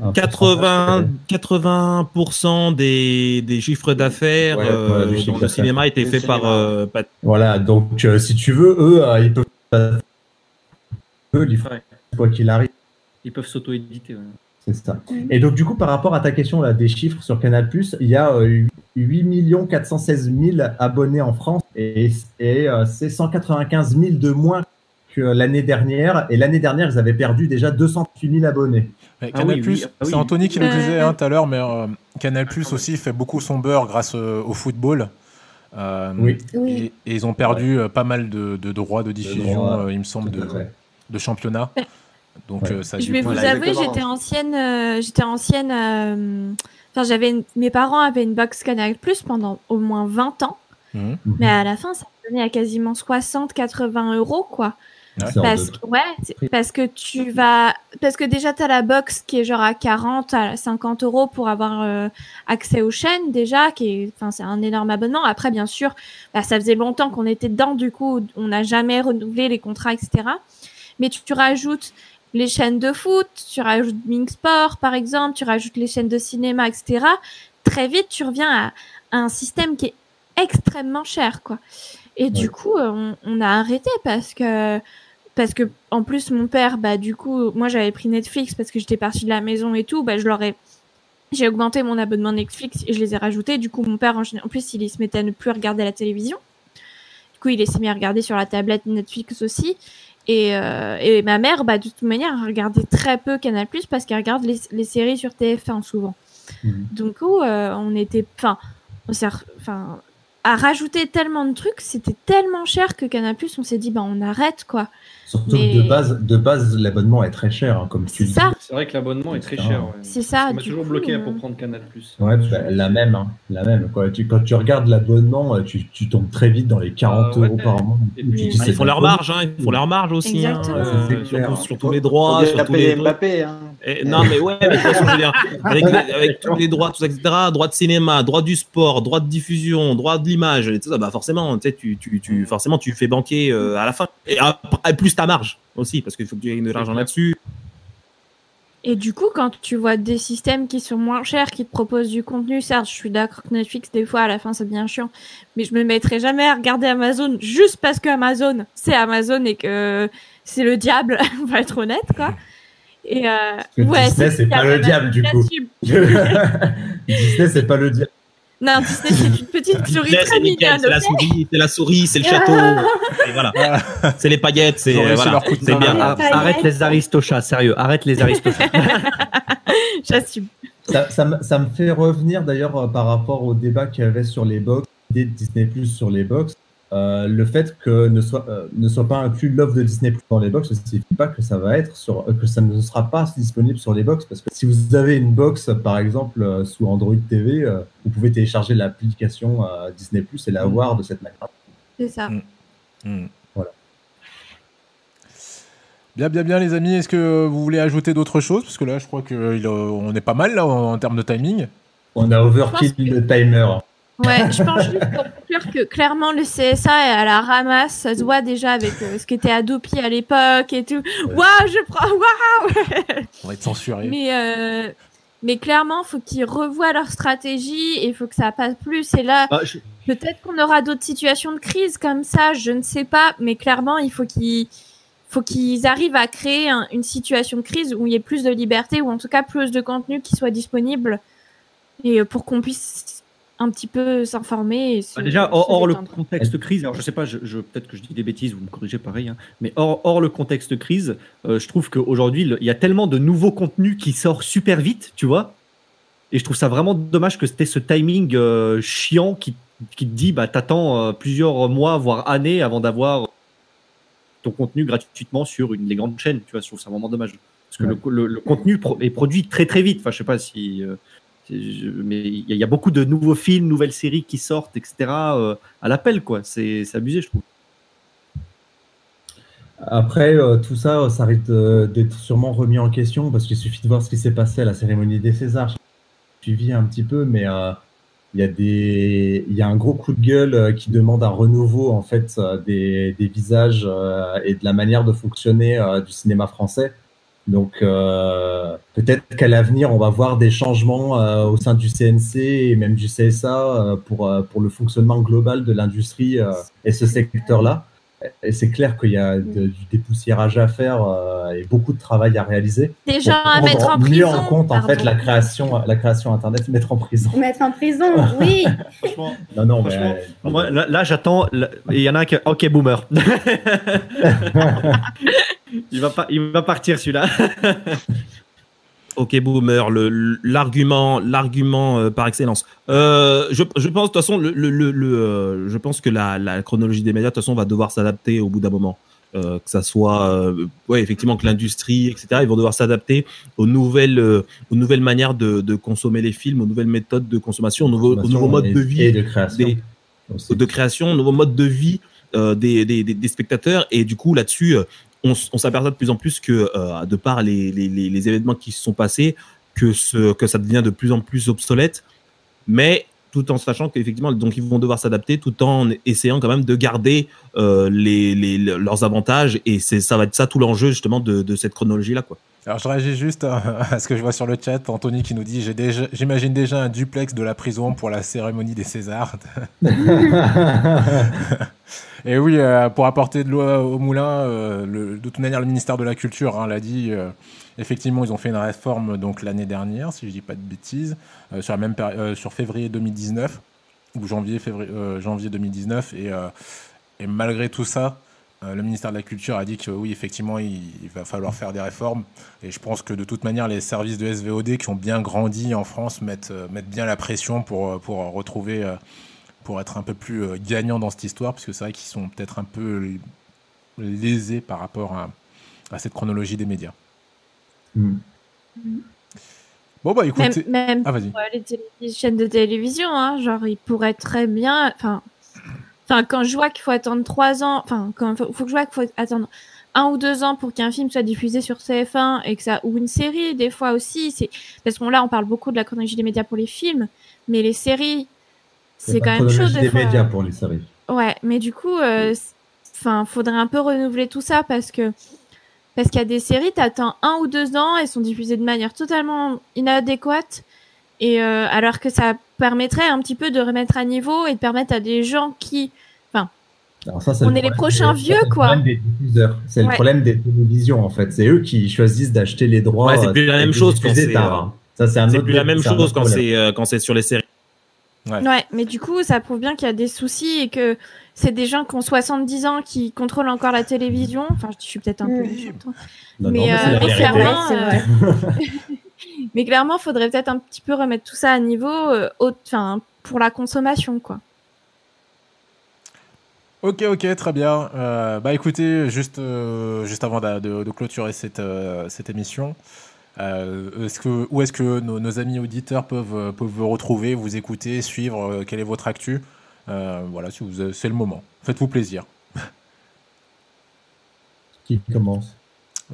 Speaker 7: un, un
Speaker 4: 80, 80% des, des chiffres d'affaires
Speaker 7: Ouais,
Speaker 4: euh,
Speaker 7: ouais,
Speaker 4: dans le cinéma étaient faits par, euh,
Speaker 7: Voilà, donc euh, si tu veux, eux, euh, ils peuvent eux, ils font
Speaker 3: Ouais.
Speaker 7: quoi qu'il arrive.
Speaker 3: Ils peuvent s'auto-éditer. ouais.
Speaker 7: C'est ça. Et donc, du coup, par rapport à ta question là, des chiffres sur Canal, il y a euh, 8 416 000 abonnés en France et, et euh, c'est 195 000 de moins que l'année dernière, et l'année dernière, ils avaient perdu déjà 208 000 abonnés.
Speaker 1: Mais
Speaker 3: Ah
Speaker 1: Canal+,
Speaker 3: oui, oui, ah oui.
Speaker 1: c'est Anthony qui nous
Speaker 5: Euh,
Speaker 1: disait hein, tout à l'heure, mais euh, Canal+,
Speaker 3: Ah,
Speaker 1: aussi fait beaucoup son beurre grâce euh, au football. Euh,
Speaker 7: Oui.
Speaker 8: Oui.
Speaker 1: Et, et ils ont perdu euh, pas mal de, de droits de diffusion, euh, il me semble, de, de championnat. Donc
Speaker 7: Ouais.
Speaker 1: euh, ça a
Speaker 5: Je vais vous avouer, j'étais ancienne. euh, j'étais ancienne. euh, Enfin, j'avais une- mes parents avaient une box Canal Plus pendant au moins 20 ans,
Speaker 1: Mhm.
Speaker 5: mais à la fin, ça à quasiment 60-80 euros, quoi.
Speaker 1: Ouais.
Speaker 5: Parce que, ouais, c'est- parce que tu vas, parce que déjà t'as la box qui est genre à 40 à 50 euros pour avoir euh, accès aux chaînes déjà, qui est, enfin c'est un énorme abonnement. Après bien sûr, bah, ça faisait longtemps qu'on était dedans, du coup on n'a jamais renouvelé les contrats, etc. Mais tu, tu rajoutes les chaînes de foot, tu rajoutes Ming Sport par exemple, tu rajoutes les chaînes de cinéma, etc. Très vite tu reviens à, à un système qui est extrêmement cher, quoi. Et du coup, euh, on, on a arrêté parce que parce que en plus mon père bah du coup moi j'avais pris Netflix parce que j'étais partie de la maison et tout bah je leur ai j'ai augmenté mon abonnement Netflix et je les ai rajoutés. Du coup mon père en, plus il se mettait à ne plus regarder la télévision. Du coup il s'est mis à regarder sur la tablette Netflix aussi. Et, euh, et ma mère bah de toute manière elle regardait très peu Canal Plus parce qu'elle regarde les, les séries sur TF1 souvent.
Speaker 7: Mhm.
Speaker 5: donc euh, on était on enfin à rajouter tellement de trucs c'était tellement cher que Canal Plus on s'est dit bah on arrête quoi
Speaker 7: Surtout
Speaker 5: Mais-
Speaker 7: que de base, de base l'abonnement est très cher, hein, comme tu
Speaker 5: c'est
Speaker 7: dis.
Speaker 3: C'est vrai que l'abonnement est très cher. ouais.
Speaker 5: C'est ça,
Speaker 3: m'a toujours
Speaker 5: coup,
Speaker 3: bloqué
Speaker 5: euh,
Speaker 3: pour prendre Canal+.
Speaker 7: Ouais, bah, la même, hein, la même. Quoi. Tu, quand tu regardes l'abonnement, euh, tu, tu tombes très vite dans les 40
Speaker 3: Ah ouais.
Speaker 7: euros par mois.
Speaker 3: Et
Speaker 7: Tu
Speaker 3: puis,
Speaker 7: dis,
Speaker 4: Bah,
Speaker 7: c'est
Speaker 4: ils font leur marge, hein, ils font leur marge aussi, hein,
Speaker 5: Exactement.
Speaker 4: euh,
Speaker 7: C'est
Speaker 4: sur,
Speaker 7: clair.
Speaker 4: sur tous les droits, sur tous les
Speaker 9: Mbappé. Hein.
Speaker 4: Eh, non, mais ouais, mais de toute façon, je veux dire, avec, avec tous les droits, tout ça, etc., droit de cinéma, droit du sport, droit de diffusion, droit de l'image, et tout ça, bah forcément, tu sais, tu, tu, tu, forcément, tu fais banquer euh, à la fin. Et après, plus ta marge aussi, parce qu'il faut que tu aies de l'argent là-dessus.
Speaker 5: Et du coup, quand tu vois des systèmes qui sont moins chers, qui te proposent du contenu, certes, je suis d'accord que Netflix, des fois, à la fin, c'est bien chiant, mais je me mettrai jamais à regarder Amazon juste parce que Amazon, c'est Amazon et que c'est le diable, on va être honnête, quoi. Et euh,
Speaker 7: que Disney, c'est pas le diable, du coup. Disney, c'est pas le dire.
Speaker 5: Non, Disney, c'est une petite souris
Speaker 4: Disney,
Speaker 5: très mignonne.
Speaker 4: c'est la souris, c'est la souris, c'est le château, et voilà. C'est les paillettes, c'est voilà,
Speaker 1: leur coup de
Speaker 4: c'est
Speaker 1: main.
Speaker 4: bien.
Speaker 3: Ah,
Speaker 8: Paillettes.
Speaker 3: arrête les aristochats, sérieux, arrête les aristochats.
Speaker 5: J'assume.
Speaker 7: Ça, ça, me- ça me fait revenir d'ailleurs euh, par rapport au débat qu'il y avait sur les box, l'idée de Disney Plus sur les box. Euh, le fait que ne soit, euh, ne soit pas inclus l'offre de Disney Plus dans les box ne signifie pas que ça va être sur, euh, que ça ne sera pas disponible sur les box. Parce que si vous avez une box, par exemple, euh, sous Android TV, euh, vous pouvez télécharger l'application euh, Disney Plus et la voir de cette manière.
Speaker 5: C'est ça.
Speaker 1: Mm. Hmm.
Speaker 7: Voilà.
Speaker 1: Bien, bien, bien, les amis. Est-ce que vous voulez ajouter d'autres choses? Parce que là, je crois qu'on est pas mal là en, en termes de timing.
Speaker 7: On a overkill
Speaker 5: pense
Speaker 7: le timer.
Speaker 5: Ouais, je pense juste pour conclure que clairement le CSA est à la ramasse, ça se voit déjà avec euh, ce qu'était Adopi à l'époque et tout. Waouh, je prends, waouh
Speaker 1: On va être censuré.
Speaker 5: Mais euh, mais clairement, faut qu'ils revoient leur stratégie et il faut que ça passe plus. Et là,
Speaker 3: Ah, je-
Speaker 5: peut-être qu'on aura d'autres situations de crise comme ça, je ne sais pas, mais clairement, il faut qu'ils faut qu'ils arrivent à créer un- une situation de crise où il y ait plus de liberté ou en tout cas plus de contenu qui soit disponible et euh, pour qu'on puisse un petit peu s'informer.
Speaker 3: Bah, déjà,
Speaker 5: se
Speaker 3: hors, hors le contexte crise, alors je sais pas, je, je- peut-être que je dis des bêtises, vous me corrigez pareil, hein, mais hors, hors le contexte crise, euh, je trouve qu'aujourd'hui, il y a tellement de nouveaux contenus qui sortent super vite, tu vois, et je trouve ça vraiment dommage que c'était ce timing euh, chiant qui, qui te dit, bah, t'attends euh, plusieurs mois, voire années avant d'avoir ton contenu gratuitement sur une, les grandes chaînes, tu vois, je trouve ça vraiment dommage. Parce que le, le- le contenu pro- est produit très très vite, enfin, je sais pas si. Mais il y, a- beaucoup de nouveaux films, nouvelles séries qui sortent, etc. euh, à l'appel, quoi. C'est abusé, je trouve.
Speaker 7: Après, euh, tout ça, euh, ça risque d'être sûrement remis en question parce qu'il suffit de voir ce qui s'est passé à la cérémonie des Césars. J'ai suivi un petit peu, mais il y, a un gros coup de gueule qui demande un renouveau en fait des, visages et de la manière de fonctionner du cinéma français. Donc euh, peut-être qu'à l'avenir, on va voir des changements euh, au sein du CNC et même du CSA euh, pour, pour le fonctionnement global de l'industrie et ce secteur-là. Et c'est clair qu'il y a de- du dépoussiérage à faire euh, et beaucoup de travail à réaliser.
Speaker 5: Des gens à mettre en
Speaker 7: mieux
Speaker 5: prison.
Speaker 7: en compte en fait la création, la création internet, mettre en prison.
Speaker 8: Mettre en prison, oui.
Speaker 3: Franchement,
Speaker 7: Non, non,
Speaker 3: Franchement,
Speaker 7: mais
Speaker 3: moi, là, là, j'attends. Il y en a un qui. Ok, boomer. il, va pas, il va partir celui-là.
Speaker 4: Ok, boomer, l'argument, l'argument euh, par excellence. Euh, je, je pense de toute façon, le, le, le, le, euh, je pense que la, la chronologie des médias de toute façon va devoir s'adapter au bout d'un moment. Euh, que ça soit, ouais, effectivement, que l'industrie, etc. Ils vont devoir s'adapter aux nouvelles, aux nouvelles manières de, de consommer les films, aux nouvelles méthodes de consommation, aux nouveaux, aux nouveaux modes de vie
Speaker 7: et de création.
Speaker 4: des-
Speaker 7: aussi.
Speaker 4: de création, nouveau mode de vie euh, des, des, des, des spectateurs. Et du coup, là-dessus, euh, on, s'aperçoit de plus en plus que, euh, de par les, les, les, événements qui se sont passés, que, ce, que ça devient de plus en plus obsolète. Mais tout en sachant qu'effectivement, donc ils vont devoir s'adapter, tout en essayant quand même de garder euh, les, les, leurs avantages. Et c'est ça va être ça tout l'enjeu justement de, de cette chronologie-là, quoi.
Speaker 1: Alors je réagis juste à, à ce que je vois sur le chat. Anthony qui nous dit déjà, j'imagine déjà un duplex de la prison pour la cérémonie des Césars. Et oui, euh, pour apporter de l'eau au moulin, euh, le- de toute manière, le ministère de la Culture hein, l'a dit. euh, effectivement, ils ont fait une réforme donc l'année dernière, si je dis pas de bêtises, euh, sur la même euh, sur février 2019 ou janvier février euh, janvier 2019 et euh, et malgré tout ça, euh, le ministère de la Culture a dit que oui, effectivement, il, il va falloir faire des réformes. Et je pense que de toute manière, les services de SVOD qui ont bien grandi en France mettent, euh, mettent bien la pression pour, euh, pour retrouver, euh, pour être un peu plus euh, gagnants dans cette histoire, parce que c'est vrai qu'ils sont peut-être un peu lésés par rapport à, à cette chronologie des médias.
Speaker 7: Mm.
Speaker 1: Bon, bah
Speaker 5: Même,
Speaker 1: écoutez.
Speaker 5: même
Speaker 1: Ah,
Speaker 5: pour les, télé- les chaînes de télévision, hein, genre, ils pourraient très bien. Enfin, enfin quand je vois qu'il faut attendre trois ans, enfin, quand faut, faut que je vois qu'il faut attendre un ou deux ans pour qu'un film soit diffusé sur TF1 et que ça ou une série, des fois aussi, c'est parce qu'on là on parle beaucoup de la chronologie des médias pour les films, mais les séries, c'est quand même
Speaker 7: chronologie
Speaker 5: des
Speaker 7: des
Speaker 5: fois.
Speaker 7: médias pour les séries.
Speaker 5: Ouais, mais du coup, euh, enfin, faudrait un peu renouveler tout ça parce que parce qu'il y a des séries, t'attends un ou deux ans, elles sont diffusées de manière totalement inadéquate, et euh, alors que ça permettrait un petit peu de remettre à niveau et de permettre à des gens qui,
Speaker 7: Alors ça, c'est
Speaker 5: On
Speaker 7: le
Speaker 5: est les prochains
Speaker 7: des-
Speaker 5: vieux,
Speaker 7: c'est le
Speaker 5: quoi.
Speaker 7: problème des diffuseurs. C'est le problème des télévisions, en fait. C'est eux qui choisissent d'acheter les droits.
Speaker 4: Ouais, c'est plus la
Speaker 7: euh,
Speaker 4: même chose quand c'est,
Speaker 7: tard,
Speaker 4: euh.
Speaker 7: Ça, c'est un
Speaker 4: C'est
Speaker 7: autre
Speaker 4: plus la même chose quand c'est euh, quand c'est sur les séries.
Speaker 1: Ouais.
Speaker 5: ouais, mais du coup, ça prouve bien qu'il y a des soucis et que c'est des gens qui ont 70 ans qui contrôlent encore la télévision. Enfin, je suis peut-être un peu hein.
Speaker 7: Non,
Speaker 5: mais,
Speaker 7: non, mais
Speaker 5: euh, clairement,
Speaker 8: c'est vrai.
Speaker 5: Mais clairement, faudrait peut-être un petit peu remettre tout ça à niveau, euh, pour la consommation, quoi.
Speaker 1: Ok, ok, très bien. Euh, bah écoutez, juste, euh, juste avant de, de- de clôturer cette, euh, cette émission, euh, est-ce que, où est-ce que nos, nos amis auditeurs peuvent, peuvent vous retrouver, vous écouter, suivre euh, Quelle est votre actu? Euh, Voilà, si vous, c'est le moment. Faites-vous plaisir.
Speaker 7: Qui commence?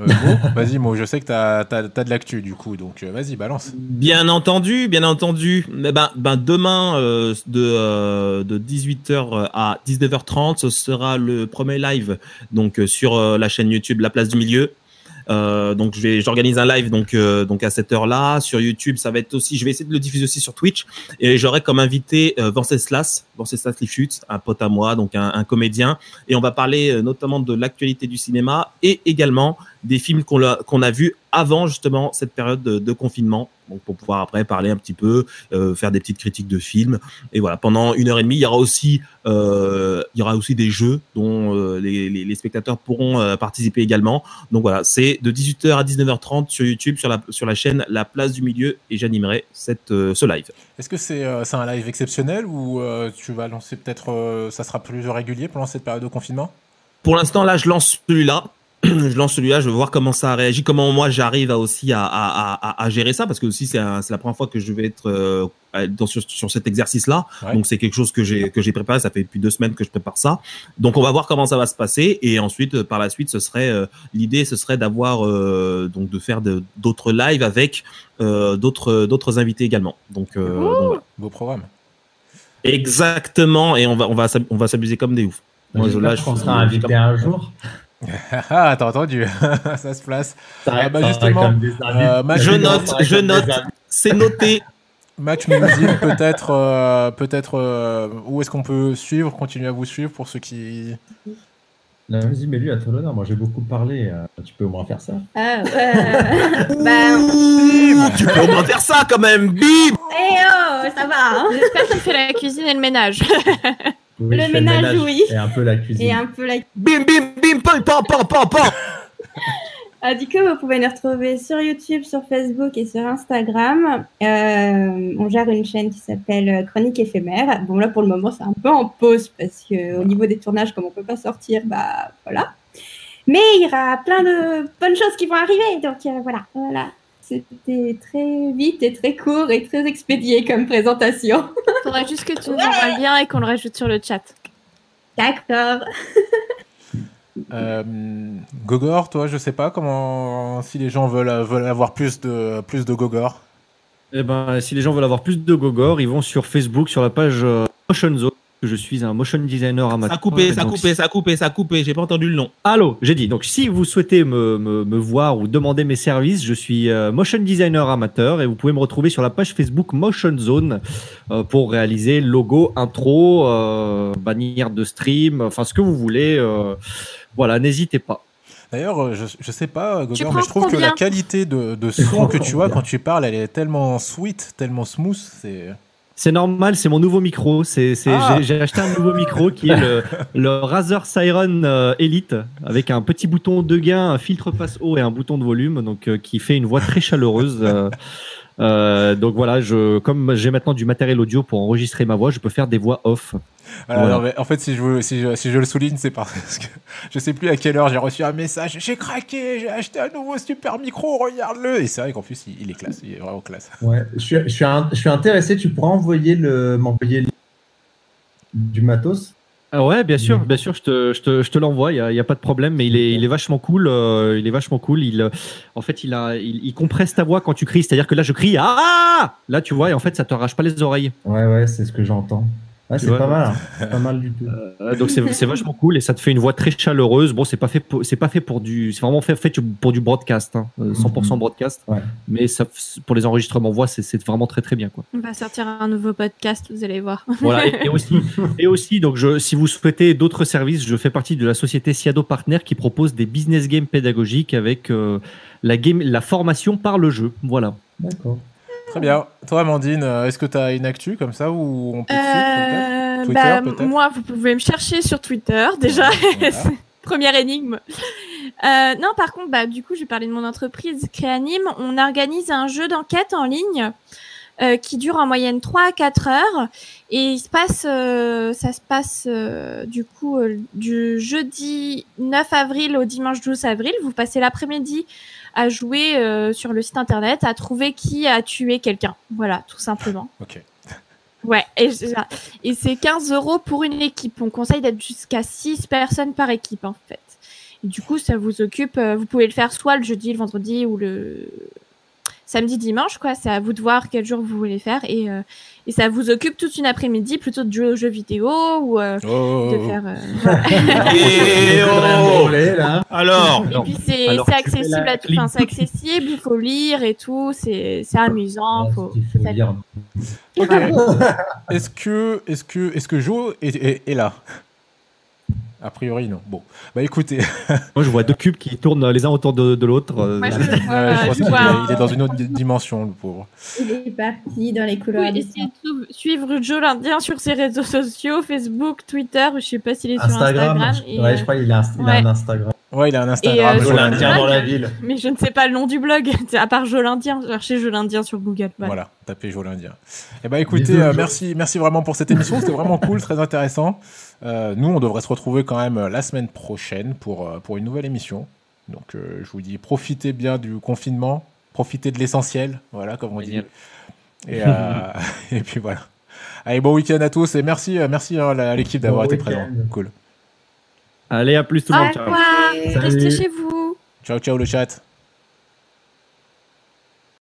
Speaker 1: Euh, vas-y, Mo, je sais que tu as, de l'actu du coup, donc euh, vas-y, balance.
Speaker 4: Bien entendu, bien entendu. Mais ben, ben demain euh, de euh, de 18h à 19h30, ce sera le premier live donc euh, sur euh, la chaîne YouTube La Place du Milieu. Euh, donc j'organise un live donc euh, donc à cette heure-là. Sur YouTube ça va être aussi je vais essayer de le diffuser aussi sur Twitch. Et j'aurai comme invité euh, Venceslas Venceslas Lifschutz un pote à moi donc un, un comédien. Et on va parler euh, notamment de l'actualité du cinéma et également des films qu'on a qu'on a vus avant justement cette période de, de confinement donc pour pouvoir après parler un petit peu euh, faire des petites critiques de films et voilà pendant une heure et demie il y aura aussi euh, il y aura aussi des jeux dont euh, les, les, les spectateurs pourront participer également donc voilà, c'est de 18h à 19h30 sur YouTube, sur la, sur la chaîne La Place du Milieu, et j'animerai cette, ce live.
Speaker 1: Est-ce que c'est un live exceptionnel ou tu vas lancer peut-être, ça sera plus régulier pendant cette période de confinement?
Speaker 4: Pour l'instant, là, je lance celui-là. je lance celui-là, je veux voir comment ça réagit, comment moi j'arrive à aussi à, à, à, à gérer ça, parce que aussi c'est un- c'est la première fois que je vais être euh, dans, sur, sur cet exercice-là.
Speaker 1: Ouais.
Speaker 4: Donc c'est quelque chose que j'ai que j'ai préparé. Ça fait depuis deux semaines que je prépare ça. Donc on va voir comment ça va se passer, et ensuite euh, par la suite, ce serait euh, l'idée, ce serait d'avoir euh, donc de faire de- d'autres lives avec euh, d'autres d'autres invités également. Donc, euh, donc voilà.
Speaker 1: Beau programme.
Speaker 4: Exactement, et on va on va on va s'amuser comme des oufs. Moi,
Speaker 7: J'espère
Speaker 4: là, je
Speaker 7: qu'on
Speaker 4: suis-
Speaker 7: sera invité un jour.
Speaker 1: Ah, t'as entendu Ça se place.
Speaker 7: Ça
Speaker 1: Ah, bah, justement, euh,
Speaker 4: Je note, je note. C'est noté.
Speaker 1: Match Music, peut-être, euh, peut-être, euh, où est-ce qu'on peut suivre, continuer à vous suivre pour ceux qui.
Speaker 7: Là, vas-y, mais lui, à toi l'honneur. Moi, j'ai beaucoup parlé. euh, tu peux au moins faire ça.
Speaker 8: Ah, euh, bah,
Speaker 4: Tu peux au moins faire ça quand même, bim
Speaker 8: eh oh, ça va. hein.
Speaker 5: J'espère qu'il fait la cuisine et le ménage.
Speaker 7: Oui,
Speaker 8: Le ménage, oui.
Speaker 7: Et un peu la cuisine.
Speaker 8: Et un peu la
Speaker 4: Bim, bim, bim, pam, pam, pam, pam, pam
Speaker 8: Ah, du coup, vous pouvez nous retrouver sur YouTube, sur Facebook et sur Instagram. Euh, on gère une chaîne qui s'appelle euh, Chronique éphémère. Bon, là, pour le moment, c'est un peu en pause parce que au niveau des tournages, comme on peut pas sortir, bah voilà. Mais il y aura plein de bonnes choses qui vont arriver. Donc euh, voilà, voilà. C'était très vite et très court et très expédié comme présentation.
Speaker 5: Faudrait juste que tu nous envoies le lien et qu'on le rajoute sur le chat.
Speaker 8: D'accord.
Speaker 1: Euh, Gogor, toi, je sais pas comment si les gens veulent, veulent avoir plus de plus de Gogor.
Speaker 3: Eh ben, si les gens veulent avoir plus de Gogor, ils vont sur Facebook, sur la page euh, Motion Zone. Que Je suis un motion designer
Speaker 4: Ça
Speaker 3: amateur.
Speaker 4: a coupé, ça a coupé, ça a coupé, ça a coupé, j'ai pas entendu le nom.
Speaker 3: Allô, j'ai dit. Donc, si vous souhaitez me, me, me voir ou demander mes services, je suis euh, motion designer amateur et vous pouvez me retrouver sur la page Facebook Motion Zone euh, pour réaliser logo, intro, euh, bannière de stream, enfin ce que vous voulez. euh, voilà, n'hésitez pas.
Speaker 1: D'ailleurs, je, je sais pas, Gogor,
Speaker 5: prends
Speaker 1: mais je trouve que la qualité de, de son que tu as quand tu parles, elle est tellement sweet, tellement smooth. C'est
Speaker 3: C'est normal, c'est mon nouveau micro. C'est, c'est,
Speaker 1: Ah.
Speaker 3: j'ai, j'ai acheté un nouveau micro qui est le, le Razer Siren euh, Elite avec un petit bouton de gain, un filtre passe haut et un bouton de volume, donc euh, qui fait une voix très chaleureuse. euh, euh, donc voilà, je, comme j'ai maintenant du matériel audio pour enregistrer ma voix, je peux faire des voix off.
Speaker 1: Voilà,
Speaker 3: Voilà.
Speaker 1: non, mais en fait, si je, veux- si, je, si je le souligne, c'est parce que je sais plus à quelle heure j'ai reçu un message. J'ai craqué, j'ai acheté un nouveau super micro, regarde-le. Et c'est vrai qu'en plus, il, il est classe, il est vraiment classe.
Speaker 7: Ouais, je suis, je suis, un- je suis intéressé. Tu pourras envoyer le, m'envoyer le- du matos?
Speaker 3: Ah ouais, bien sûr,
Speaker 7: Mhm.
Speaker 3: bien sûr, je te, je te, je te l'envoie, il y a, y a pas de problème, mais il est, il est vachement cool. euh, il est vachement cool. Il, euh, en fait, il a, il, il compresse ta voix quand tu cries. C'est-à-dire que là, je crie ah, là, tu vois, et en fait, ça te arrache pas les oreilles.
Speaker 7: Ouais, ouais, c'est ce que j'entends. Ouais, c'est pas mal. hein. C'est pas mal du tout.
Speaker 3: Euh, donc c'est vachement cool et ça te fait une voix très chaleureuse. Bon, c'est pas fait pour, c'est pas fait pour du, c'est vraiment fait, fait pour du broadcast, hein, euh, 100% broadcast.
Speaker 7: Ouais.
Speaker 3: Mais ça, pour les enregistrements voix, c'est- c'est vraiment très très bien quoi.
Speaker 5: On va sortir un nouveau podcast, vous allez voir.
Speaker 3: Voilà. Et, et aussi, et aussi, donc je, si vous souhaitez d'autres services, je fais partie de la société Siado Partner qui propose des business games pédagogiques avec euh, la game, la formation par le jeu. Voilà.
Speaker 7: D'accord.
Speaker 1: Très bien. Toi, Amandine, euh, est-ce que tu as une actu comme ça ou on peut te suivre,
Speaker 5: Euh,
Speaker 1: Twitter,
Speaker 5: bah, moi, vous pouvez me chercher sur Twitter déjà.
Speaker 1: Voilà.
Speaker 5: Première énigme. Euh, non, par contre, bah, du coup, je vais parler de mon entreprise Créanime. On organise un jeu d'enquête en ligne euh, qui dure en moyenne 3 à 4 heures. Et il se passe, euh, ça se passe euh, du coup euh, du jeudi 9 avril au dimanche 12 avril. Vous passez l'après-midi à jouer euh, sur le site internet, à trouver qui a tué quelqu'un. Voilà, tout simplement.
Speaker 1: Ok.
Speaker 5: Ouais, et, et c'est 15 euros pour une équipe. On conseille d'être jusqu'à 6 personnes par équipe, en fait. Et du coup, ça vous occupe. euh, Vous pouvez le faire soit le jeudi, le vendredi ou le samedi, dimanche, quoi. C'est à vous de voir quel jour vous voulez faire. Et, euh, et ça vous occupe toute une après-midi plutôt de jouer aux jeux vidéo ou euh,
Speaker 1: Oh,
Speaker 5: de faire. euh, voilà.
Speaker 4: Et oh. Alors,
Speaker 5: Et puis c'est accessible
Speaker 3: la
Speaker 5: à tout. Enfin, c'est accessible. Il faut lire et tout. C'est c'est amusant. Faut...
Speaker 7: Il faut lire.
Speaker 1: Est-ce que, est-ce que, est-ce que est, est- est là? A priori, non. Bon, bah écoutez,
Speaker 3: Moi, je vois deux cubes qui tournent les uns autour de, de l'autre. euh,
Speaker 5: Moi, je,
Speaker 1: Ouais,
Speaker 5: euh,
Speaker 1: je pense
Speaker 5: je
Speaker 1: qu'il
Speaker 5: vois
Speaker 1: est,
Speaker 5: un-
Speaker 1: il est dans une autre di- dimension, le pauvre.
Speaker 8: Il est parti dans les couloirs
Speaker 5: Oui, essayez de suivre Joe l'Indien sur ses réseaux sociaux, Facebook, Twitter, je sais pas s'il est
Speaker 7: Instagram.
Speaker 5: sur Instagram. et,
Speaker 7: ouais,
Speaker 5: euh,
Speaker 7: je crois qu'il a, un- il a
Speaker 5: ouais.
Speaker 7: un Instagram.
Speaker 1: Ouais, il a un
Speaker 5: Et,
Speaker 1: Instagram.
Speaker 5: euh,
Speaker 1: Joe l'Indien.
Speaker 7: Dans la ville.
Speaker 5: Mais je ne sais pas le nom du blog, à part Joe l'Indien. Cherchez Joe l'Indien sur Google. Voilà.
Speaker 1: Voilà, tapez Joe l'Indien. Eh ben écoutez, euh, merci, merci vraiment pour cette émission. C'était vraiment cool, très intéressant. Euh, nous, on devrait se retrouver quand même euh, la semaine prochaine pour, euh, pour une nouvelle émission. Donc, euh, je vous dis, profitez bien du confinement, profitez de l'essentiel, voilà, comme on dit. Et, euh, et puis voilà. Allez, bon week-end à tous et merci, merci hein, à l'équipe d'avoir
Speaker 7: Bon
Speaker 1: été présent.
Speaker 7: week-end.
Speaker 1: Cool.
Speaker 3: Allez, à plus tout le monde. Ciao.
Speaker 5: Restez chez vous.
Speaker 1: Ciao, ciao le chat.